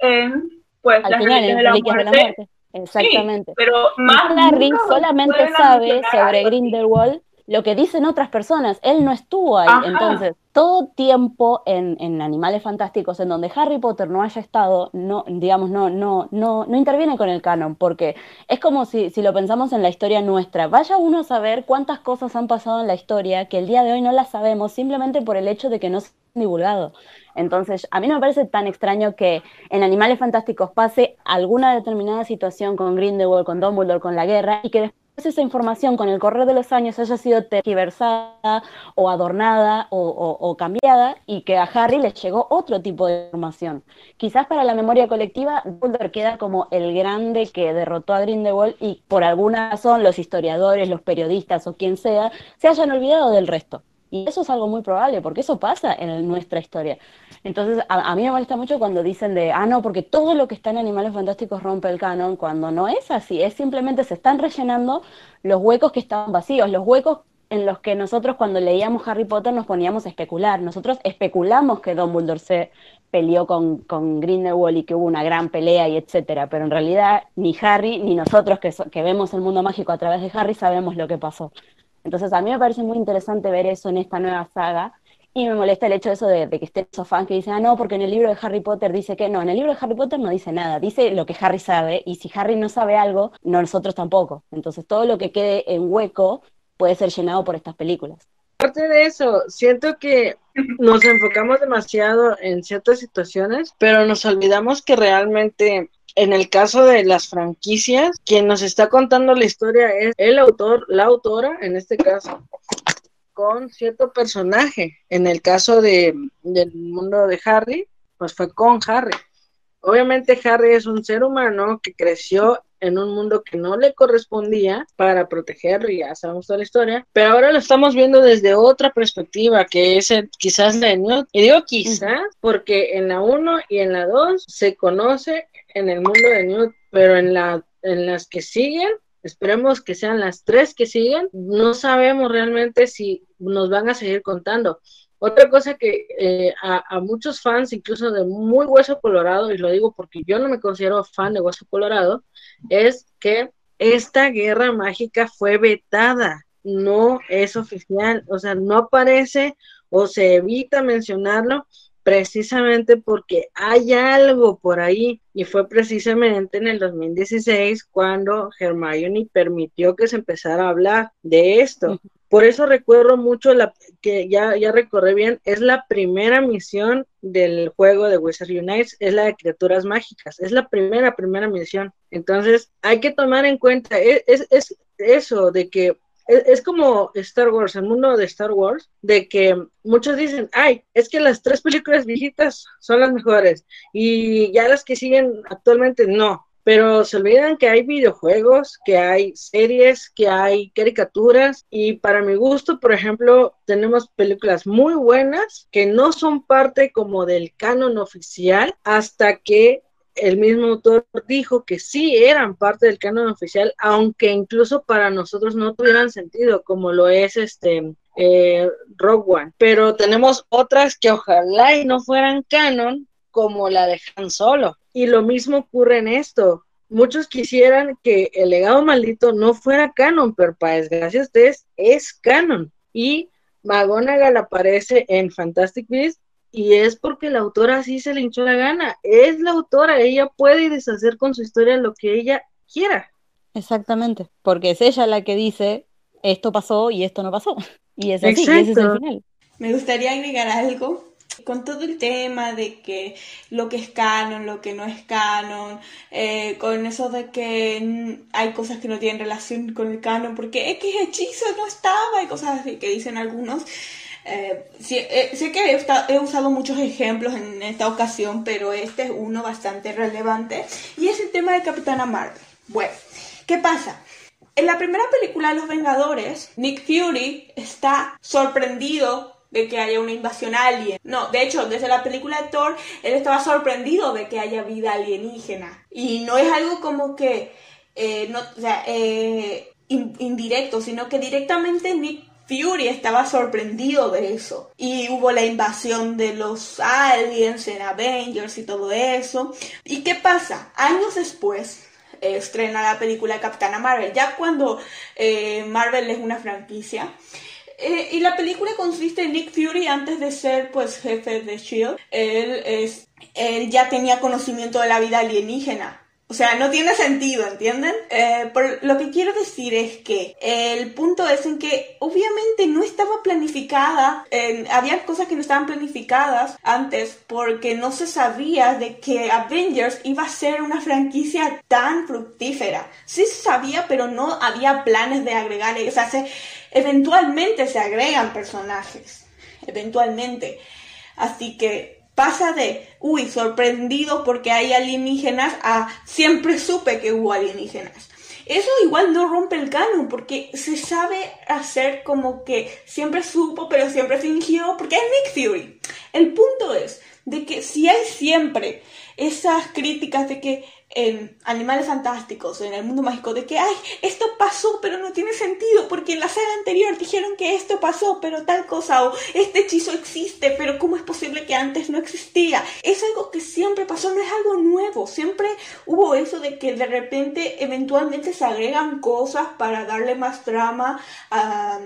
en pues, Al las final, en de la Reliquias de la muerte. Muerte. Exactamente. Pero Y más Harry nunca solamente sabe sobre. Grindelwald lo que dicen otras personas. Él no estuvo ahí. Ajá. Entonces, todo tiempo en, en Animales Fantásticos en donde Harry Potter no haya estado, no, digamos, no, no, no, no interviene con el canon, porque es como si, si lo pensamos en la historia nuestra. Vaya uno a saber cuántas cosas han pasado en la historia que el día de hoy no las sabemos simplemente por el hecho de que no se han divulgado. Entonces, a mí no me parece tan extraño que en Animales Fantásticos pase alguna determinada situación con Grindelwald, con Dumbledore, con la guerra, y que después esa información con el correr de los años haya sido tergiversada o adornada o, cambiada y que a Harry le llegó otro tipo de información. Quizás para la memoria colectiva, Dumbledore queda como el grande que derrotó a Grindelwald y por alguna razón los historiadores, los periodistas o quien sea, se hayan olvidado del resto. Y eso es algo muy probable, porque eso pasa en nuestra historia. Entonces, a, mí me molesta mucho cuando dicen de, ah, no, porque todo lo que está en Animales Fantásticos rompe el canon, cuando no es así, es simplemente se están rellenando los huecos que estaban vacíos, los huecos en los que nosotros cuando leíamos Harry Potter nos poníamos a especular. Nosotros especulamos que Dumbledore se peleó con, con Grindelwald y que hubo una gran pelea y etcétera, pero en realidad ni Harry ni nosotros que, so- que vemos el mundo mágico a través de Harry sabemos lo que pasó. Entonces a mí me parece muy interesante ver eso en esta nueva saga, Y me molesta el hecho de eso de, que estén esos fans que dicen, ah, no, porque en el libro de Harry Potter dice que no, en el libro de Harry Potter no dice nada, dice lo que Harry sabe, y si Harry no sabe algo, nosotros tampoco. Entonces todo lo que quede en hueco puede ser llenado por estas películas. Aparte de eso, siento que nos enfocamos demasiado en ciertas situaciones, pero nos olvidamos que realmente en el caso de las franquicias, quien nos está contando la historia es el autor, la autora, en este caso, con cierto personaje. En el caso de, del mundo de Harry, pues fue con Harry. Obviamente Harry es un ser humano que creció en un mundo que no le correspondía para protegerlo, y ya sabemos toda la historia, pero ahora lo estamos viendo desde otra perspectiva, que es quizás la de Newt. Y digo quizás porque en la 1 y en la 2 se conoce en el mundo de Newt, pero en, la, en las que siguen Esperemos que sean las tres que siguen. No sabemos realmente si nos van a seguir contando. Otra cosa que eh, a, muchos fans, incluso de muy Hueso Colorado, y lo digo porque yo no me considero fan de Hueso Colorado, es que esta guerra mágica fue vetada, no es oficial, o sea, no aparece o se evita mencionarlo precisamente porque hay algo por ahí y fue precisamente en el 2016 cuando Hermione permitió que se empezara a hablar de esto. Por eso recuerdo mucho la que ya, ya recorrí bien, es la primera misión del juego de Wizard United, es la de criaturas mágicas, es la primera, primera misión. Entonces hay que tomar en cuenta, e, es, es eso de que es, como Star Wars, el mundo de Star Wars, de que muchos dicen, ay, es que las tres películas viejitas son las mejores y ya las que siguen actualmente no. Pero se olvidan que hay videojuegos, que hay series, que hay caricaturas y para mi gusto, por ejemplo, tenemos películas muy buenas que no son parte como del canon oficial hasta que el mismo autor dijo que sí eran parte del canon oficial, aunque incluso para nosotros no tuvieran sentido, como lo es este eh, Rogue One. Pero tenemos otras que ojalá y no fueran canon, como la de Han Solo. Y lo mismo ocurre en esto. Muchos quisieran que el legado maldito no fuera canon, pero para desgracia de ustedes es canon. Y McGonagall aparece en Fantastic Beasts y es porque la autora sí se le hinchó la gana. Es la autora, ella puede deshacer con su historia lo que ella quiera. Exactamente, porque es ella la que dice esto pasó y esto no pasó. [LAUGHS] Y es así, y ese es el final. Me gustaría agregar algo con todo el tema de que lo que es canon, lo que no es canon, eh, con eso de que hay cosas que no tienen relación con el canon, porque X hechizo no estaba y cosas así que dicen algunos. Eh, eh, sé que he, usado muchos ejemplos en esta ocasión, pero este es uno bastante relevante y es el tema de Capitana Marvel. Bueno, ¿qué pasa? En la primera película de Los Vengadores, Nick Fury está sorprendido de que haya una invasión alien. No, de hecho, desde la película de Thor, él estaba sorprendido de que haya vida alienígena. Y no es algo como que, eh, no, o sea, indirecto, sino que directamente Nick Fury estaba sorprendido de eso. Y hubo la invasión de los aliens en Avengers y todo eso. ¿Y qué pasa? Años después estrena la película Capitana Marvel, ya cuando eh, Marvel es una franquicia. Eh, y la película consiste en Nick Fury antes de ser pues jefe de Shield. Él, es, él ya tenía conocimiento de la vida alienígena o sea, no tiene sentido, ¿entienden? Eh, lo que quiero decir es que el punto es en que obviamente no estaba planificada, había cosas que no estaban planificadas antes porque no se sabía de que Avengers iba a ser una franquicia tan fructífera. Sí se sabía, pero no había planes de agregar, o sea, eventualmente se agregan personajes, eventualmente. Así que pasa de, uy, sorprendido porque hay alienígenas a siempre supe que hubo alienígenas. Eso igual no rompe el canon porque se sabe hacer como que siempre supo pero siempre fingió porque es Nick Fury. El punto es de que si hay siempre esas críticas de que en Animales Fantásticos, en el mundo mágico, de que, ay, esto pasó, pero no tiene sentido, porque en la saga anterior dijeron que esto pasó, pero tal cosa, o este hechizo existe, pero ¿cómo es posible que antes no existía? Es algo que siempre pasó, no es algo nuevo, siempre hubo eso de que de repente eventualmente se agregan cosas para darle más drama a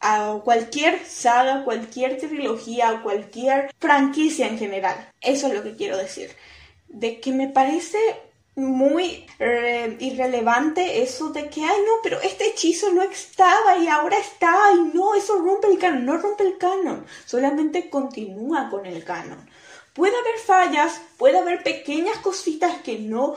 a cualquier saga, cualquier trilogía, cualquier franquicia en general. Eso es lo que quiero decir. De que me parece muy eh, irrelevante eso de que, ay no, pero este hechizo no estaba y ahora está, y no, eso rompe el canon, no rompe el canon, solamente continúa con el canon. Puede haber fallas, puede haber pequeñas cositas que no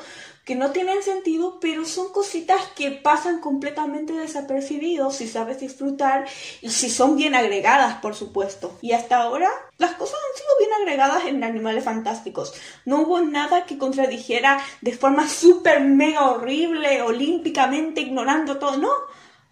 no tienen sentido, pero son cositas que pasan completamente desapercibidos si sabes disfrutar y si son bien agregadas, por supuesto. Y hasta ahora las cosas han sido bien agregadas en Animales Fantásticos. No hubo nada que contradijera de forma súper mega horrible, olímpicamente ignorando todo, no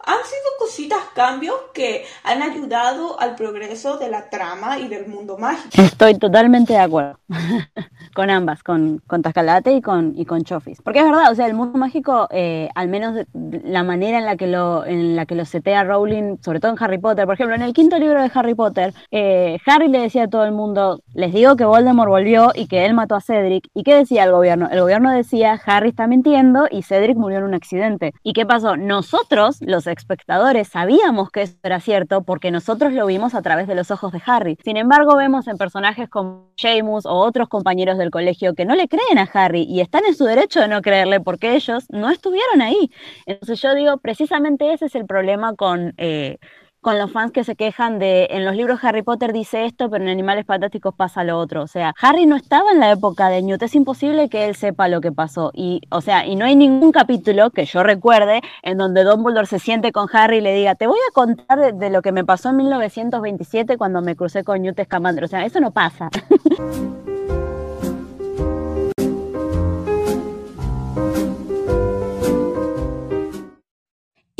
han sido cositas, cambios que han ayudado al progreso de la trama y del mundo mágico. Estoy totalmente de acuerdo [LAUGHS] con ambas, con, con Tascalate y con, y con Chofis. Porque es verdad, o sea, el mundo mágico, eh, al menos la manera en la que lo, en la que lo setea Rowling, sobre todo en Harry Potter, por ejemplo, en el quinto libro de Harry Potter, eh, Harry le decía a todo el mundo, les digo que Voldemort volvió y que él mató a Cedric. ¿Y qué decía el gobierno? El gobierno decía, Harry está mintiendo y Cedric murió en un accidente. ¿Y qué pasó? Nosotros, los espectadores sabíamos que eso era cierto porque nosotros lo vimos a través de los ojos de Harry. Sin embargo, vemos en personajes como Seamus o otros compañeros del colegio que no le creen a Harry y están en su derecho de no creerle porque ellos no estuvieron ahí. Entonces yo digo, precisamente ese es el problema con... Eh, con los fans que se quejan de en los libros Harry Potter dice esto, pero en Animales Fantásticos pasa lo otro. O sea, Harry no estaba en la época de Newt, es imposible que él sepa lo que pasó. Y, o sea, y no hay ningún capítulo que yo recuerde en donde Dumbledore se siente con Harry y le diga, te voy a contar de, lo que me pasó en 1927 cuando me crucé con Newt Scamander. O sea, eso no pasa. [LAUGHS]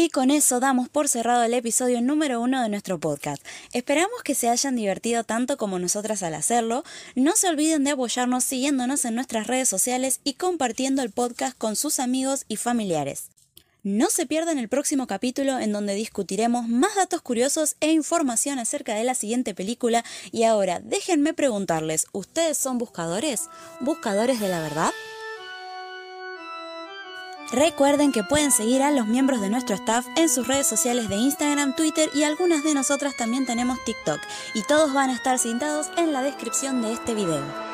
Y con eso damos por cerrado el episodio número uno de nuestro podcast. Esperamos que se hayan divertido tanto como nosotras al hacerlo. No se olviden de apoyarnos siguiéndonos en nuestras redes sociales y compartiendo el podcast con sus amigos y familiares. No se pierdan el próximo capítulo en donde discutiremos más datos curiosos e información acerca de la siguiente película. Y ahora, déjenme preguntarles, ¿ustedes son buscadores? ¿Buscadores de la verdad? Recuerden que pueden seguir a los miembros de nuestro staff en sus redes sociales de Instagram, Twitter y algunas de nosotras también tenemos TikTok y todos van a estar cintados en la descripción de este video.